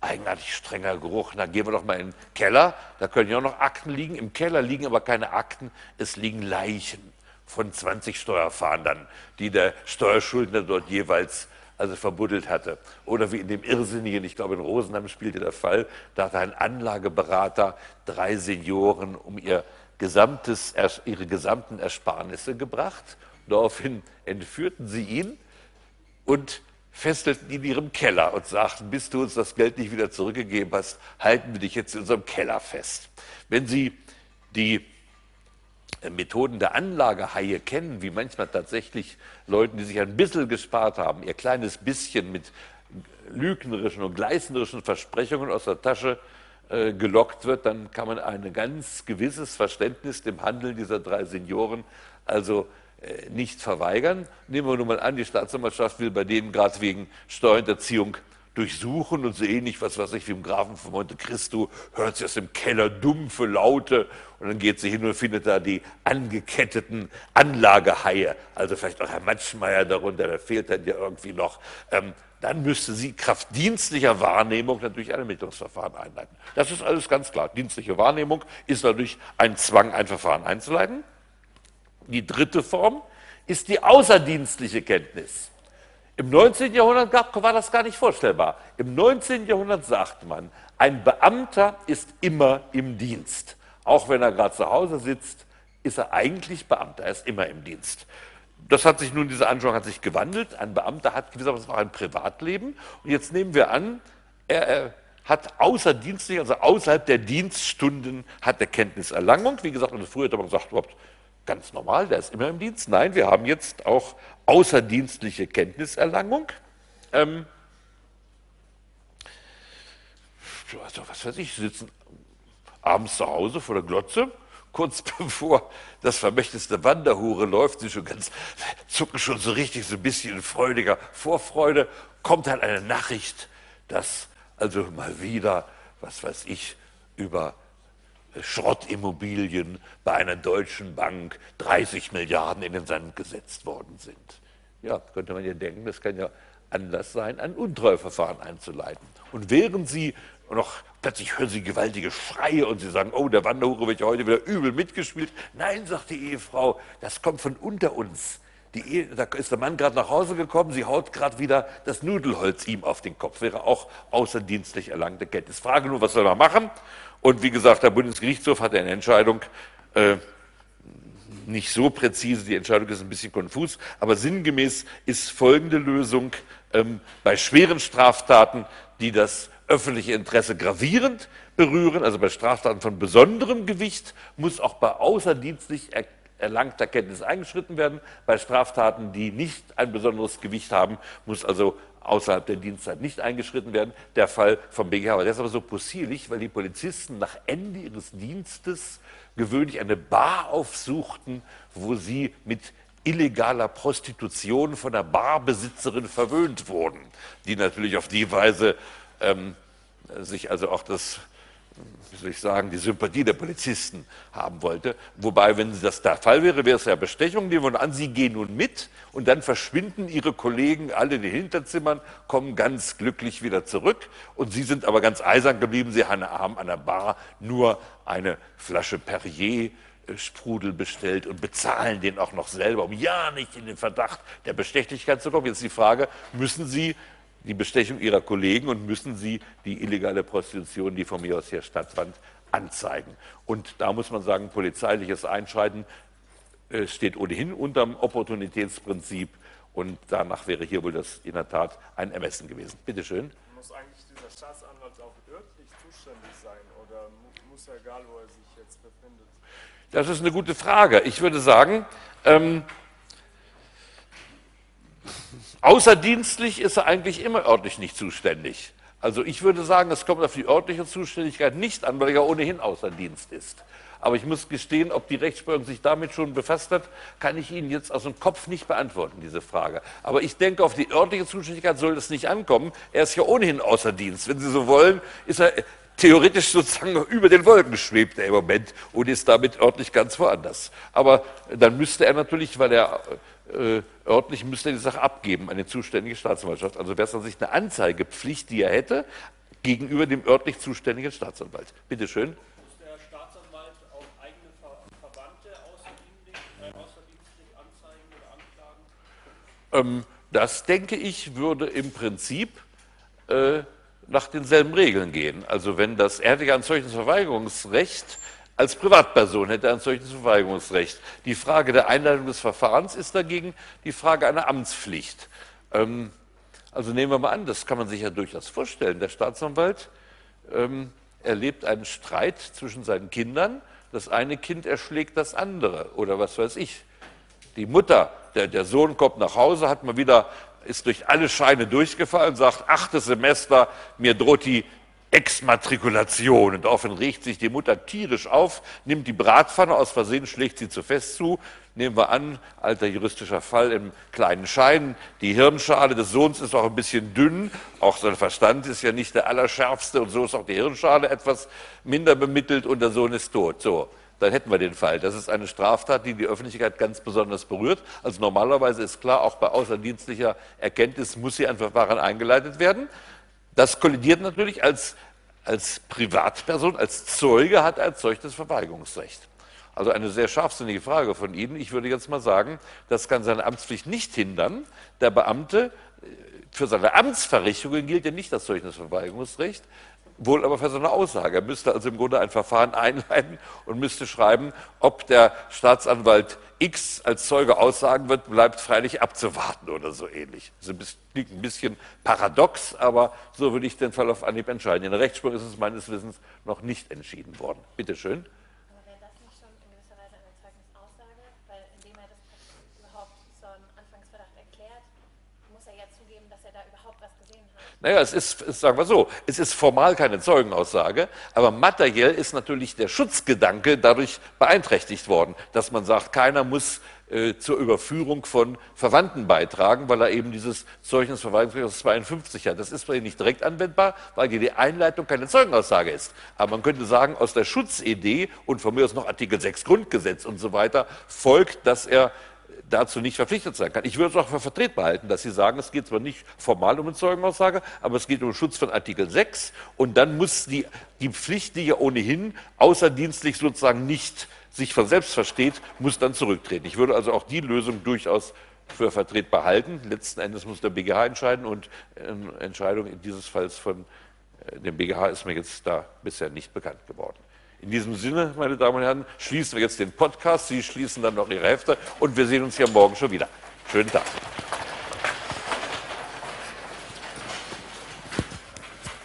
Eigenartig strenger Geruch. Na, gehen wir doch mal in den Keller. Da können ja auch noch Akten liegen. Im Keller liegen aber keine Akten. Es liegen Leichen von 20 Steuerfahndern, die der Steuerschuldner dort jeweils also verbuddelt hatte. Oder wie in dem Irrsinnigen, ich glaube in Rosenheim spielte der Fall, da hat ein Anlageberater drei Senioren um ihr gesamtes, ihre gesamten Ersparnisse gebracht Daraufhin entführten sie ihn und fesselten ihn in ihrem Keller und sagten, bis du uns das Geld nicht wieder zurückgegeben hast, halten wir dich jetzt in unserem Keller fest. Wenn Sie die äh, Methoden der Anlagehaie kennen, wie manchmal tatsächlich Leute, die sich ein bisschen gespart haben, ihr kleines bisschen mit lügnerischen und gleißnerischen Versprechungen aus der Tasche äh, gelockt wird, dann kann man ein ganz gewisses Verständnis dem Handeln dieser drei Senioren also nicht verweigern. Nehmen wir nur mal an, die Staatsanwaltschaft will bei denen gerade wegen Steuerhinterziehung durchsuchen und so ähnlich, was weiß ich, wie im Grafen von Monte Cristo, hört sie aus dem Keller dumpfe Laute und dann geht sie hin und findet da die angeketteten Anlagehaie, also vielleicht auch Herr Matschmeier darunter, da fehlt dann ja irgendwie noch. Ähm, dann müsste sie kraft dienstlicher Wahrnehmung natürlich ein Ermittlungsverfahren einleiten. Das ist alles ganz klar. Dienstliche Wahrnehmung ist natürlich ein Zwang, ein Verfahren einzuleiten. Die dritte Form ist die außerdienstliche Kenntnis. Im 19. Jahrhundert war das gar nicht vorstellbar. Im 19. Jahrhundert sagt man, ein Beamter ist immer im Dienst. Auch wenn er gerade zu Hause sitzt, ist er eigentlich Beamter, er ist immer im Dienst. Das hat sich nun, diese Anschauung hat sich gewandelt. Ein Beamter hat gewissermaßen auch ein Privatleben. Und jetzt nehmen wir an, er, er hat außerdienstlich, also außerhalb der Dienststunden, hat er Kenntniserlangung. Wie gesagt, früher hat man gesagt, überhaupt ganz normal, der ist immer im Dienst. Nein, wir haben jetzt auch außerdienstliche Kenntniserlangung. Ähm, also was weiß ich, sitzen abends zu Hause vor der Glotze, kurz bevor das Vermächtnis der Wanderhure läuft, sie schon ganz, zucken schon so richtig so ein bisschen in freudiger Vorfreude, kommt halt eine Nachricht, dass also mal wieder was weiß ich, über Schrottimmobilien bei einer deutschen Bank 30 Milliarden in den Sand gesetzt worden sind. Ja, könnte man ja denken, das kann ja Anlass sein, ein Untreueverfahren einzuleiten. Und während Sie noch plötzlich hören Sie gewaltige Schreie und Sie sagen, oh, der Wanderhure wird ja heute wieder übel mitgespielt. Nein, sagt die Ehefrau, das kommt von unter uns. Ehe, da ist der Mann gerade nach Hause gekommen, sie haut gerade wieder das Nudelholz ihm auf den Kopf. Wäre auch außerdienstlich erlangte Kenntnis. Frage nur, was soll er machen? Und wie gesagt, der Bundesgerichtshof hat eine Entscheidung äh, nicht so präzise, die Entscheidung ist ein bisschen konfus, aber sinngemäß ist folgende Lösung ähm, bei schweren Straftaten, die das öffentliche Interesse gravierend berühren, also bei Straftaten von besonderem Gewicht, muss auch bei außerdienstlich er erlangter Kenntnis eingeschritten werden. Bei Straftaten, die nicht ein besonderes Gewicht haben, muss also außerhalb der Dienstzeit nicht eingeschritten werden. Der Fall vom BGH war deshalb so possierlich, weil die Polizisten nach Ende ihres Dienstes gewöhnlich eine Bar aufsuchten, wo sie mit illegaler Prostitution von der Barbesitzerin verwöhnt wurden, die natürlich auf die Weise ähm, sich also auch das wie soll ich sagen, die Sympathie der Polizisten haben wollte. Wobei, wenn das der Fall wäre, wäre es ja Bestechung. Nehmen wir an, Sie gehen nun mit und dann verschwinden Ihre Kollegen alle in den Hinterzimmern, kommen ganz glücklich wieder zurück und Sie sind aber ganz eisern geblieben. Sie haben an der Bar nur eine Flasche Perrier Sprudel bestellt und bezahlen den auch noch selber, um ja nicht in den Verdacht der Bestechlichkeit zu kommen. Jetzt die Frage, müssen Sie die Bestechung ihrer Kollegen und müssen sie die illegale Prostitution, die von mir aus hier stattfand, anzeigen. Und da muss man sagen, polizeiliches Einschreiten äh, steht ohnehin unter dem Opportunitätsprinzip und danach wäre hier wohl das in der Tat ein Ermessen gewesen. Bitte schön. Muss eigentlich dieser Staatsanwalt auch örtlich zuständig sein oder muss er egal, wo er sich jetzt befindet? Das ist eine gute Frage. Ich würde sagen, ähm, Außerdienstlich ist er eigentlich immer örtlich nicht zuständig. Also ich würde sagen, es kommt auf die örtliche Zuständigkeit nicht an, weil er ja ohnehin außer Dienst ist. Aber ich muss gestehen, ob die Rechtsprechung sich damit schon befasst hat, kann ich Ihnen jetzt aus dem Kopf nicht beantworten, diese Frage. Aber ich denke, auf die örtliche Zuständigkeit soll es nicht ankommen. Er ist ja ohnehin außer Dienst. Wenn Sie so wollen, ist er theoretisch sozusagen über den Wolken schwebt er im Moment und ist damit örtlich ganz woanders. Aber dann müsste er natürlich, weil er äh, örtlich müsste er die Sache abgeben an die zuständige Staatsanwaltschaft. Also wäre es an sich eine Anzeigepflicht, die er hätte, gegenüber dem örtlich zuständigen Staatsanwalt. Bitte schön. Äh? Ähm, das, denke ich, würde im Prinzip äh, nach denselben Regeln gehen. Also wenn das, er hätte ja ein solches Verweigerungsrecht als Privatperson hätte er ein solches Verweigerungsrecht. Die Frage der Einleitung des Verfahrens ist dagegen die Frage einer Amtspflicht. Ähm, also nehmen wir mal an, das kann man sich ja durchaus vorstellen. Der Staatsanwalt ähm, erlebt einen Streit zwischen seinen Kindern. Das eine Kind erschlägt das andere oder was weiß ich. Die Mutter, der, der Sohn kommt nach Hause, hat mal wieder ist durch alle Scheine durchgefallen, sagt, achtes Semester, mir droht die Exmatrikulation. Und daraufhin regt sich die Mutter tierisch auf, nimmt die Bratpfanne aus Versehen, schlägt sie zu fest zu. Nehmen wir an, alter juristischer Fall im kleinen Schein. Die Hirnschale des Sohns ist auch ein bisschen dünn. Auch sein Verstand ist ja nicht der allerschärfste. Und so ist auch die Hirnschale etwas minder bemittelt und der Sohn ist tot. So dann hätten wir den Fall. Das ist eine Straftat, die die Öffentlichkeit ganz besonders berührt. Also normalerweise ist klar, auch bei außerdienstlicher Erkenntnis muss hier ein Verfahren eingeleitet werden. Das kollidiert natürlich als, als Privatperson, als Zeuge hat als solches Verweigerungsrecht. Also eine sehr scharfsinnige Frage von Ihnen. Ich würde jetzt mal sagen, das kann seine Amtspflicht nicht hindern. Der Beamte, äh, für seine Amtsverrichtungen gilt ja nicht das Zeugnisverweigerungsrecht wohl aber für seine Aussage. Er müsste also im Grunde ein Verfahren einleiten und müsste schreiben, ob der Staatsanwalt X als Zeuge aussagen wird, bleibt freilich abzuwarten oder so ähnlich. Das klingt ein bisschen paradox, aber so würde ich den Fall auf Anhieb entscheiden. In der Rechtsprechung ist es meines Wissens noch nicht entschieden worden. Bitte schön. Zeugnisaussage, weil indem er das überhaupt so einen Anfangsverdacht erklärt, muss er ja zugeben, dass dass er da überhaupt was gesehen hat. Naja, es ist, sagen wir so, es ist formal keine Zeugenaussage, aber materiell ist natürlich der Schutzgedanke dadurch beeinträchtigt worden, dass man sagt, keiner muss äh, zur Überführung von Verwandten beitragen, weil er eben dieses Zeugnisverweigerungsrecht aus 52 hat. Das ist bei ihm nicht direkt anwendbar, weil die Einleitung keine Zeugenaussage ist. Aber man könnte sagen, aus der Schutzidee und von mir aus noch Artikel 6 Grundgesetz und so weiter folgt, dass er dazu nicht verpflichtet sein kann. Ich würde es auch für vertretbar halten, dass Sie sagen, es geht zwar nicht formal um eine Zeugenaussage, aber es geht um Schutz von Artikel 6 und dann muss die, die Pflicht, die ja ohnehin außerdienstlich sozusagen nicht sich von selbst versteht, muss dann zurücktreten. Ich würde also auch die Lösung durchaus für vertretbar halten. Letzten Endes muss der BGH entscheiden und eine Entscheidung in dieses Falls von äh, dem BGH ist mir jetzt da bisher nicht bekannt geworden. In diesem Sinne, meine Damen und Herren, schließen wir jetzt den Podcast. Sie schließen dann noch Ihre Hefte und wir sehen uns ja morgen schon wieder. Schönen Tag.